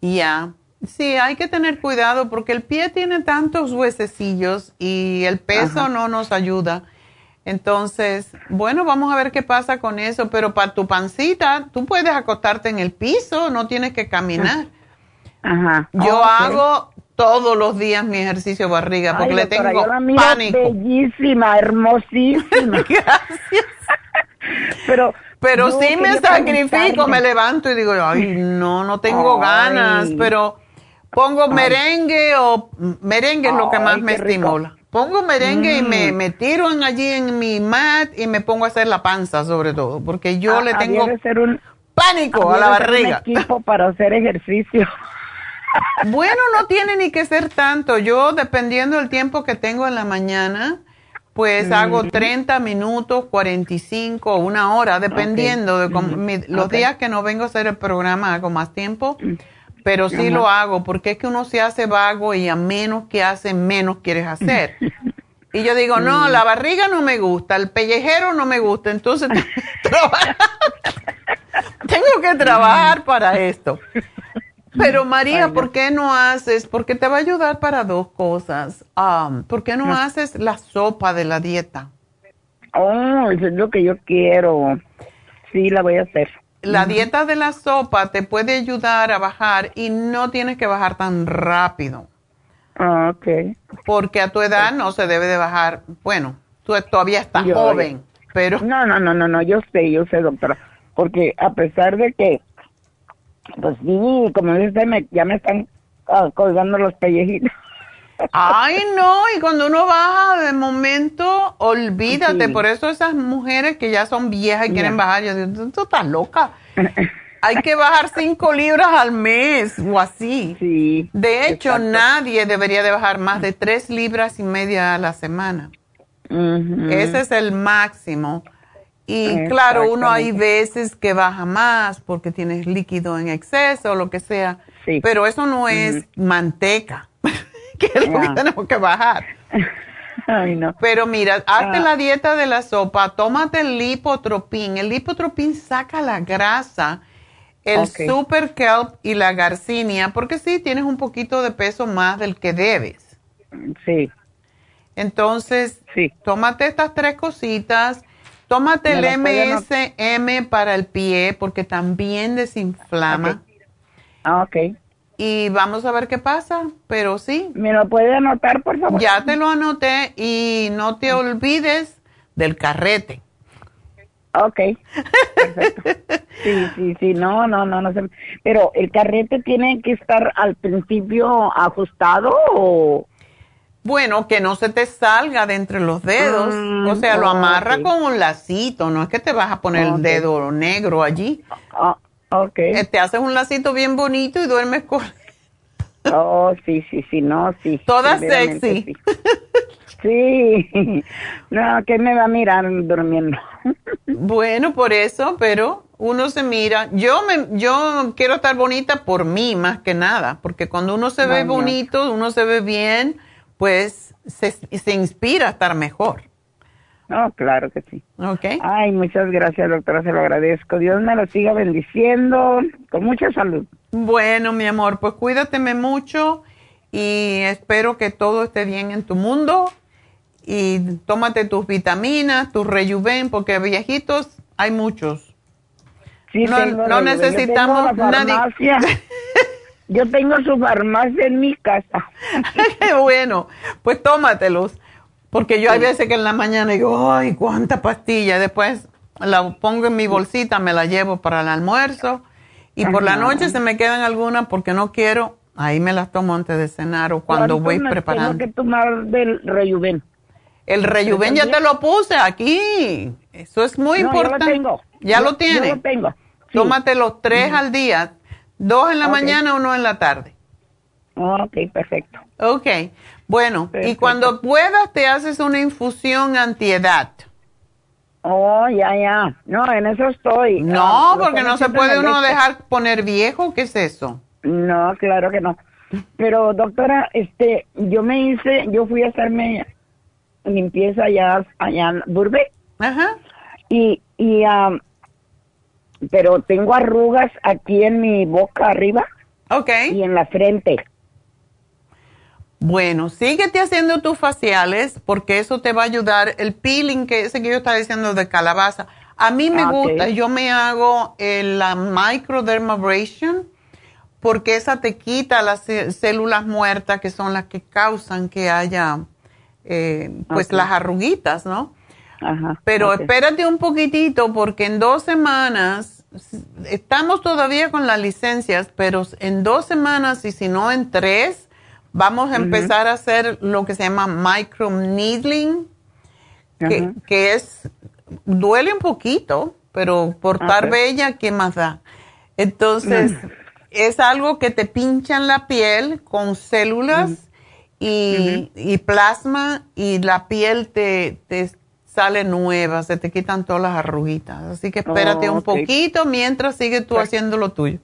Ya. Sí, hay que tener cuidado porque el pie tiene tantos huesecillos y el peso no nos ayuda. Entonces, bueno, vamos a ver qué pasa con eso, pero para tu pancita, tú puedes acostarte en el piso, no tienes que caminar. Ajá. Yo hago todos los días mi ejercicio barriga porque le tengo pánico. Bellísima, hermosísima. Gracias. pero pero sí me sacrifico, me levanto y digo, ay, no, no tengo ganas, pero pongo merengue o merengue es lo que más me estimula. Pongo merengue y me, mm. me tiro en allí en mi mat y me pongo a hacer la panza sobre todo, porque yo ah, le tengo un, pánico a la barriga. Un equipo para hacer ejercicio. Bueno, no tiene ni que ser tanto. Yo, dependiendo del tiempo que tengo en la mañana, pues hago 30 minutos, 45, una hora, dependiendo de los días que no vengo a hacer el programa, hago más tiempo. Mm pero sí lo hago porque es que uno se hace vago y a menos que hace, menos quieres hacer. Y yo digo, no, la barriga no me gusta, el pellejero no me gusta, entonces tengo que trabajar para esto. Pero María, ¿por qué no haces? Porque te va a ayudar para dos cosas. Um, ¿Por qué no, haces la sopa de la dieta? Oh, eso es lo que yo quiero. Sí, la voy a hacer. La dieta de la sopa te puede ayudar a bajar y no tienes que bajar tan rápido. Ah, ok. Porque a tu edad no se debe de bajar. Bueno, tú todavía estás joven, pero... No, no, no, no, no, yo sé, yo sé, doctora, porque a pesar de que, pues sí, como dice, me, ya me están ah, colgando los pellejitos. Ay, no, y cuando uno baja de momento, olvídate, por eso esas mujeres que ya son viejas y quieren bajar, yo digo, tú estás loca. Hay que bajar cinco libras al mes o así. Sí. De hecho, nadie debería de bajar más de tres libras y media a la semana. Ese es el máximo. Y claro, uno hay veces que baja más porque tienes líquido en exceso o lo que sea, pero eso no es manteca, que es lo que tenemos que bajar. Ay, no. Pero mira, hazte ah. la dieta de la sopa, tómate el lipotropín. El lipotropín saca la grasa, el super kelp y la garcinia, porque sí, tienes un poquito de peso más del que debes. Sí. Entonces, sí. tómate estas tres cositas. Tómate el MSM para el pie porque también desinflama. Ah, ok. Y vamos a ver qué pasa, pero sí. ¿Me lo puede anotar, por favor? Ya te lo anoté y no te olvides del carrete. Ok, perfecto. Sí, sí, sí, no, no, no, no sé. Pero el carrete tiene que estar al principio ajustado o... Bueno, que no se te salga de entre los dedos. o mm, sea, lo amarra con un lacito. No es que te vas a poner el dedo negro allí. Ah, ok. Eh, te haces un lacito bien bonito y duermes con... oh, sí, sí, sí, no, sí. Toda sexy. Sí. No, que me va a mirar durmiendo. Bueno, por eso, pero uno se mira. Yo me, yo quiero estar bonita por mí más que nada, porque cuando uno se ve bonito, uno se ve bien pues se, se inspira a estar mejor. No, claro que sí. Ok. Ay, muchas gracias, doctora, se lo agradezco. Dios me lo siga bendiciendo, con mucha salud. Bueno, mi amor, pues cuídateme mucho y espero que todo esté bien en tu mundo. Y tómate tus vitaminas, tus rejuven, porque viejitos hay muchos. Sí, no, no necesitamos nadie. Yo tengo su farmacia en mi casa. Qué bueno. Pues tómatelos. Porque yo hay veces que en la mañana digo, ay, cuánta pastilla. Después la pongo en mi bolsita, me la llevo para el almuerzo. Y por la noche se me quedan algunas porque no quiero. Ahí me las tomo antes de cenar o cuando voy preparando. Tengo que tomar del rejuven. El rejuven ya te lo puse aquí. Eso es muy importante. Ya lo tengo. Ya lo tienes. Yo lo tengo. Tómate los tres al día Dos en la mañana, uno en la tarde. Ok, perfecto. Ok, bueno, y cuando puedas te haces una infusión antiedad. Oh, ya, ya. No, en eso estoy. No, ah, porque no se puede uno dejar poner viejo, ¿qué es eso? No, claro que no. Pero doctora, este, yo me hice, yo fui a hacerme limpieza allá, allá en. Ajá. Y, y um, pero tengo arrugas aquí en mi boca arriba. Ok. Y en la frente. Bueno, síguete haciendo tus faciales porque eso te va a ayudar. El peeling que ese que yo estaba diciendo de calabaza. A mí me ah, gusta, yo me hago la microdermabrasion porque esa te quita las células muertas que son las que causan que haya eh, pues las arruguitas, ¿no? Pero espérate un poquitito porque en dos semanas, estamos todavía con las licencias, pero en dos semanas y si no en tres, vamos a empezar a hacer lo que se llama micro needling, que, es, duele un poquito, pero por estar bella, ¿qué más da? Entonces, mm. es algo que te pinchan la piel con células y, y, plasma y la piel te, te sale nueva, se te quitan todas las arruguitas. Así que espérate un poquito mientras sigues tú haciendo lo tuyo.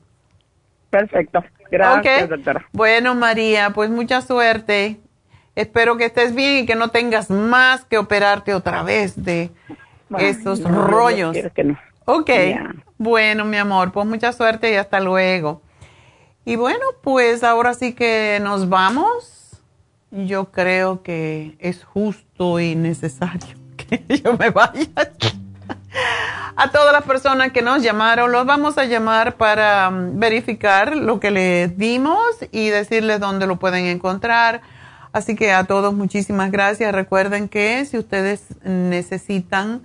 Perfecto. Gracias, doctora. Bueno, María, pues mucha suerte. Espero que estés bien y que no tengas más que operarte otra vez de esos rollos. Ok. Bueno, mi amor, pues mucha suerte y hasta luego. Y bueno, pues ahora sí que nos vamos. Yo creo que es justo y necesario yo me vaya. A todas las personas que nos llamaron, los vamos a llamar para um, verificar lo que les dimos y decirles dónde lo pueden encontrar. Así que a todos muchísimas gracias. Recuerden que si ustedes necesitan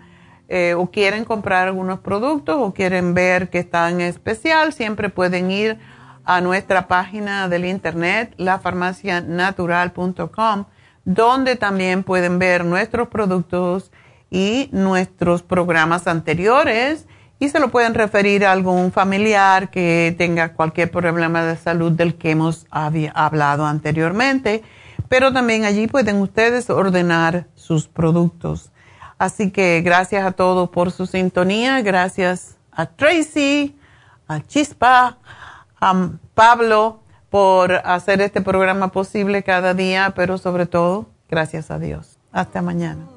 eh, o quieren comprar algunos productos o quieren ver que están especial, siempre pueden ir a nuestra página del internet, lafarmacianatural.com, donde también pueden ver nuestros productos y nuestros programas anteriores y se lo pueden referir a algún familiar que tenga cualquier problema de salud del que hemos hablado anteriormente. Pero también allí pueden ustedes ordenar sus productos. Así que gracias a todos por su sintonía. Gracias a Tracy, a Chispa, a Pablo por hacer este programa posible cada día, pero sobre todo, gracias a Dios. Hasta mañana.